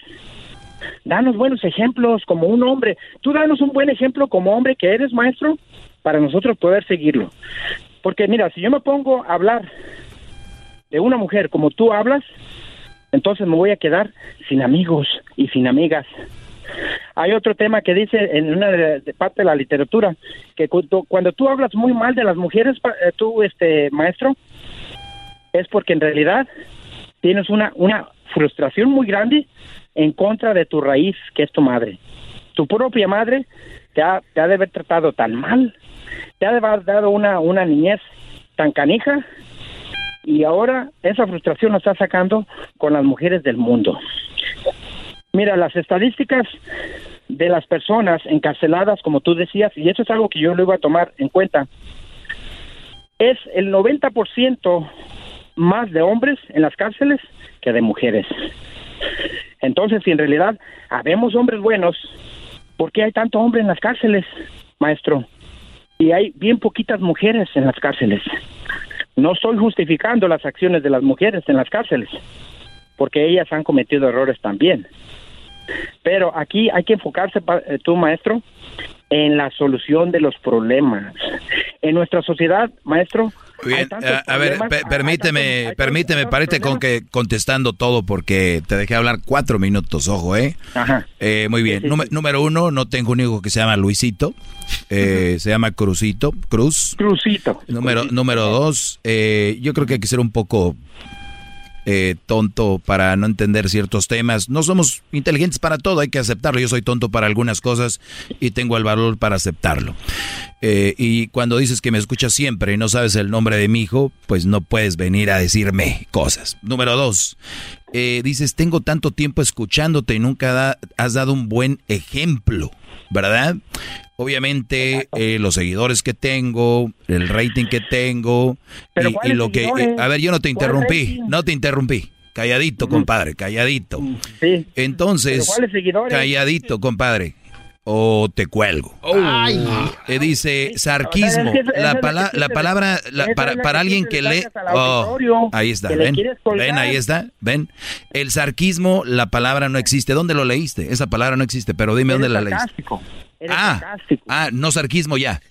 danos buenos ejemplos como un hombre. Tú danos un buen ejemplo como hombre que eres, maestro, para nosotros poder seguirlo. Porque mira, si yo me pongo a hablar de una mujer como tú hablas, entonces me voy a quedar sin amigos y sin amigas. Hay otro tema que dice en una parte de la literatura que cuando, cuando tú hablas muy mal de las mujeres, eh, tú, este maestro, es porque en realidad tienes una, una frustración muy grande en contra de tu raíz, que es tu madre. Tu propia madre te ha, te ha de haber tratado tan mal, te ha dado una, una niñez tan canija, y ahora esa frustración la está sacando con las mujeres del mundo. Mira, las estadísticas de las personas encarceladas, como tú decías, y eso es algo que yo lo iba a tomar en cuenta, es el 90% más de hombres en las cárceles que de mujeres. Entonces, si en realidad habemos hombres buenos, ¿por qué hay tanto hombre en las cárceles, maestro? Y hay bien poquitas mujeres en las cárceles. No estoy justificando las acciones de las mujeres en las cárceles, porque ellas han cometido errores también. Pero aquí hay que enfocarse, eh, tú, maestro, en la solución de los problemas. En nuestra sociedad, maestro, Bien, a, a ver, hay permíteme, permíteme, parece con que contestando todo porque te dejé hablar cuatro minutos, ojo, ¿eh? Ajá. Eh, muy bien. Número- Número uno, no tengo un hijo que se llama Luisito, eh, se llama Cruzito, Cruz. Cruzito. Número, número dos, eh, yo creo que hay que ser un poco eh, tonto para no entender ciertos temas. No somos inteligentes para todo, hay que aceptarlo. Yo soy tonto para algunas cosas y tengo el valor para aceptarlo. Eh, y cuando dices que me escuchas siempre y no sabes el nombre de mi hijo, pues no puedes venir a decirme cosas. Número dos, eh, dices, tengo tanto tiempo escuchándote y nunca has dado un buen ejemplo, ¿verdad? Obviamente, eh, los seguidores que tengo, el rating que tengo, Pero y, y ¿cuáles lo que... seguidores? a ver, yo no te ¿Cuál interrumpí, no te interrumpí. Calladito, compadre, calladito. Sí. Entonces, calladito, compadre. O te cuelgo. Ay. Eh, dice sarquismo. O sea, es que esa es la, la pala- que la palabra, la- esa es para, para alguien que le lee. Oh, ahí está, ven. Ven, ahí está, ven. El sarquismo, la palabra no existe. ¿Dónde lo leíste? Esa palabra no existe, pero dime dónde la leíste. Eres Ah, sarcástico. ah, no sarquismo ya.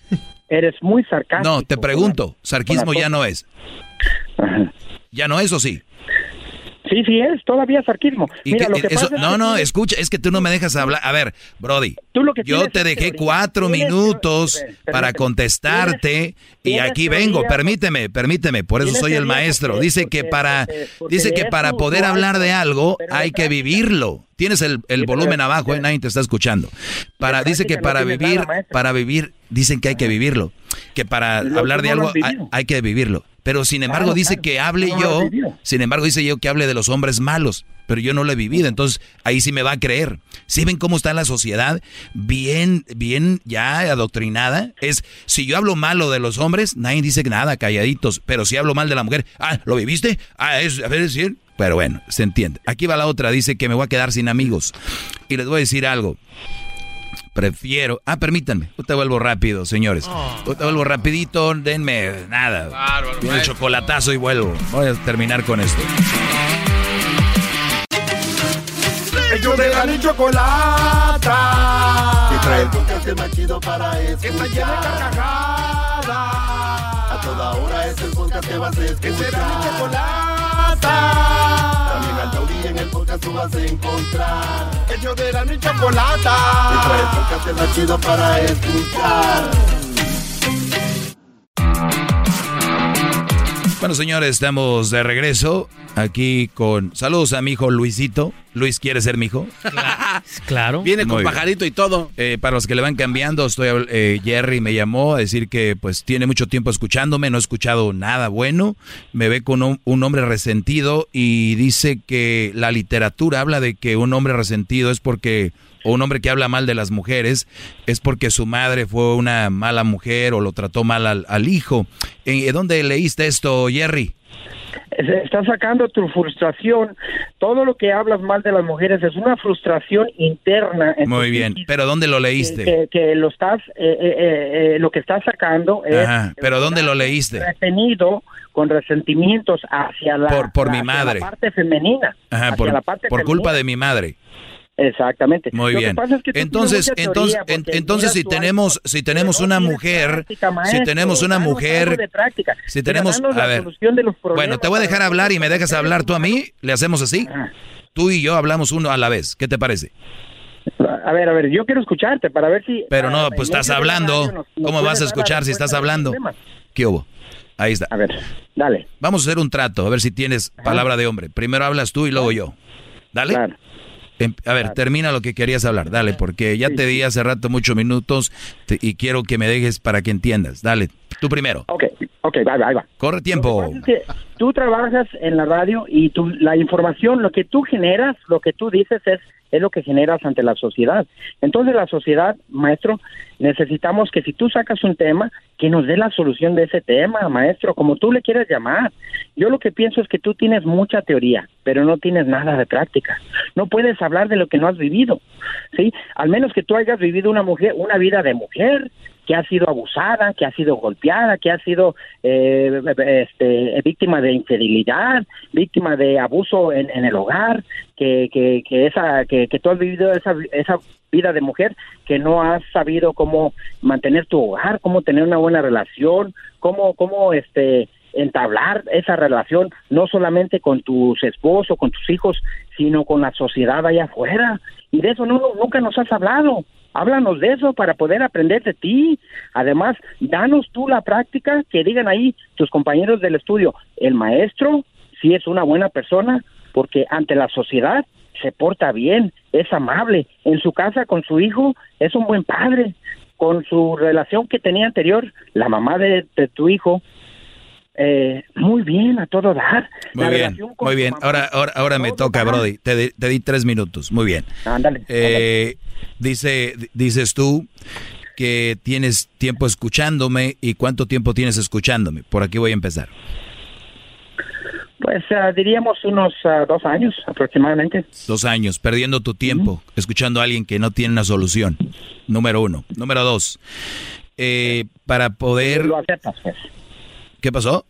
Eres muy sarcástico. No, te pregunto, sarquismo ya no es. ¿Ya no es o sí? Sí, sí es, todavía sarquismo. Mira, que- lo que eso- pasa no, que no, escucha, es que tú no me dejas hablar. A ver, Brody, lo que yo te dejé teoría. cuatro Tienes- minutos para contestarte y tienes aquí vengo. Permíteme, permíteme, por eso soy el maestro. Dice que para, dice que para poder hablar de algo hay que vivirlo. Tienes el, el volumen abajo, eh, nadie te está escuchando. Para, dice que para vivir, para vivir dicen que hay que vivirlo, que para hablar de algo hay, hay que vivirlo. Pero sin embargo Claro, dice claro. que hable No yo, sin embargo dice yo que hable de los hombres malos, pero yo no lo he vivido, entonces ahí sí me va a creer. ¿Sí ven cómo está la sociedad? Bien, bien ya adoctrinada. Es, si yo hablo malo de los hombres, nadie dice nada, calladitos, pero si hablo mal de la mujer, ah, ¿lo viviste? Ah, es, a ver, es decir, pero bueno, se entiende. Aquí va la otra, dice que me voy a quedar sin amigos. Y les voy a decir algo. Prefiero. Ah, permítanme. Yo te vuelvo rápido, señores. Yo te vuelvo rapidito. Denme nada. El chocolatazo y vuelvo. Voy a terminar con esto. Ellos de la ni chocolata. Que trae el podcast más chido para escuchar. Que está llena de carcajadas. A toda hora es el podcast que vas a escuchar. Que será mi También al taurí en el podcast tú vas a encontrar. Ellos de la ni chocolata. Que trae el podcast más chido para escuchar. Bueno, señores, estamos de regreso aquí con. Saludos a mi hijo Luisito. Luis, ¿quiere ser mi hijo? Claro. Viene con Muy bien. pajarito y todo. Eh, para los que le van cambiando, estoy habl- eh, Jerry me llamó a decir que pues tiene mucho tiempo escuchándome, no he escuchado nada bueno, me ve con un, un hombre resentido y dice que la literatura habla de que un hombre resentido es porque o un hombre que habla mal de las mujeres es porque su madre fue una mala mujer o lo trató mal al, al hijo. ¿En dónde leíste esto, Jerry? Estás sacando tu frustración. Todo lo que hablas mal de las mujeres es una frustración interna. Muy bien, pero ¿dónde lo leíste? que- que lo estás, eh, eh, eh, eh, lo que estás sacando es Ajá, pero ¿dónde lo leíste? retenido con resentimientos hacia la, Por- por mi madre. la parte femenina. Ajá, por, la parte por culpa de mi madre. Exactamente. Muy Lo bien. es que entonces, entonces, en- entonces si tenemos, si tenemos una mujer, si tenemos una mujer, de práctica. si tenemos, a ver, bueno, te voy a dejar hablar y me dejas hablar tú a mí, le hacemos así. Tú y yo hablamos uno a la vez. ¿Qué te parece? A ver, a ver, yo quiero escucharte para ver si... Pero no, pues estás hablando. radio nos- nos ¿Cómo vas a escuchar si estás hablando? ¿Qué hubo? Ahí está. A ver, dale. Vamos a hacer un trato, a ver si tienes palabra de hombre. Primero hablas tú y luego yo. Dale. Em- A ver, termina lo que querías hablar, dale, porque ya te di hace rato muchos minutos y quiero que me dejes para que entiendas. Dale, tú primero. Ok, ok, ahí va, ahí va. Corre tiempo. Es que tú trabajas en la radio y tú, la información, lo que tú generas, lo que tú dices es, es lo que generas ante la sociedad. Entonces la sociedad, maestro, necesitamos que si tú sacas un tema, que nos dé la solución de ese tema, maestro, como tú le quieras llamar. Yo lo que pienso es que tú tienes mucha teoría, pero no tienes nada de práctica. No puedes hablar de lo que no has vivido, ¿sí? Al menos que tú hayas vivido una mujer, una vida de mujer, que ha sido abusada, que ha sido golpeada, que ha sido eh, este, víctima de infidelidad, víctima de abuso en, en el hogar, que, que, que esa que, que tú has vivido esa, esa vida de mujer, que no has sabido cómo mantener tu hogar, cómo tener una buena relación, cómo cómo este entablar esa relación no solamente con tus esposos, con tus hijos, sino con la sociedad allá afuera. Y de eso no, nunca nos has hablado. Háblanos de eso para poder aprender de ti. Además, danos tú la práctica que digan ahí tus compañeros del estudio. El maestro sí es una buena persona porque ante la sociedad se porta bien, es amable. En su casa con su hijo es un buen padre. Con su relación que tenía anterior, la mamá de, de tu hijo, eh, muy bien, a todo dar. Muy La bien, muy bien. Ahora, ahora, ahora me toca, Brody. Te, di- te di tres minutos. Muy bien. Ándale. Eh, dice, dices tú que tienes tiempo escuchándome y cuánto tiempo tienes escuchándome. Por aquí voy a empezar. Pues ah, diríamos unos ah, dos años aproximadamente. Dos años, perdiendo tu tiempo, escuchando a alguien que no tiene una solución. Número uno. Número dos. eh, para poder... Lo aceptas, pues. ¿Qué pasó?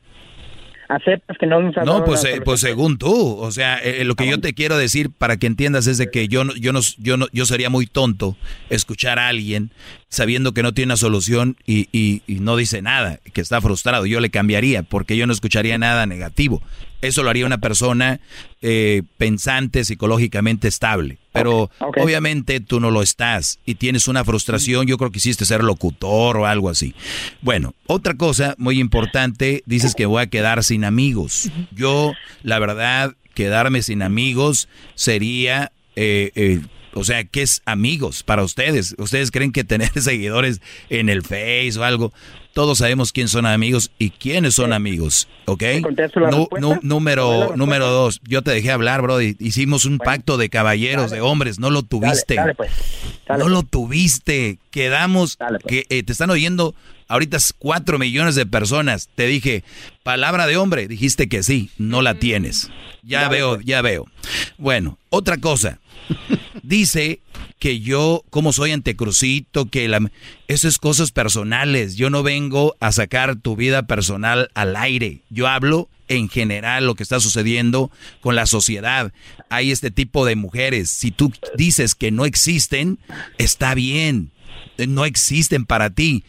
Aceptas que no nos No, pues, eh, pues según tú, o sea, eh, eh, lo que yo te quiero decir para que entiendas es de que yo no, yo no, yo no, yo sería muy tonto escuchar a alguien sabiendo que no tiene una solución y, y- y no dice nada, que está frustrado. Yo le cambiaría porque yo no escucharía nada negativo. Eso lo haría una persona eh, pensante, psicológicamente estable. Pero obviamente tú no lo estás y tienes una frustración. Yo creo que hiciste ser locutor o algo así. Bueno, otra cosa muy importante, dices que voy a quedar sin amigos. Yo, la verdad, quedarme sin amigos sería... eh, eh, O sea, ¿qué es amigos para ustedes? ¿Ustedes creen que tener seguidores en el Face o algo? Todos sabemos quién son amigos y quiénes son amigos, ¿ok? número, número dos, yo te dejé hablar, bro. Hicimos un pacto de caballeros, de hombres, no lo tuviste. pues. no lo tuviste. Quedamos pues. que eh, te están oyendo ahorita cuatro millones de personas. Te dije, palabra de hombre, dijiste que sí, no la tienes. Ya veo, pues. ya veo. Bueno, otra cosa. Dice que yo, como soy antecrucito, que la... Eso es cosas personales. Yo no vengo a sacar tu vida personal al aire. Yo hablo en general lo que está sucediendo con la sociedad. Hay este tipo de mujeres. Si tú dices que no existen, está bien. No existen para ti.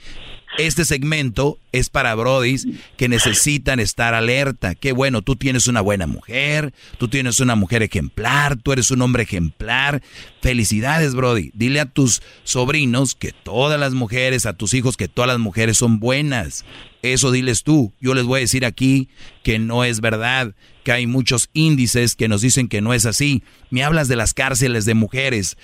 Este segmento es para brodis que necesitan estar alerta. Qué bueno, tú tienes una buena mujer, tú tienes una mujer ejemplar, tú eres un hombre ejemplar. Felicidades, brody. Dile a tus sobrinos que todas las mujeres, a tus hijos que todas las mujeres son buenas. Eso diles tú. Yo les voy a decir aquí que no es verdad, que hay muchos índices que nos dicen que no es así. Me hablas de las cárceles de mujeres.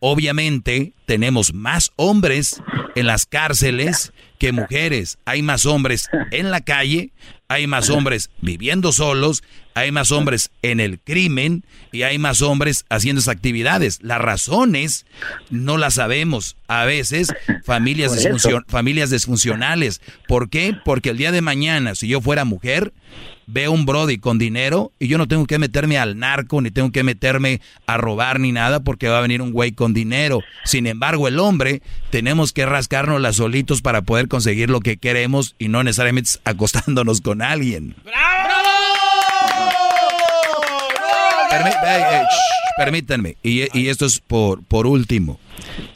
Obviamente tenemos más hombres en las cárceles que mujeres. Hay más hombres en la calle, hay más hombres viviendo solos, hay más hombres en el crimen y hay más hombres haciendo esas actividades. Las razones no las sabemos. A veces familias, Por eso. disfuncio- familias disfuncionales. ¿Por qué? Porque el día de mañana, si yo fuera mujer, veo un Brody con dinero y yo no tengo que meterme al narco, ni tengo que meterme a robar ni nada porque va a venir un güey con dinero. Sin embargo, el hombre tenemos que rascarnos las solitos para poder conseguir lo que queremos y no necesariamente acostándonos con alguien. Permí- eh, eh, shh, permítanme, y, y esto es por, por último.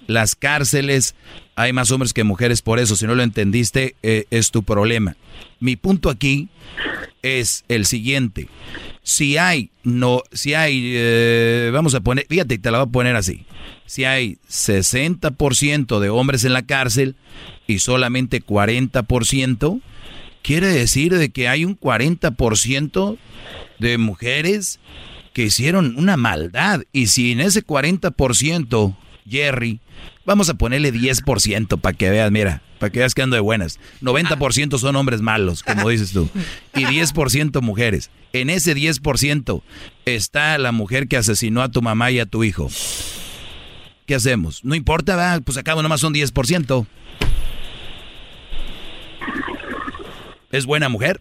Las cárceles, hay más hombres que mujeres, por eso, si no lo entendiste, eh, es tu problema. Mi punto aquí es el siguiente. Si hay, no, si hay, eh, vamos a poner, fíjate, te la voy a poner así. Si hay 60% de hombres en la cárcel y solamente 40%, quiere decir de que hay un 40% de mujeres que hicieron una maldad. Y si en ese 40%, Jerry, vamos a ponerle 10% para que veas, mira, para que veas que ando de buenas. 90% son hombres malos, como dices tú. Y 10% mujeres. En ese 10% está la mujer que asesinó a tu mamá y a tu hijo. ¿Qué hacemos? No importa, ¿verdad? pues acabo nomás son 10%. ¿Es buena mujer?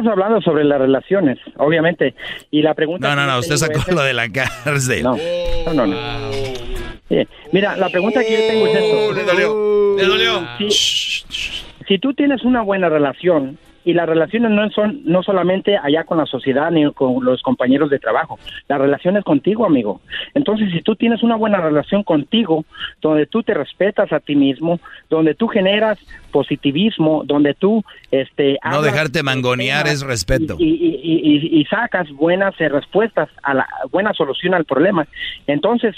Estás hablando sobre las relaciones, obviamente. Y la pregunta. No, no, no, usted sacó es- lo de la cárcel. No, no, no. no. Sí, Mira, la pregunta que yo tengo es esto. Le dolió, le dolió. Si, si tú tienes una buena relación y las relaciones no son no solamente allá con la sociedad ni con los compañeros de trabajo, la relación es contigo, amigo. Entonces, si tú tienes una buena relación contigo, donde tú te respetas a ti mismo, donde tú generas positivismo, donde tú este No hablas dejarte mangonear es respeto. y, y- y- y- y sacas buenas eh, respuestas a la buena solución al problema. Entonces,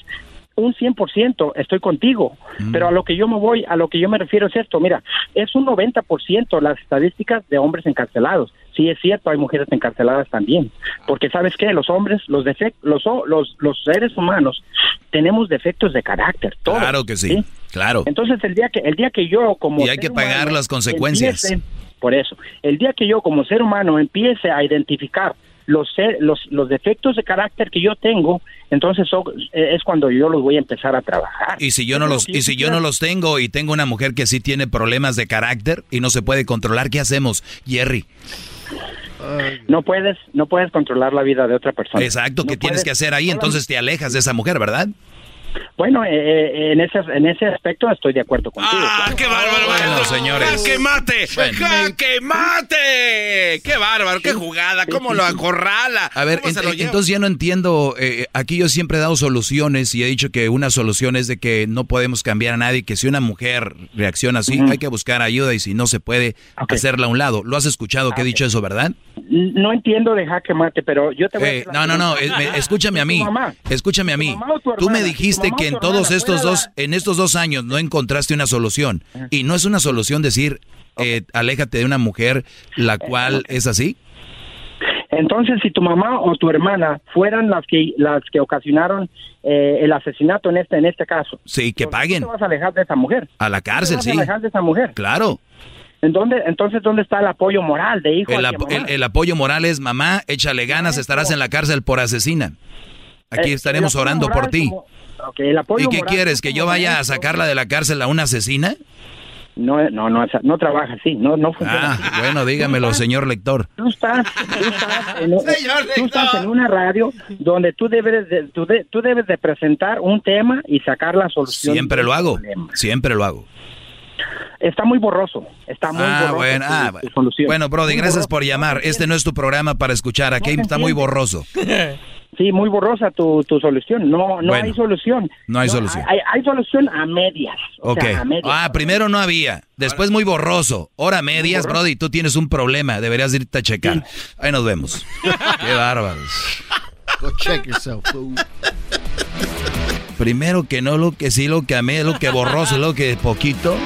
un 100% estoy contigo, pero a lo que yo me voy, a lo que yo me refiero es esto, mira, es un 90% las estadísticas de hombres encarcelados. Sí es cierto, hay mujeres encarceladas también, porque sabes qué, los hombres, los defectos, los, los los seres humanos tenemos defectos de carácter, todos, Claro que sí, claro. entonces el día que el día que yo como Y hay que pagar humano las consecuencias. empiece- por eso, el día que yo como ser humano empiece a identificar los ser- los los defectos de carácter que yo tengo, entonces eh, es cuando yo los voy a empezar a trabajar. Y si yo no los y si yo no los tengo y tengo una mujer que sí tiene problemas de carácter y no se puede controlar, ¿qué hacemos, Jerry? No puedes, no puedes controlar la vida de otra persona. Exacto, ¿qué No tienes puedes- que hacer ahí? Entonces te alejas de esa mujer, ¿verdad? Bueno, eh, eh, en ese en ese aspecto estoy de acuerdo contigo. ¡Ah, qué bárbaro! Bueno, señores. ¡Jaque mate! Bueno. ¡Jaque mate! ¡Qué bárbaro! ¡Qué jugada! ¿Cómo lo acorrala? A ver, entonces ya no entiendo, eh, aquí yo siempre he dado soluciones y he dicho que una solución es de que no podemos cambiar a nadie, que si una mujer reacciona así, hay que buscar ayuda y si no se puede, hacerla a un lado. ¿Lo has escuchado que he dicho eso, verdad? No entiendo de jaque mate, pero yo te voy a Eh, decir la no, no, no, es- me- escúchame a mí, mamá, escúchame a mí. mamá o tu Tú me hermana, dijiste que en todos hermana estos dos, en estos dos años no encontraste una solución y no es una solución decir, eh, aléjate de una mujer la cual es así. Entonces, si tu mamá o tu hermana fueran las que las que ocasionaron eh, el asesinato en este en este caso, Sí, que ¿tú paguen te vas a alejar de esa mujer? a la cárcel, ¿Te sí. vas a alejar de esa mujer? Claro. ¿En dónde, entonces, ¿dónde está el apoyo moral de hijo El, apo- el- el apoyo moral es mamá, échale ganas, estarás en la cárcel por asesina. Aquí Eh, estaremos orando por ti. como- ok, el apoyo ¿Y qué moral quieres? ¿Que yo vaya a sacarla de la cárcel a una asesina? No, no, no, no trabaja así, no, no funciona. Ah, bueno, dígamelo, señor lector. Tú estás, tú estás, en, un- tú estás en una radio donde tú debes de, tú, de- tú debes de presentar un tema y sacar la solución. Siempre lo hago, problema. siempre lo hago. Está muy borroso, está muy Ah, borroso. bueno, tu- ah, tu bueno. solución. Bueno, Brody, Muy gracias borroso. por llamar. Este no es tu programa para escuchar. Aquí No está muy borroso. Sí, muy borrosa tu, tu solución. No, no Bueno, hay solución. no hay solución. Hay, hay solución a medias. o Ok. sea, a medias. Ah, primero no había. Después muy borroso. Ahora medias, Brody, tú tienes un problema. Deberías irte a checar. Ahí nos vemos. Qué bárbaros. Go check yourself, fool. Primero que no, lo que sí, lo que amé, lo que borroso, lo que poquito.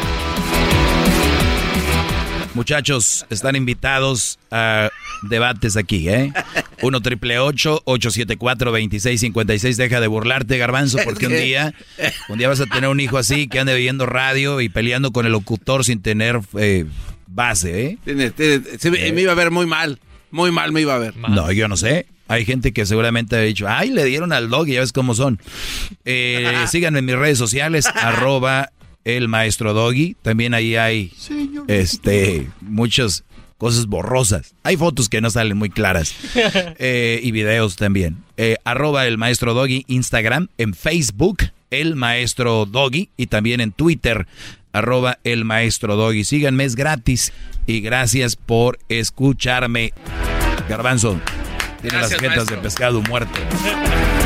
Muchachos, están invitados a debates aquí, ¿eh? 1 triple 874 2656 Deja de burlarte, Garbanzo, porque un día, un día vas a tener un hijo así que ande oyendo radio y peleando con el locutor sin tener eh, base, ¿eh? Tiene- tiene- se me- me iba a ver muy mal. Muy mal me iba a ver. No, yo no sé. Hay gente que seguramente ha dicho, ay, le dieron al dog y ya ves cómo son. Eh, síganme en mis redes sociales, arroba el maestro doggy. También ahí hay este muchas cosas borrosas. Hay fotos que no salen muy claras. Eh, y videos también. Eh, arroba el maestro doggy, Instagram, en Facebook, el maestro doggy, y también en Twitter, arroba el maestro doggy. Síganme, es gratis. Y gracias por escucharme. Garbanzo, tiene Gracias, las jetas maestro. de pescado muerto.